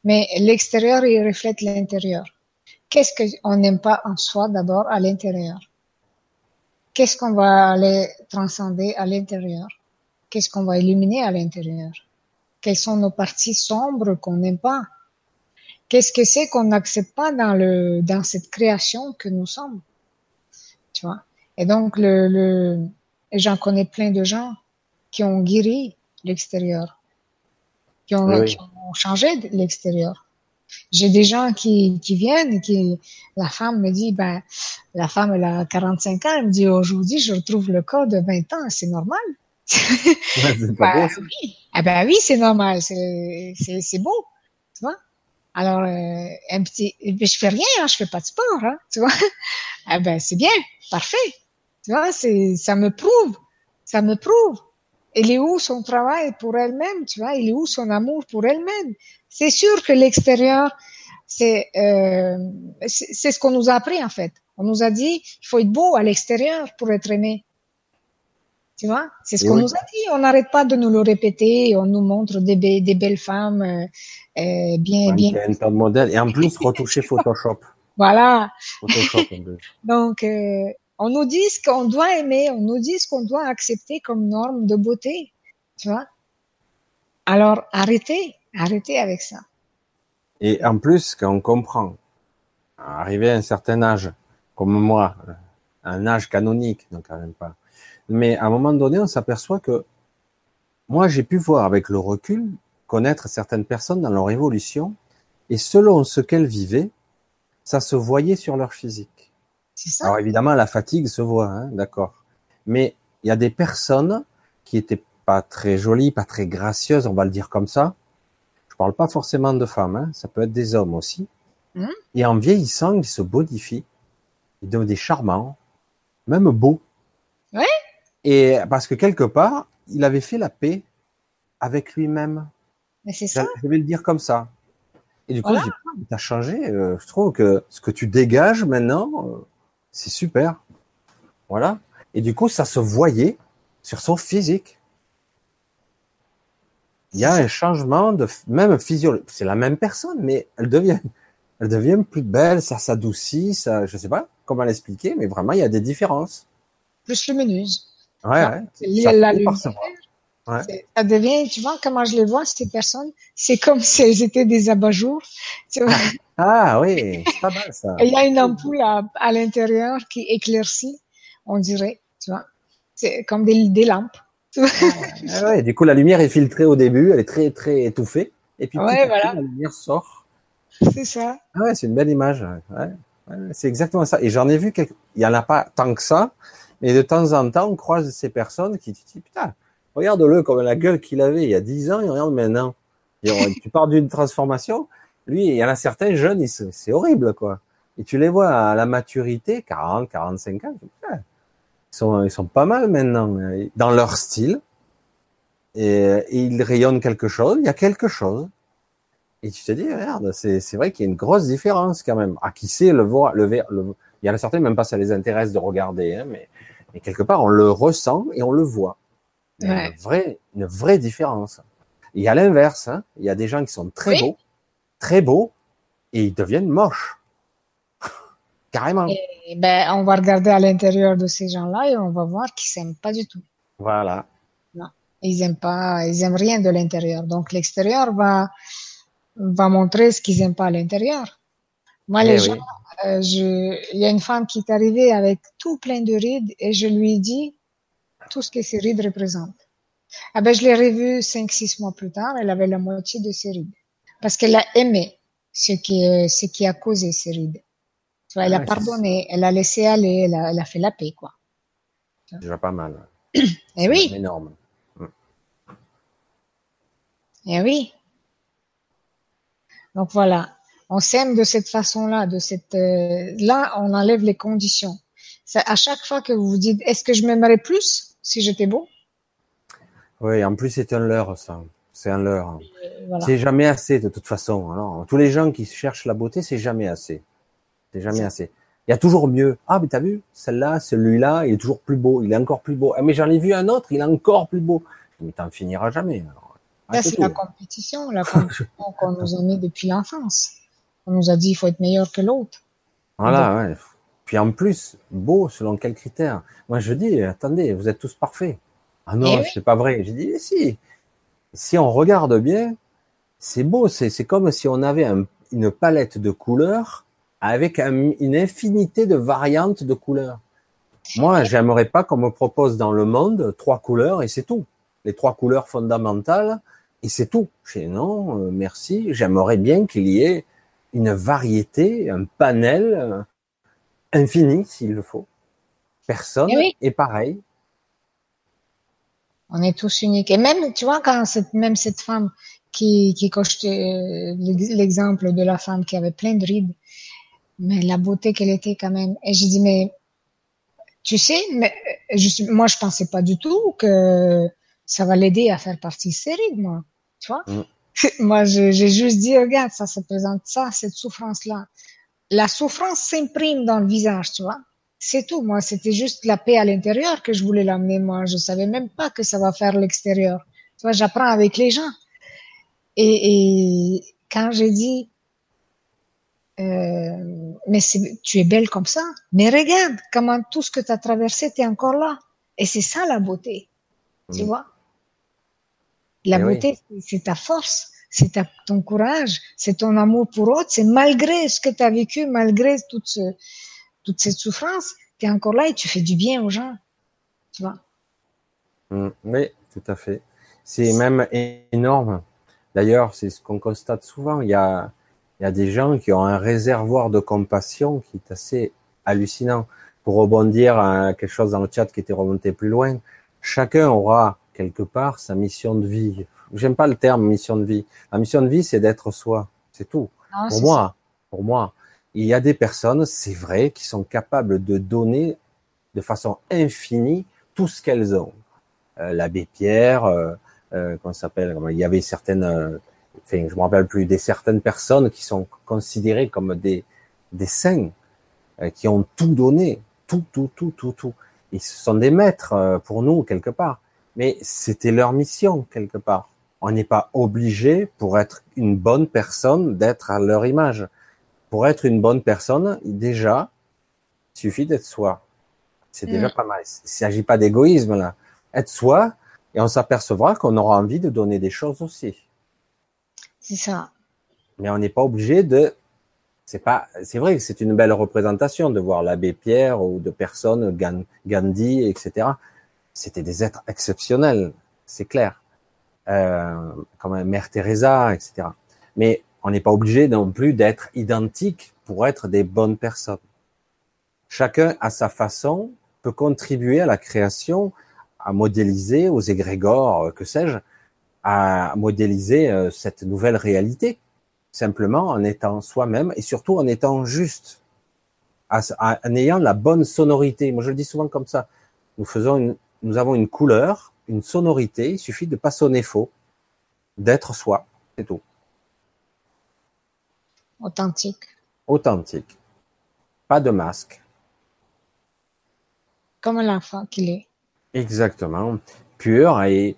Mais l'extérieur, il reflète l'intérieur. Qu'est-ce qu'on n'aime pas en soi d'abord à l'intérieur? Qu'est-ce qu'on va aller transcender à l'intérieur? Qu'est-ce qu'on va éliminer à l'intérieur? Quelles sont nos parties sombres qu'on n'aime pas? Qu'est-ce que c'est qu'on n'accepte pas dans le dans cette création que nous sommes? Tu vois? Et donc le, le j'en connais plein de gens qui ont guéri l'extérieur, qui ont, changé l'extérieur. J'ai des gens qui, qui viennent qui, la femme me dit, ben, la femme, elle a 45 ans, elle me dit, aujourd'hui, je retrouve le corps de 20 ans, c'est normal. ben, oui. Ah ben oui, c'est normal, c'est beau, tu vois? Alors, euh, un petit, je fais rien, hein, je fais pas de sport, hein, tu vois. Ah ben c'est bien, parfait. Tu vois, c'est, ça me prouve, ça me prouve. Elle est où son travail pour elle-même, tu vois, il est où son amour pour elle-même? C'est sûr que l'extérieur, c'est, euh, c'est ce qu'on nous a appris en fait. On nous a dit, il faut être beau à l'extérieur pour être aimé. Tu vois, c'est ce qu'on nous a dit. On n'arrête pas de nous le répéter. On nous montre des, des belles femmes euh, euh bien, bien. Y a modèle et en plus retoucher Photoshop. Voilà. Photoshop Donc, euh, on nous dit ce qu'on doit aimer, on nous dit ce qu'on doit accepter comme norme de beauté, tu vois? Alors arrêtez, arrêtez avec ça. Et en plus, quand on comprend, arrivé à un certain âge, comme moi, un âge canonique, donc quand même pas. Mais à un moment donné, on s'aperçoit que moi, j'ai pu voir avec le recul, connaître certaines personnes dans leur évolution, et selon ce qu'elles vivaient, ça se voyait sur leur physique. Alors évidemment, la fatigue se voit, hein, d'accord. Mais il y a des personnes qui étaient pas très jolies, pas très gracieuses, on va le dire comme ça. Je parle pas forcément de femmes, hein, ça peut être des hommes aussi. Mmh. Et en vieillissant, ils se modifient, ils deviennent charmants, même beaux. Oui. Et parce que quelque part, il avait fait la paix avec lui-même. Mais c'est ça. Je vais le dire comme ça. Et du coup, voilà. tu as changé. Euh, je trouve que ce que tu dégages maintenant, euh, c'est super. Voilà. Et du coup, ça se voyait sur son physique. Il y a un changement de même physiologie. C'est la même personne, mais elle devient, elle devient plus belle, ça s'adoucit, ça, je sais pas comment l'expliquer, mais vraiment il y a des différences. Plus lumineuse. Ouais, ouais. Ça, la lumière, ouais. ça devient, tu vois, comment je les vois ces personnes, c'est comme si elles étaient des abat-jours. Ah oui, c'est pas mal ça. Il y a une ampoule à, à l'intérieur qui éclaircit, on dirait, tu vois. C'est comme des, des lampes. ah, ouais, du coup, la lumière est filtrée au début, elle est très très étouffée, et puis ouais, voilà. la lumière sort. C'est ça. Ah ouais, c'est une belle image. Ouais. c'est exactement ça. Et j'en ai vu quelques... Il y en a pas tant que ça, mais de temps en temps, on croise ces personnes qui tu dis putain, regarde-le comme la gueule qu'il avait il y a dix ans et regarde maintenant. tu pars d'une transformation. Lui, il y en a certains jeunes, c'est horrible, quoi. Et tu les vois à la maturité, 40, 45 ans, ils sont, ils sont pas mal maintenant, dans leur style. Et, ils rayonnent quelque chose, il y a quelque chose. Et tu te dis, regarde, c'est vrai qu'il y a une grosse différence quand même. À qui sait le voir, le, le, il y en a certains, même pas ça les intéresse de regarder, hein, mais, mais quelque part, on le ressent et on le voit. Il y a une vraie, une vraie différence. Il y a l'inverse, hein. il y a des gens qui sont très beaux, très beaux et ils deviennent moches. Carrément. Et, ben, on va regarder à l'intérieur de ces gens-là et on va voir qu'ils s'aiment pas du tout. Voilà. Non, ils aiment pas, ils aiment rien de l'intérieur. Donc l'extérieur va va montrer ce qu'ils aiment pas à l'intérieur. Moi, les eh gens, euh, je, il y a une femme qui est arrivée avec tout plein de rides et je lui ai dit tout ce que ces rides représentent. Ah ben, je l'ai revue cinq, six mois plus tard, elle avait la moitié de ses rides parce qu'elle a aimé ce qui, ce qui a causé ces rides. Tu vois, elle a ah, pardonné, elle a laissé aller, elle a, elle a fait la paix, quoi. C'est déjà pas mal. Eh oui. Énorme. Mm. Eh oui. Donc voilà, on s'aime de cette façon-là, de cette euh, là, on enlève les conditions. Ça, à chaque fois que vous vous dites, est-ce que je m'aimerais plus si j'étais beau? Oui, en plus c'est un leurre ça. C'est un leurre. Euh, c'est jamais assez de toute façon. Alors, tous les gens qui cherchent la beauté, c'est jamais assez. C'est jamais assez. Il y a toujours mieux. Ah, mais t'as vu, celle-là, celui-là, il est toujours plus beau, il est encore plus beau. Ah, mais j'en ai vu un autre, il est encore plus beau. Mais t'en finiras jamais. Là, c'est la compétition, la compétition qu'on nous a mis depuis l'enfance. On nous a dit il faut être meilleur que l'autre. Voilà, ouais. Puis en plus, beau, selon quels critères Moi, je dis, attendez, vous êtes tous parfaits. Ah non, eh c'est pas vrai. J'ai dit, si. Si on regarde bien, c'est beau. C'est comme si on avait une palette de couleurs avec une infinité de variantes de couleurs. Moi, j'aimerais pas qu'on me propose dans le monde trois couleurs et c'est tout. Les trois couleurs fondamentales et c'est tout. Je dis non, euh, merci. J'aimerais bien qu'il y ait une variété, un panel euh, infini s'il le faut. Personne eh est pareil. On est tous uniques. Et même, tu vois, quand cette, même cette femme qui, qui euh, l'exemple de la femme qui avait plein de rides, mais la beauté qu'elle était quand même. Et j'ai dit, mais tu sais, mais je, moi, je pensais pas du tout que ça va l'aider à faire partie de ces rides, moi. Tu vois? Mm. moi, j'ai juste dit, regarde, ça se présente ça, cette souffrance-là. La souffrance s'imprime dans le visage, tu vois. C'est tout. Moi, c'était juste la paix à l'intérieur que je voulais l'amener. Moi, je savais même pas que ça va faire l'extérieur. Tu vois, j'apprends avec les gens. Et, et quand j'ai dit, euh, mais tu es belle comme ça, mais regarde comment tout ce que tu as traversé, tu es encore là. Et c'est ça la beauté. Tu vois? La eh beauté, c'est ta force, c'est ton courage, c'est ton amour pour autre, c'est malgré ce que tu as vécu, malgré toute, ce, toute cette souffrance, tu es encore là et tu fais du bien aux gens. Tu vois? Mm. Oui, tout à fait. C'est même énorme. D'ailleurs, c'est ce qu'on constate souvent. Il y a, il y a des gens qui ont un réservoir de compassion qui est assez hallucinant. Pour rebondir à quelque chose dans le chat qui était remonté plus loin, chacun aura quelque part sa mission de vie. J'aime pas le terme mission de vie. La mission de vie, c'est d'être soi. C'est tout. pour moi, pour moi, il y a des personnes, c'est vrai, qui sont capables de donner de façon infinie tout ce qu'elles ont. Euh, L'abbé Pierre, euh, euh, comment s'appelle Il y avait certaines, euh, enfin, je me rappelle plus, des certaines personnes qui sont considérées comme des des saints, euh, qui ont tout donné, tout, tout, tout, tout, tout. Ils sont des maîtres euh, pour nous quelque part, mais c'était leur mission quelque part. On n'est pas obligé pour être une bonne personne d'être à leur image. Pour être une bonne personne, déjà, il suffit d'être soi. C'est déjà mm. pas mal. Il s'agit pas d'égoïsme là. Être soi, et on s'apercevra qu'on aura envie de donner des choses aussi. C'est ça. Mais on n'est pas obligé de. C'est pas. C'est vrai que c'est une belle représentation de voir l'abbé Pierre ou de personnes Gandhi, etc. C'était des êtres exceptionnels, c'est clair. Euh, comme Mère Teresa, etc. Mais on n'est pas obligé non plus d'être identique pour être des bonnes personnes. Chacun, à sa façon, peut contribuer à la création à modéliser aux égrégores, euh, que sais-je, à modéliser euh, cette nouvelle réalité, simplement en étant soi-même et surtout en étant juste, en ayant la bonne sonorité. Moi, je le dis souvent comme ça. Nous faisons une, nous avons une couleur, une sonorité. Il suffit de pas sonner faux, d'être soi, c'est tout. Authentique. Authentique. Pas de masque. Comme l'enfant qu'il est. Exactement. Pur et,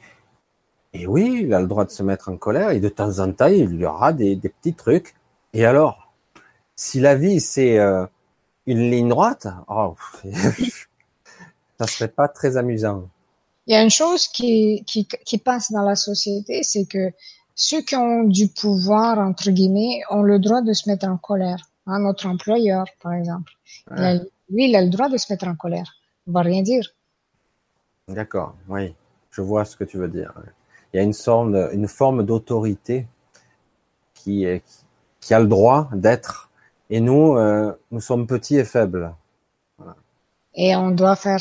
et oui, il a le droit de se mettre en colère et de temps en temps, il y aura des, des petits trucs. Et alors, si la vie c'est euh, une ligne droite, oh, ça serait pas très amusant. Il y a une chose qui, qui, qui passe dans la société, c'est que ceux qui ont du pouvoir, entre guillemets, ont le droit de se mettre en colère. Hein, notre employeur, par exemple. lui, il a le droit de se mettre en colère. On va rien dire. D'accord, oui, je vois ce que tu veux dire. Il y a une forme, une forme d'autorité qui, qui a le droit d'être. Et nous, euh, nous sommes petits et faibles. Et on doit faire,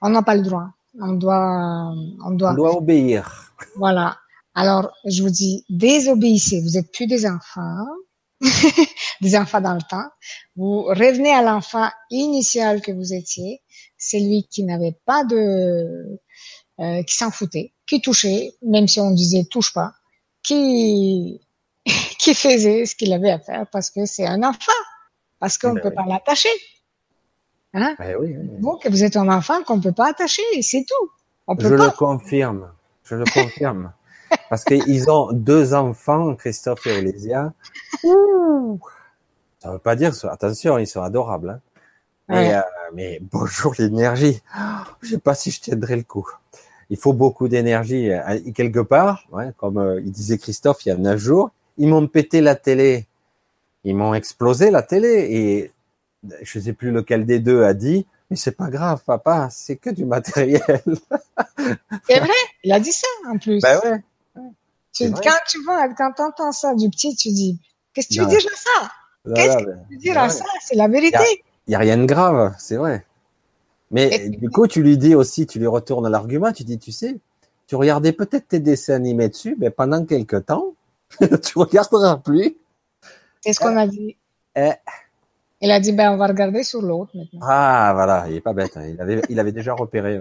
on n'a pas le droit. On doit, on doit. On doit obéir. Voilà. Alors, je vous dis, désobéissez. Vous êtes plus des enfants, des enfants dans le temps. Vous revenez à l'enfant initial que vous étiez c'est lui qui n'avait pas de, euh, qui s'en foutait, qui touchait, même si on disait touche pas, qui, qui faisait ce qu'il avait à faire parce que c'est un enfant, parce qu'on ne ben peut pas l'attacher. Hein? Oui, oui, que vous êtes un enfant qu'on ne peut pas attacher, c'est tout. On peut je le confirme, je le confirme. Parce qu'ils ont deux enfants, Christophe et Olésia. Ça veut pas dire, attention, ils sont adorables. Hein. Mais, euh, mais bonjour l'énergie. Je sais pas si je tiendrai le coup. Il faut beaucoup d'énergie. Euh, quelque part, ouais, comme euh, il disait Christophe il y a neuf jours, ils m'ont pété la télé. Ils m'ont explosé la télé. Et je sais plus lequel des deux a dit, mais c'est pas grave, papa, c'est que du matériel. c'est vrai, il a dit ça en plus. Ben ouais. quand tu vois, quand t'entends ça du petit, tu dis, qu'est-ce que tu veux dire à ça? Qu'est-ce que tu veux dire à ça? C'est la vérité. Il y a, rien de grave, c'est vrai. Mais du coup, tu lui dis aussi, tu lui retournes l'argument, tu dis, tu sais, tu regardais peut-être tes dessins animés dessus, mais pendant quelques temps, tu regarderas plus. C'est ce qu'on a dit. Eh. Il a dit, ben, on va regarder sur l'autre maintenant. Ah, voilà, il est pas bête. Hein. Il avait, il avait déjà repéré.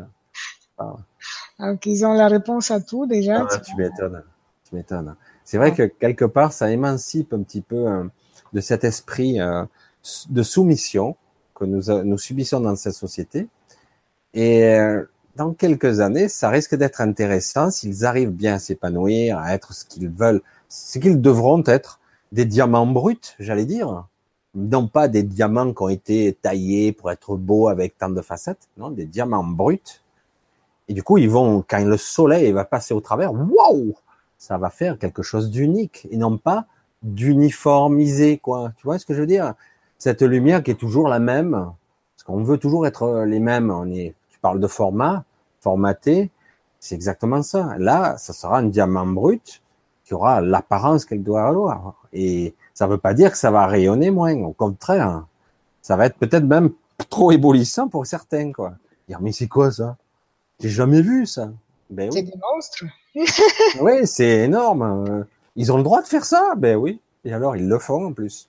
Ah. Donc, ils ont la réponse à tout déjà. Ah, tu m'étonnes. Tu m'étonnes. C'est vrai que quelque part, ça émancipe un petit peu euh, de cet esprit euh, de soumission que nous, nous subissons dans cette société. Et euh, dans quelques années, ça risque d'être intéressant s'ils arrivent bien à s'épanouir, à être ce qu'ils veulent, ce qu'ils devront être, des diamants bruts, j'allais dire. Non pas des diamants qui ont été taillés pour être beaux avec tant de facettes, non, des diamants bruts. Et du coup, ils vont, quand le soleil va passer au travers, waouh, ça va faire quelque chose d'unique et non pas d'uniformisé, quoi. Tu vois ce que je veux dire? Cette lumière qui est toujours la même, parce qu'on veut toujours être les mêmes. On est, tu parles de format, formaté, c'est exactement ça. Là, ça sera un diamant brut qui aura l'apparence qu'elle doit avoir. Et ça veut pas dire que ça va rayonner moins. Au contraire, ça va être peut-être même trop éblouissant pour certains, quoi. Dire, mais c'est quoi ça? J'ai jamais vu ça. Ben oui. C'est des monstres. oui, c'est énorme. Ils ont le droit de faire ça? Ben oui. Et alors, ils le font en plus.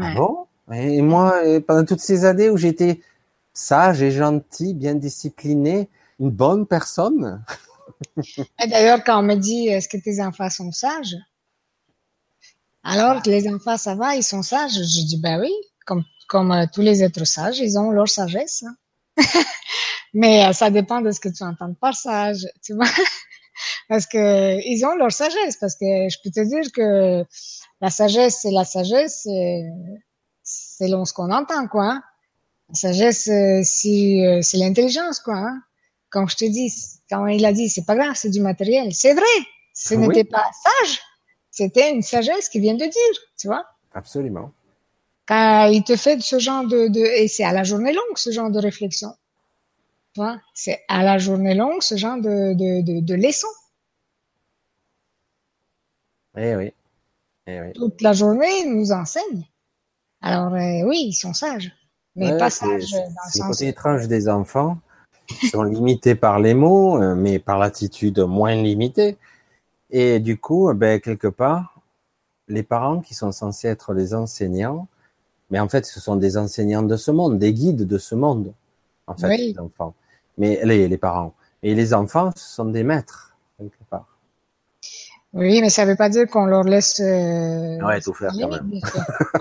Ah bon? Et moi, pendant toutes ces années où j'étais sage et gentil, bien discipliné, une bonne personne. D'ailleurs, quand on me dit est-ce que tes enfants sont sages? Alors que les enfants, ça va, ils sont sages. Je dis ben oui, comme, comme euh, tous les êtres sages, ils ont leur sagesse. Hein. Mais euh, ça dépend de ce que tu entends par sage, tu vois parce que ils ont leur sagesse. Parce que je peux te dire que la sagesse, c'est la sagesse selon ce qu'on entend, quoi. Hein. La sagesse, euh, euh, c'est l'intelligence, quoi. Hein. Comme je te dis, quand il a dit, c'est pas grave, c'est du matériel. C'est vrai. Ce n'était pas sage. C'était une sagesse qui vient de dire, tu vois. Absolument. Quand il te fait ce genre de, de et c'est à la journée longue, ce genre de réflexion. Tu vois, c'est à la journée longue, ce genre de, de, de, de leçon. Eh oui. Eh oui. Toute la journée, ils nous enseignent. Alors, euh, oui, ils sont sages. Mais pas sages dans le C'est le côté étrange des enfants. Ils sont limités par les mots, euh, mais par l'attitude moins limitée. Et du coup, ben, quelque part, les parents qui sont censés être les enseignants, mais en fait, ce sont des enseignants de ce monde, des guides de ce monde, en fait, les enfants. Mais les, les parents. Et les enfants, ce sont des maîtres, quelque part. Oui, mais ça ne veut pas dire qu'on leur laisse. Euh, ouais, tout faire quand même.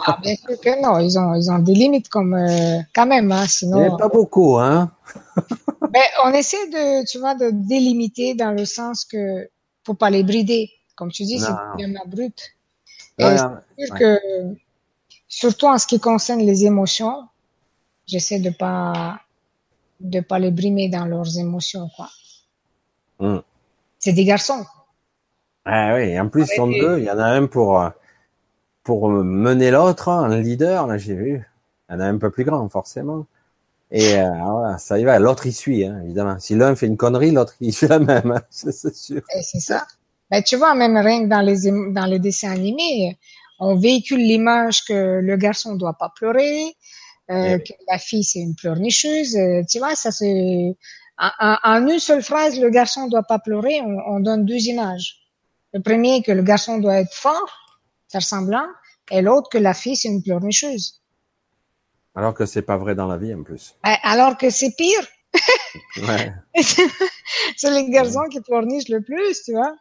Ah, bien sûr que non, ils ont, ils ont des limites comme euh, quand même, hein, sinon. Mais pas beaucoup, hein. ben, on essaie de, tu vois, de délimiter dans le sens que faut pas les brider, comme tu dis, c'est bien brut. Et c'est sûr que, surtout en ce qui concerne les émotions, j'essaie de pas, de pas les brimer dans leurs émotions, quoi. Hum. C'est des garçons. Ah oui, en plus, ils sont deux. Il y en a un pour, euh, pour mener l'autre, hein, un leader, là, j'ai vu. Il y en a un peu plus grand, forcément. Et euh, voilà, ça y va. L'autre, il suit, hein, évidemment. Si l'un fait une connerie, l'autre, il fait la même. Hein, c'est sûr. C'est ça. Ben, tu vois, même rien que dans les, dans les dessins animés, on véhicule l'image que le garçon doit pas pleurer, euh, eh que la fille, c'est une pleurnicheuse. Euh, tu vois, ça c'est... En, en, une seule phrase, le garçon doit pas pleurer, on, on donne deux images. Le premier, que le garçon doit être fort, faire semblant, et l'autre, que la fille, c'est une pleurnicheuse. Alors que c'est pas vrai dans la vie, en plus. Alors que c'est pire. Ouais. c'est les garçons qui pleurnichent le plus, tu vois.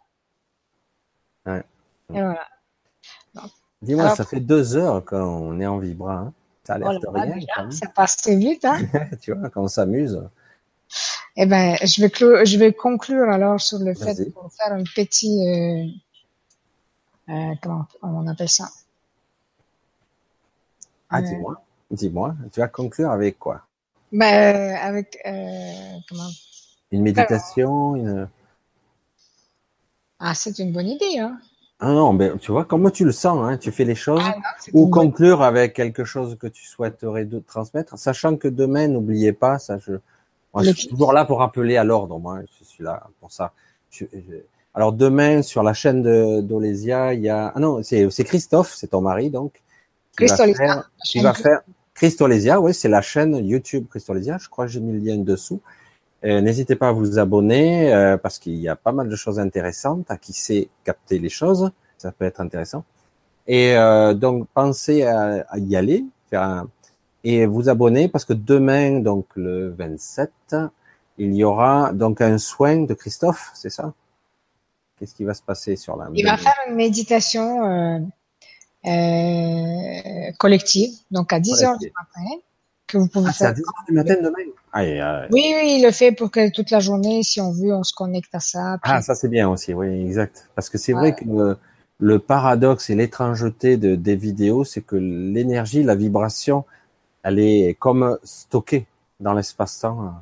Ouais. Et voilà. Dis-moi, ça fait deux heures qu'on est en vibra. Hein. Ça a l'air de rien. Ça passe très vite. Hein. tu vois, quand on s'amuse. Eh ben, je vais, je vais conclure alors sur le fait pour faire un petit, euh, euh, comment on appelle ça? Ah, dis-moi, dis-moi, tu vas conclure avec quoi? Ben, avec comment? Une méditation, une. Ah, c'est une bonne idée, hein ah non, mais tu vois, comment tu le sens, hein, tu fais les choses, ah ou conclure avec quelque chose que tu souhaiterais de transmettre, sachant que demain, n'oubliez pas, ça, je, moi, je suis toujours là pour rappeler à l'ordre, moi, je suis là pour ça. alors demain, sur la chaîne d'Olésia, il y a, ah non, c'est Christophe, c'est ton mari, donc, Christolésia. Tu vas faire Christolésia, oui, c'est la chaîne YouTube Christolésia, je crois que j'ai mis le lien dessous. Euh, n'hésitez pas à vous abonner euh, parce qu'il y a pas mal de choses intéressantes à qui sait capter les choses. Ça peut être intéressant. Et euh, donc pensez à, y aller, faire et vous abonner parce que demain, donc le 27, il y aura donc un soin de Christophe, c'est ça? Qu'est-ce qui va se passer sur la Il va faire une méditation collective, donc à 10 heures du matin que vous pouvez ah, faire. C'est à 10 du matin demain? Oui, oui, il le fait pour que toute la journée, si on veut, on se connecte à ça. Ah, ça c'est bien aussi, oui, exact. Parce que c'est vrai que le, paradoxe et l'étrangeté de, des vidéos, c'est que l'énergie, la vibration, elle est comme stockée dans l'espace-temps.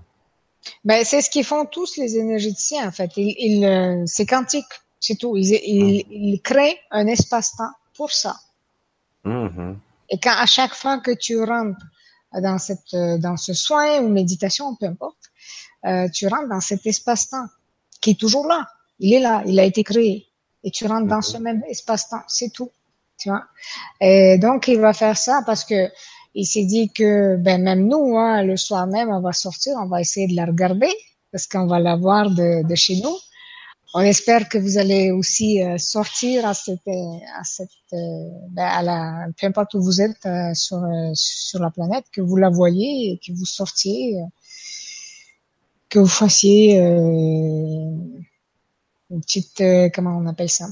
Ben, c'est ce qu'ils font tous les énergéticiens, en fait. Ils, euh, c'est quantique, c'est tout. Ils, ils, ils, créent un espace-temps pour ça. Mm-hmm. Et quand à chaque fois que tu rentres dans cette dans ce soin ou méditation, peu importe, euh, tu rentres dans cet espace-temps qui est toujours là. Il est là, il a été créé. Et tu rentres dans ce même espace-temps, c'est tout. Tu vois? Et donc il va faire ça parce que il s'est dit que ben même nous, hein, le soir même, on va sortir, on va essayer de la regarder parce qu'on va la voir de, de chez nous on espère que vous allez aussi euh, sortir à cette, à cette, euh, ben, à la, peu importe où vous êtes euh, sur, sur la planète, que vous la voyez et que vous sortiez, que vous fassiez une petite, comment on appelle ça?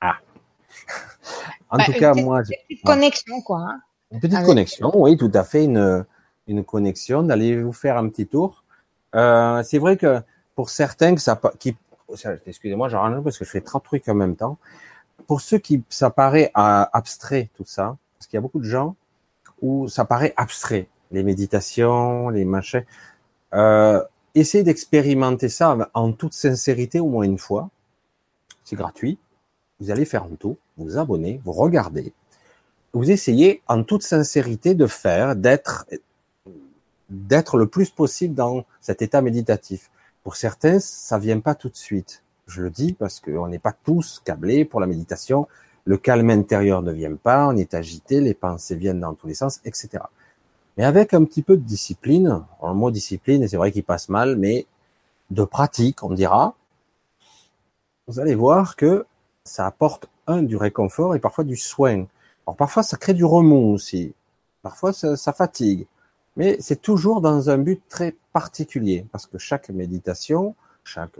Ah. en tout cas, moi, une petite connexion, quoi. Hein, une petite connexion, oui, tout à fait, une, une connexion, d'aller vous faire un petit tour? c'est vrai que pour certains que ça, qui, excusez-moi, j'arrange parce que je fais 30 trucs en même temps. Pour ceux qui, ça paraît euh, abstrait tout ça, parce qu'il y a beaucoup de gens où ça paraît abstrait, les méditations, les machins. Euh, essayez d'expérimenter ça en toute sincérité au moins une fois. C'est gratuit. Vous allez faire un tour, vous abonnez, vous regardez. Vous essayez en toute sincérité de faire, d'être, d'être le plus possible dans cet état méditatif. Pour certains, ça vient pas tout de suite. Je le dis parce qu'on n'est pas tous câblés pour la méditation. Le calme intérieur ne vient pas, on est agité, les pensées viennent dans tous les sens, etc. Mais avec un petit peu de discipline, le mot discipline, c'est vrai qu'il passe mal, mais de pratique, on dira, vous allez voir que ça apporte un du réconfort et parfois du soin. Alors parfois ça crée du remous aussi, parfois ça, ça fatigue, mais c'est toujours dans un but très particulier, parce que chaque méditation, chaque,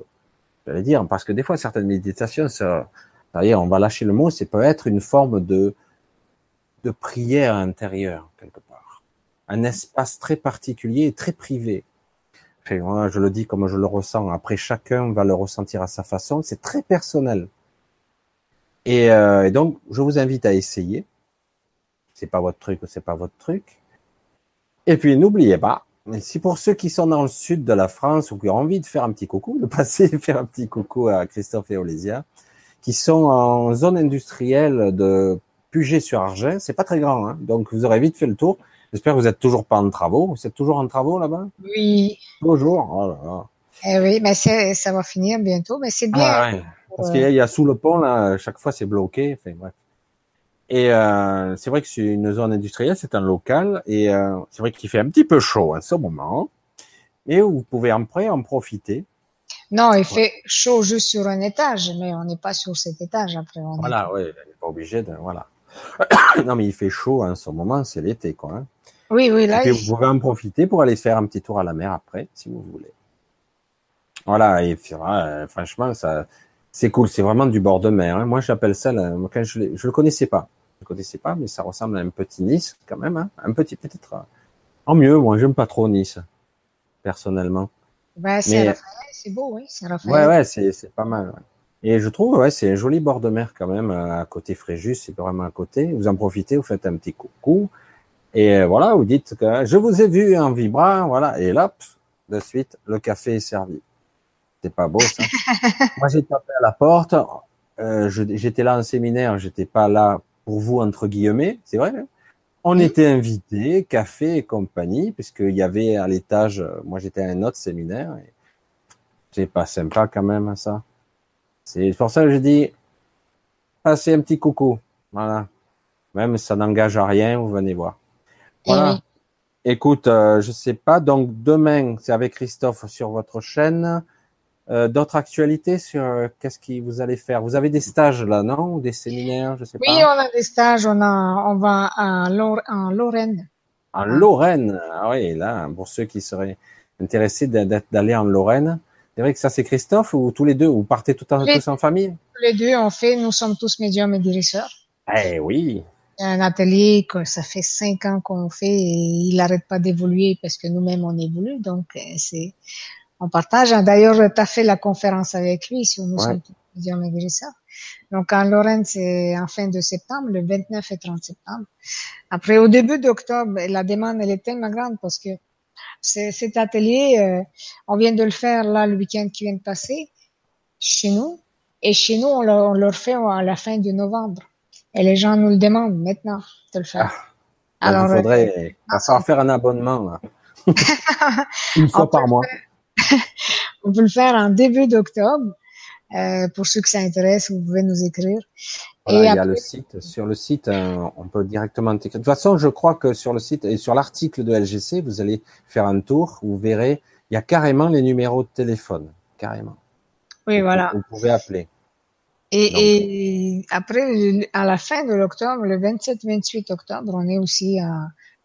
j'allais dire, parce que des fois certaines méditations, ça, on va lâcher le mot, c'est peut être une forme de de prière intérieure quelque part, un espace très particulier et très privé. je le dis comme je le ressens. Après, chacun va le ressentir à sa façon. C'est très personnel. Et, euh, donc, je vous invite à essayer. C'est pas votre truc ou c'est pas votre truc. Et puis, n'oubliez pas, si pour ceux qui sont dans le sud de la France ou qui ont envie de faire un petit coucou, de passer et faire un petit coucou à Christophe et Olésia, qui sont en zone industrielle de Puget-sur-Argent, c'est pas très grand, hein, donc vous aurez vite fait le tour. J'espère que vous êtes toujours pas en travaux. Vous êtes toujours en travaux là-bas? Oui. Bonjour. Oh Eh oui, mais ça va finir bientôt, mais c'est bien. Ah Parce qu'il y, a sous le pont là, chaque fois c'est bloqué. Enfin, bref. Et euh, c'est vrai que c'est une zone industrielle, c'est un local, et euh, c'est vrai qu'il fait un petit peu chaud en ce moment, mais vous pouvez après en profiter. Non, il fait chaud juste sur un étage, mais on n'est pas sur cet étage après. voilà, oui, on n'est pas obligé de, voilà. non, mais il fait chaud en ce moment, c'est l'été, quoi. Hein. Oui, oui, là. Et vous pouvez en profiter pour aller faire un petit tour à la mer après, si vous voulez. Voilà, et euh, franchement, ça, c'est cool, c'est vraiment du bord de mer. Hein. Moi, j'appelle ça, quand je, je le connaissais pas je connaissais pas, mais ça ressemble à un petit Nice quand même, hein. un petit peut-être. En mieux, moi j'aime pas trop Nice. personnellement. Ben, c'est c'est beau, oui, c'est. Ouais, ouais, c'est, pas mal. Ouais. Et je trouve, ouais, c'est un joli bord de mer quand même, à côté Fréjus, c'est vraiment à côté. Vous en profitez, vous faites un petit coucou. Et euh, voilà, vous dites que je vous ai vu en vibrant, voilà. Et là, de suite, le café est servi. C'est pas beau, ça. Moi, j'ai tapé à la porte. Euh, j'étais là en séminaire, j'étais pas là pour vous, entre guillemets, c'est vrai. Hein. On était invités, café et compagnie, puisqu'il y avait à l'étage, moi j'étais à un autre séminaire. Et c'est pas sympa quand même, ça. C'est pour ça que je dis, passez un petit coucou. Voilà. Même ça n'engage à rien, vous venez voir. Voilà. Écoute, euh, je sais pas. Donc demain, c'est avec Christophe sur votre chaîne. Euh, D'autres actualités sur euh, qu'est-ce que vous allez faire? Vous avez des stages là, non? Des séminaires, je sais pas? Oui, on a des stages. On a, on va en, Lorraine. En Lorraine? Ah oui, là, pour ceux qui seraient intéressés d'aller en Lorraine, c'est vrai que ça, c'est Christophe ou tous les deux? Vous partez tout en, tous en famille? Tous les deux, en fait, nous sommes tous médiums et guérisseurs. Eh oui. Un atelier que ça fait cinq ans qu'on fait et il n'arrête pas d'évoluer parce que nous-mêmes on évolue. Donc euh, c'est, on partage. D'ailleurs, tu as fait la conférence avec lui sur nous sommes médiums et guérisseurs. Donc en Lorraine, c'est en fin de septembre, le 29 et 30 septembre. Après, au début d'octobre, la demande elle est tellement grande parce que cet atelier, euh, on vient de le faire là le week-end qui vient de passer chez nous. Et chez nous, on le, refait à la fin de novembre. Et les gens nous le demandent maintenant de le faire. Ah, Alors, il faudrait, euh, faire un abonnement là. une fois par mois. on peut le faire en début d'octobre. Euh, pour ceux que ça intéresse, vous pouvez nous écrire. et il y a le site. Sur le site, euh, on peut directement De toute façon, je crois que sur le site et sur l'article de LGC, vous allez faire un tour. Vous verrez, il y a carrément les numéros de téléphone, carrément. Oui, voilà. Vous pouvez appeler. Et, et, après, à la fin de l'octobre, le 27-28 octobre, on est aussi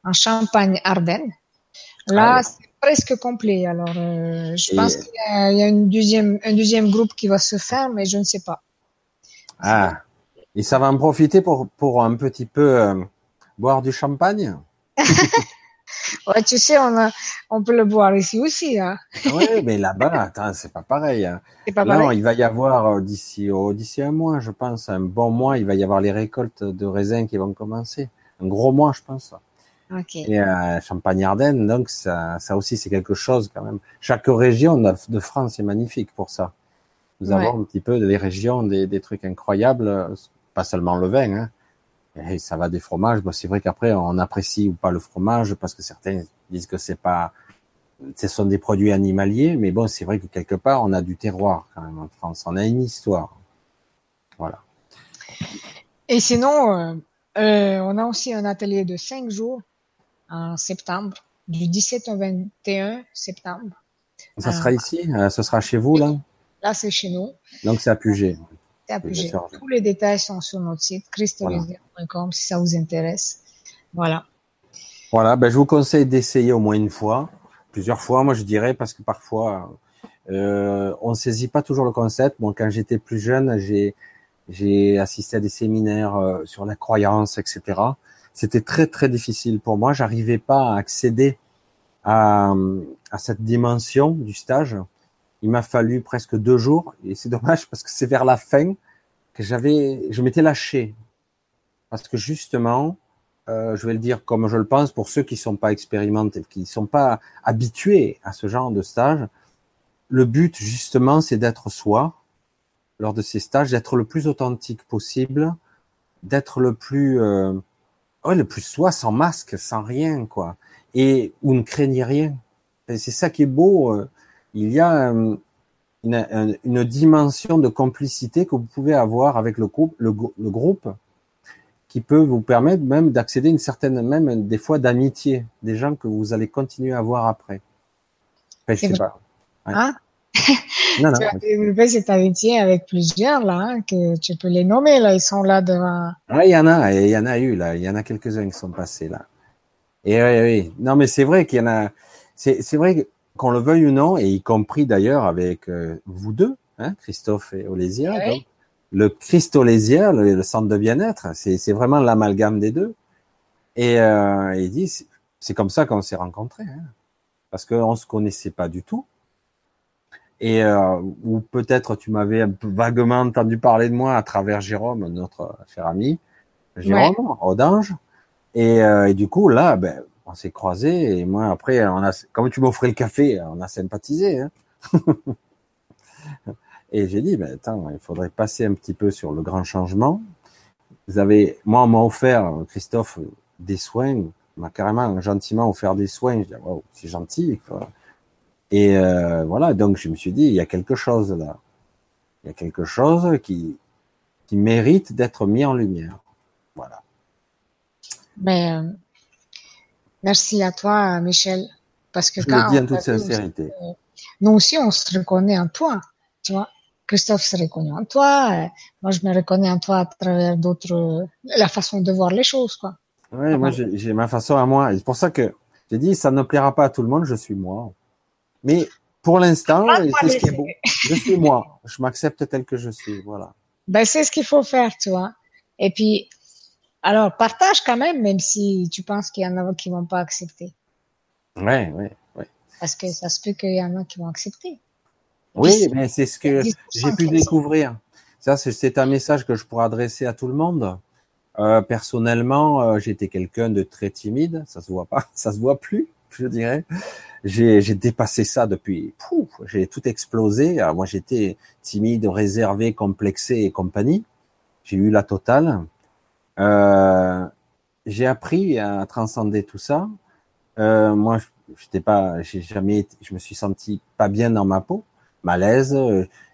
en Champagne-Ardennes. Là, ah c'est presque complet. Alors, euh, je pense qu'il y, a, une deuxième, un deuxième groupe qui va se faire, mais je ne sais pas. Ah, et ça va en profiter pour, pour un petit peu euh, boire du champagne? Ouais, tu sais, on, a, on peut le boire ici aussi. Hein. oui, mais là-bas, attends, c'est pas pareil. Hein. Pas Là, il va y avoir euh, d'ici oh, d'ici un mois, je pense, un bon mois, il va y avoir les récoltes de raisins qui vont commencer. Un gros mois, je pense. Et euh, Champagne-Ardenne, donc ça, ça aussi c'est quelque chose quand même. Chaque région de France est magnifique pour ça. Nous avons un petit peu des régions, des, des trucs incroyables, pas seulement le vin. Hein. Et ça va des fromages. Bon, c'est vrai qu'après on apprécie ou pas le fromage parce que certains disent que c'est pas, ce sont des produits animaliers, mais bon, c'est vrai que quelque part on a du terroir quand même en France. On a une histoire. Voilà. Et sinon, euh, euh, on a aussi un atelier de cinq jours en septembre, du 17 au 21 septembre. Ça sera euh, ici euh, Ce sera chez vous, là? Là, c'est chez nous. Donc, c'est à Puget. C'est à Puget. Tous les détails sont sur notre site, christolizier.com, si ça vous intéresse. Voilà. Voilà, ben, je vous conseille d'essayer au moins une fois, plusieurs fois, moi je dirais, parce que parfois, euh, on ne saisit pas toujours le concept. Bon, quand j'étais plus jeune, j'ai j'ai assisté à des séminaires sur la croyance, etc c'était très très difficile pour moi. J'arrivais pas à accéder à, à cette dimension du stage. Il m'a fallu presque deux jours et c'est dommage parce que c'est vers la fin que j'avais, je m'étais lâché parce que justement, euh, je vais le dire comme je le pense pour ceux qui sont pas expérimentés, qui sont pas habitués à ce genre de stage. Le but justement, c'est d'être soi lors de ces stages, d'être le plus authentique possible, d'être le plus euh, ouais, le plus soi, sans masque, sans rien, quoi. Et où ne craignez rien. C'est ça qui est beau. Euh. Il y a euh, une, une, dimension de complicité que vous pouvez avoir avec le groupe, le, groupe, qui peut vous permettre même d'accéder à une certaine, même des fois d'amitié, des gens que vous allez continuer à voir après. je sais pas. Ah, non, non. Tu as développé cette amitié avec plusieurs, là, hein, que tu peux les nommer, là, ils sont là devant. Oui, il y en a, il y en a eu, là, il y en a quelques-uns qui sont passés, là. Et oui, oui. Non, mais c'est vrai qu'il y en a, c'est, c'est vrai qu'on le veuille ou non, et y compris d'ailleurs avec euh, vous deux, hein, Christophe et Olésia, le Christ Olésia, le, centre de bien-être, c'est, c'est vraiment l'amalgame des deux. Et euh, il dit, c'est comme ça qu'on s'est rencontrés. Hein parce qu'on se connaissait pas du tout. Et euh, ou peut-être tu m'avais un peu vaguement entendu parler de moi à travers Jérôme, notre cher ami Jérôme. Et, euh, et, du coup là, ben, on s'est croisés et moi après, on a, comme tu m'offrais le café, on a sympathisé. Hein et j'ai dit, ben attends, il faudrait passer un petit peu sur le grand changement. Vous avez, moi, on m'a offert Christophe des soins, m'a carrément gentiment offert des soins. Je dis, wow, c'est gentil. Quoi. Et euh, voilà, donc je me suis dit, il y a quelque chose là. Il y a quelque chose qui, qui mérite d'être mis en lumière. Voilà. Ben, euh, merci à toi, Michel. Parce que je le dis en toute sincérité. Euh, nous aussi, on se reconnaît en toi. Tu vois, Christophe se reconnaît en toi. Moi, je me reconnais en toi à travers d'autres, la façon de voir les choses, quoi. Oui, moi, j'ai ma façon à moi. C'est pour ça que j'ai dit, ça ne plaira pas à tout le monde, je suis moi. Mais pour l'instant, c'est ce qui est beau. Je suis moi. Je m'accepte tel que je suis. Voilà. Ben, c'est ce qu'il faut faire, tu vois. Et puis, alors, partage quand même, même si tu penses qu'il y en a qui vont pas accepter. Ouais, ouais, ouais. Parce que ça se peut qu'il y en a qui vont accepter. Oui, mais c'est ce que j'ai pu découvrir. Ça, c'est un message que je pourrais adresser à tout le monde. Euh, personnellement, euh, j'étais quelqu'un de très timide. Ça se voit pas, ça se voit plus, je dirais. J'ai dépassé ça depuis. J'ai tout explosé. Alors, moi, j'étais timide, réservé, complexé et compagnie. J'ai eu la totale. Euh, j'ai appris à transcender tout ça. Euh, moi, j'étais pas, j'ai jamais, je me suis senti pas bien dans ma peau, malaise.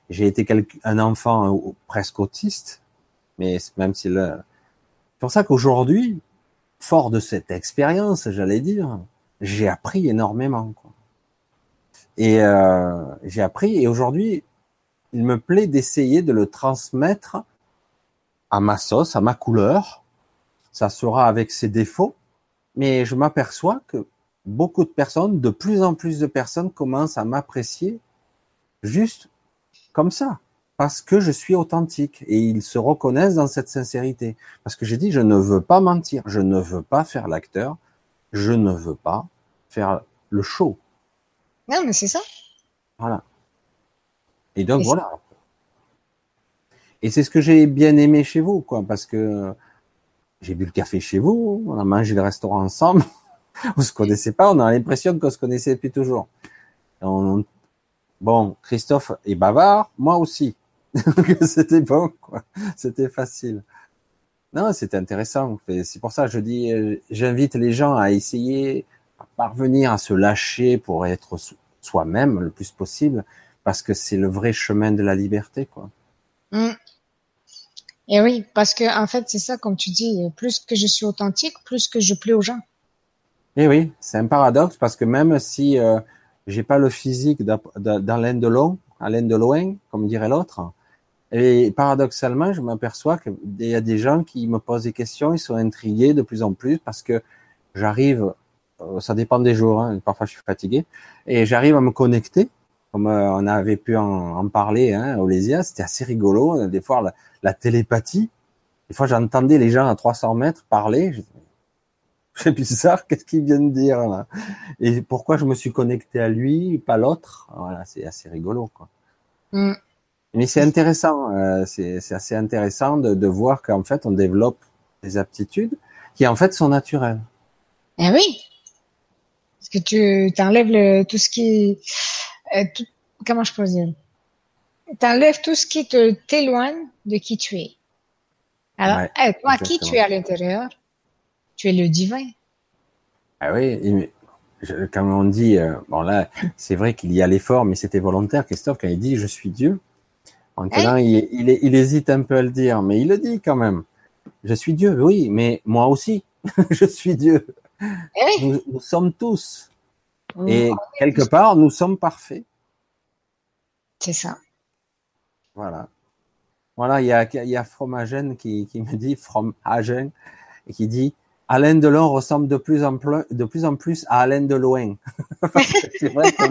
J'ai été un enfant euh, presque autiste, mais même si le, c'est pour ça qu'aujourd'hui, fort de cette expérience, j'allais dire, j'ai appris énormément. Quoi. Et euh, j'ai appris, et aujourd'hui, il me plaît d'essayer de le transmettre à ma sauce, à ma couleur. Ça sera avec ses défauts, mais je m'aperçois que beaucoup de personnes, de plus en plus de personnes commencent à m'apprécier juste comme ça, parce que je suis authentique et ils se reconnaissent dans cette sincérité. Parce que j'ai dit, je ne veux pas mentir, je ne veux pas faire l'acteur, je ne veux pas faire le show. Non, mais c'est ça. Voilà. Et donc voilà. Et c'est ce que j'ai bien aimé chez vous, quoi, parce que j'ai bu le café chez vous, on a mangé le restaurant ensemble. on se connaissait pas, on a l'impression qu'on se connaissait depuis toujours. Bon, Christophe est bavard, moi aussi. c'était bon, quoi. C'était facile. Non, c'était intéressant. C'est pour ça que je dis, euh, j'invite les gens à essayer, à parvenir à se lâcher pour être soi-même le plus possible, parce que c'est le vrai chemin de la liberté, quoi. Mm. Et oui, parce que en fait, c'est ça, comme tu dis, plus que je suis authentique, plus que je plais aux gens. Et oui, c'est un paradoxe parce que même si euh, j'ai pas le physique d'Alain Delon, Alain Delon, comme dirait l'autre, et paradoxalement, je m'aperçois qu'il y a des gens qui me posent des questions, ils sont intrigués de plus en plus parce que j'arrive, euh, ça dépend des jours, hein, parfois je suis fatigué, et j'arrive à me connecter, comme euh, on avait pu en, parler, hein, Olésia, c'était assez rigolo, des fois la, la télépathie, des fois j'entendais les gens à 300 mètres parler, c'est bizarre, qu'est-ce qu'il vient de dire là? Et pourquoi je me suis connecté à lui, pas l'autre? Voilà, c'est assez rigolo, quoi. Mm. Mais c'est intéressant, euh, c'est assez intéressant de, de voir qu'en fait on développe des aptitudes qui en fait sont naturelles. Eh oui, parce que tu t'enlèves le tout ce qui, euh, tout, comment je peux dire, t'enlèves tout ce qui te t'éloigne de qui tu es. Alors, ouais, toi, qui tu es à l'intérieur tu es le divin. Ah oui, comme on dit, euh, bon là, c'est vrai qu'il y a l'effort, mais c'était volontaire, Christophe, quand il dit je suis Dieu. Maintenant, il, il, hésite un peu à le dire, mais il le dit quand même. Je suis Dieu, oui, mais moi aussi, je suis Dieu. Eh nous, sommes tous. Et quelque part, nous sommes parfaits. C'est ça. Voilà. Voilà, il y a, y a Fromagen qui, qui me dit, Fromagen, et qui dit, Alain Delon ressemble de plus en plus, de plus, en plus à Alain Deloin. c'est vrai que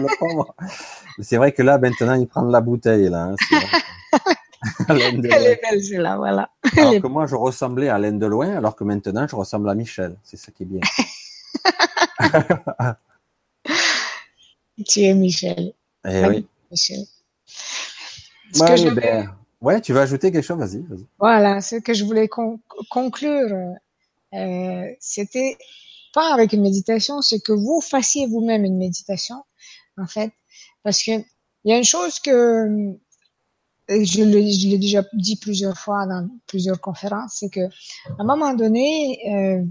c'est vrai que là, maintenant, il prend de la bouteille, là. Hein, Elle est belle, là, voilà. Alors que moi, je ressemblais à Alain Deloin, alors que maintenant, je ressemble à Michel. C'est ça qui est bien. Tu es Michel. Eh oui. Michel. Ouais, ben, ouais, tu vas ajouter quelque chose, vas-y. voilà, ce que je voulais conclure, euh, c'était pas avec une méditation, c'est que vous fassiez vous-même une méditation, en fait, parce que il y a une chose que je l'ai déjà dit plusieurs fois dans plusieurs conférences, c'est que à un moment donné, euh,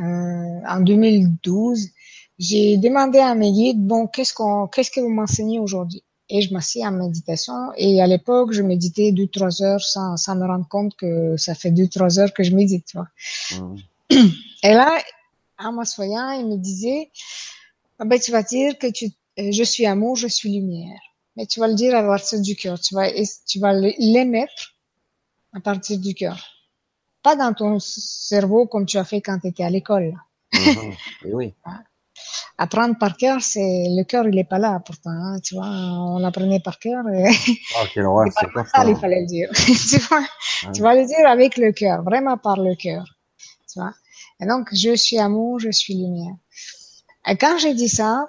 euh, en 2012, j'ai demandé à mes guides, bon, qu'est-ce qu'on, qu'est-ce que vous m'enseignez aujourd'hui? Et je m'assieds en méditation. Et à l'époque, je méditais deux trois heures sans, sans me rendre compte que ça fait deux trois heures que je médite. Tu vois. Mmh. Et là, en m'assoyant, il me disait, ah ben, tu vas dire que tu, euh, je suis amour, je suis lumière mais tu vas le dire à partir du cœur. Tu vas, tu vas l'émettre à partir du cœur. Pas dans ton cerveau comme tu as fait quand tu étais à l'école. Mhm. oui. Apprendre par cœur, c'est le cœur, il est pas là pourtant. Hein, tu vois, on apprenait par cœur. Et... Oh, quelle horreur, c'est pas ça. Il fallait le dire. tu, vois, tu vas le dire avec le cœur, vraiment par le cœur. Tu vois. Et donc, je suis amour, je suis lumière. Et quand j'ai dit ça,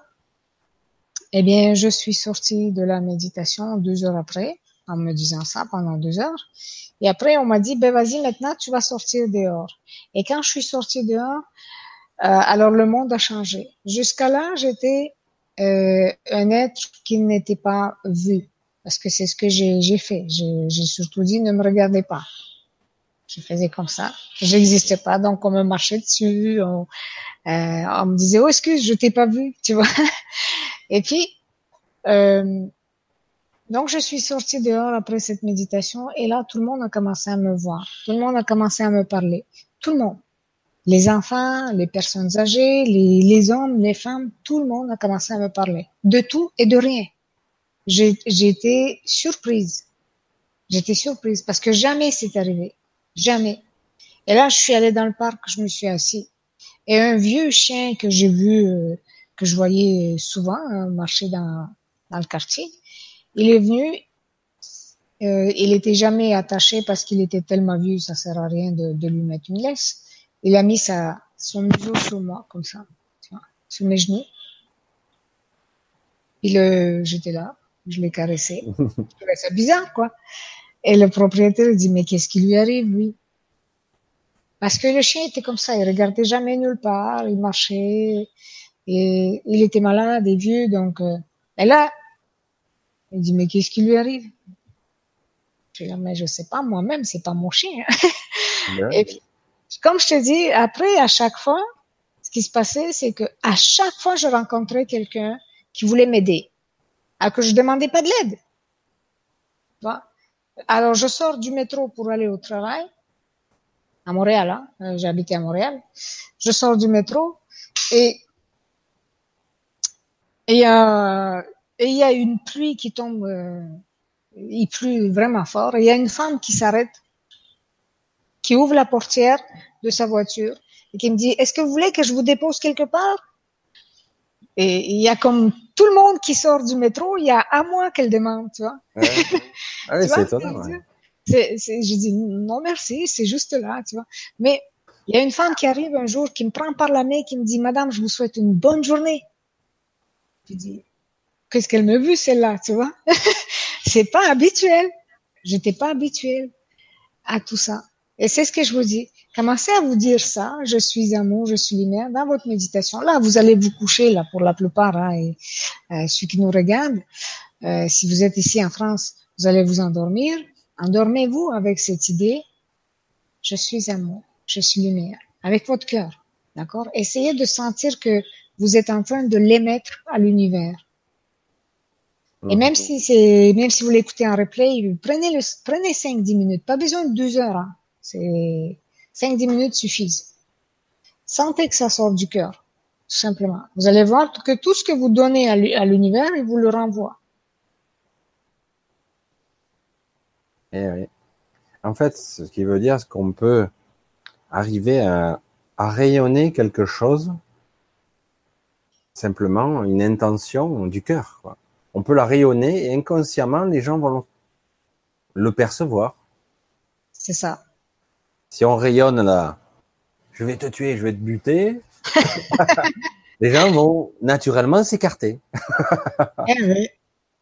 eh bien, je suis sortie de la méditation deux heures après, en me disant ça pendant deux heures. Et après, on m'a dit, ben vas-y, maintenant, tu vas sortir dehors. Et quand je suis sortie dehors, euh, alors le monde a changé. Jusqu'à là, j'étais euh, un être qui n'était pas vu, parce que c'est ce que j'ai fait. J'ai surtout dit, ne me regardez pas. Je faisais comme ça. J'existais pas, donc on me marchait dessus. On, euh, on me disait, oh excuse, je t'ai pas vu, tu vois. Et puis, euh, donc je suis sortie dehors après cette méditation et là, tout le monde a commencé à me voir. Tout le monde a commencé à me parler. Tout le monde. Les enfants, les personnes âgées, les, les hommes, les femmes, tout le monde a commencé à me parler. De tout et de rien. J'étais surprise. J'étais surprise parce que jamais c'est arrivé. Jamais. Et là, je suis allée dans le parc, je me suis assise. Et un vieux chien que j'ai vu euh, que je voyais souvent hein, marcher dans, dans le quartier. Il est venu, euh, il était jamais attaché parce qu'il était tellement vieux, ça sert à rien de, de, lui mettre une laisse. Il a mis sa, son museau sur moi, comme ça, tu vois, sur mes genoux. Il, euh, j'étais là, je l'ai caressé. je trouvais ça bizarre, quoi. Et le propriétaire dit, mais qu'est-ce qui lui arrive, lui? Parce que le chien était comme ça, il regardait jamais nulle part, il marchait, et il était malade et vieux, donc. Euh, et là, il dit mais qu'est-ce qui lui arrive? Je dis mais je sais pas moi-même, c'est pas mon chien. et puis, comme je te dis, après à chaque fois, ce qui se passait, c'est que à chaque fois je rencontrais quelqu'un qui voulait m'aider, alors que je demandais pas de l'aide. Alors je sors du métro pour aller au travail à Montréal, hein. Euh, j'habitais à Montréal. Je sors du métro et et euh, il y a une pluie qui tombe, euh, il pleut vraiment fort. Il y a une femme qui s'arrête, qui ouvre la portière de sa voiture et qui me dit Est-ce que vous voulez que je vous dépose quelque part? Et il y a comme tout le monde qui sort du métro, il y a à moi qu'elle demande, tu vois. Ah oui, c'est étonnant. je dis non merci, c'est juste là, tu vois. Mais il y a une femme qui arrive un jour, qui me prend par la main, qui me dit Madame, je vous souhaite une bonne journée. Qu'est-ce qu'elle me veut celle-là, tu vois? C'est pas habituel. J'étais pas habituelle à tout ça. Et c'est ce que je vous dis. Commencez à vous dire ça. Je suis amour, je suis lumière dans votre méditation. Là, vous allez vous coucher là pour la plupart. Hein, et euh, ceux qui nous regardent, euh, si vous êtes ici en France, vous allez vous endormir. Endormez-vous avec cette idée. Je suis amour, je suis lumière, avec votre cœur. D'accord? Essayez de sentir que vous êtes en train de l'émettre à l'univers. Et même si c'est, même si vous l'écoutez en replay, prenez le, prenez 5, 10 minutes. Pas besoin de 2 heures, hein. C'est, 5, 10 minutes suffisent. Sentez que ça sort du cœur. Tout simplement. Vous allez voir que tout ce que vous donnez à l'univers, il vous le renvoie. Eh oui. En fait, ce qui veut dire qu'on peut arriver à, à rayonner quelque chose simplement une intention du cœur. On peut la rayonner et inconsciemment, les gens vont le percevoir. C'est ça. Si on rayonne là, je vais te tuer, je vais te buter, les gens vont naturellement s'écarter. Eh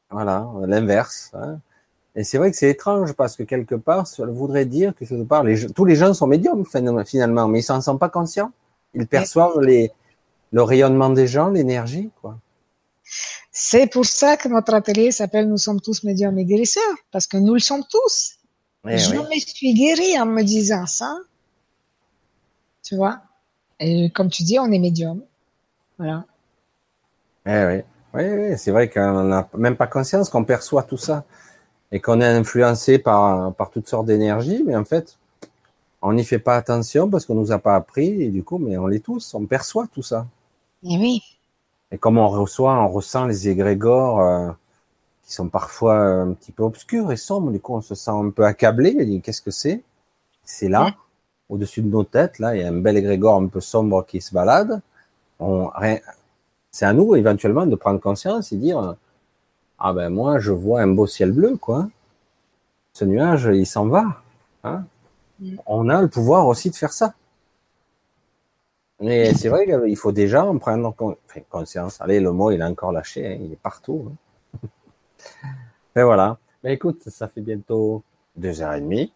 voilà, l'inverse. Hein. Et c'est vrai que c'est étrange parce que quelque part, ça voudrait dire que quelque part, tous les gens sont médiums finalement, mais ils s'en sont pas conscients. Ils perçoivent les, le rayonnement des gens, l'énergie, quoi. C'est pour ça que notre atelier s'appelle Nous sommes tous médiums et guérisseurs, parce que nous le sommes tous. Eh je me suis guéri en me disant ça. Tu vois? Et comme tu dis, on est médium. Voilà. Eh oui, oui, oui. c'est vrai qu'on n'a même pas conscience qu'on perçoit tout ça et qu'on est influencé par, par toutes sortes d'énergies, mais en fait, on n'y fait pas attention parce qu'on nous a pas appris et du coup, mais on l'est tous, on perçoit tout ça. Et eh oui. Et comme on reçoit, on ressent les égrégores euh, qui sont parfois un petit peu obscurs et sombres, du coup, on se sent un peu accablé. Qu'est-ce que c'est? C'est là, au-dessus de nos têtes, là, il y a un bel égrégore un peu sombre qui se balade. On, c'est à nous éventuellement de prendre conscience et dire ah ben moi je vois un beau ciel bleu quoi. Ce nuage il s'en va. Hein mm. On a le pouvoir aussi de faire ça. Mais c'est vrai qu'il faut déjà en prendre conscience. Allez, le mot il a encore lâché, hein, il est partout. Hein. Et voilà. Mais écoute, ça fait bientôt deux heures et demie.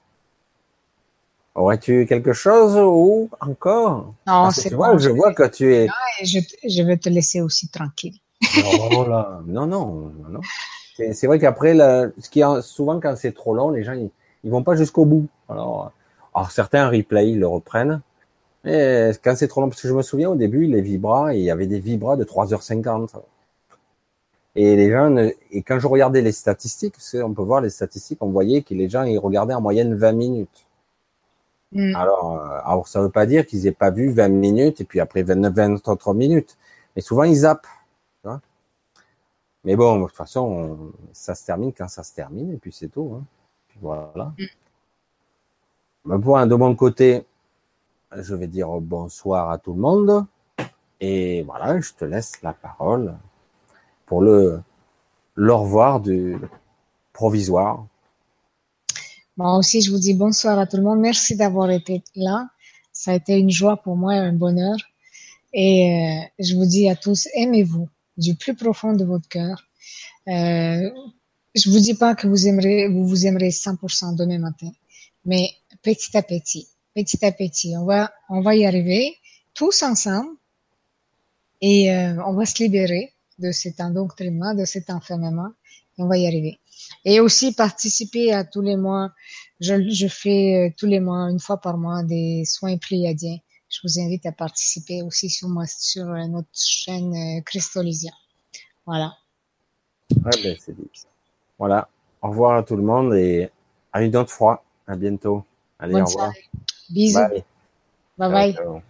Aurais-tu quelque chose ou encore? Non, c'est bon. je vois que tu es. je, je vais te laisser aussi tranquille. Oh non, non, non. C'est vrai qu'après, ce qui est souvent quand c'est trop long, les gens ils, vont pas jusqu'au bout. Alors, alors certains replay ils le reprennent. Mais quand c'est trop long, parce que je me souviens au début, les vibras, il y avait des vibras de 3h50. Et les gens, et quand je regardais les statistiques, parce qu'on peut voir les statistiques, on voyait que les gens ils regardaient en moyenne 20 minutes. Mm. Alors, euh, alors, ça veut pas dire qu'ils aient pas vu 20 minutes et puis après 29, 20 autres minutes. Mais souvent, ils zappent. Mais bon, de toute façon, ça se termine quand ça se termine, et puis c'est tout. Hein. voilà. Mm. Bon, de mon côté, je vais dire bonsoir à tout le monde. Et voilà, je te laisse la parole pour le, le revoir du provisoire. Moi aussi, je vous dis bonsoir à tout le monde. Merci d'avoir été là. Ça a été une joie pour moi, un bonheur. Et euh, je vous dis à tous, aimez-vous du plus profond de votre cœur. Euh, je vous dis pas que vous aimerez, vous vous aimerez 100% demain matin, mais petit à petit, petit à petit, on va, on va y arriver tous ensemble et euh, on va se libérer de cet endoctrinement, de cet enfermement et on va y arriver. Et aussi participer à tous les mois. Je, je fais euh, tous les mois, une fois par mois, des soins pléiadiens je vous invite à participer aussi sur, moi, sur euh, notre chaîne euh, Christolisia. Voilà. ben, c'est Voilà. Au revoir à tout le monde et à une autre fois. À bientôt. Allez, au revoir. Beijo. Bye, bye. bye. Tchau, tchau.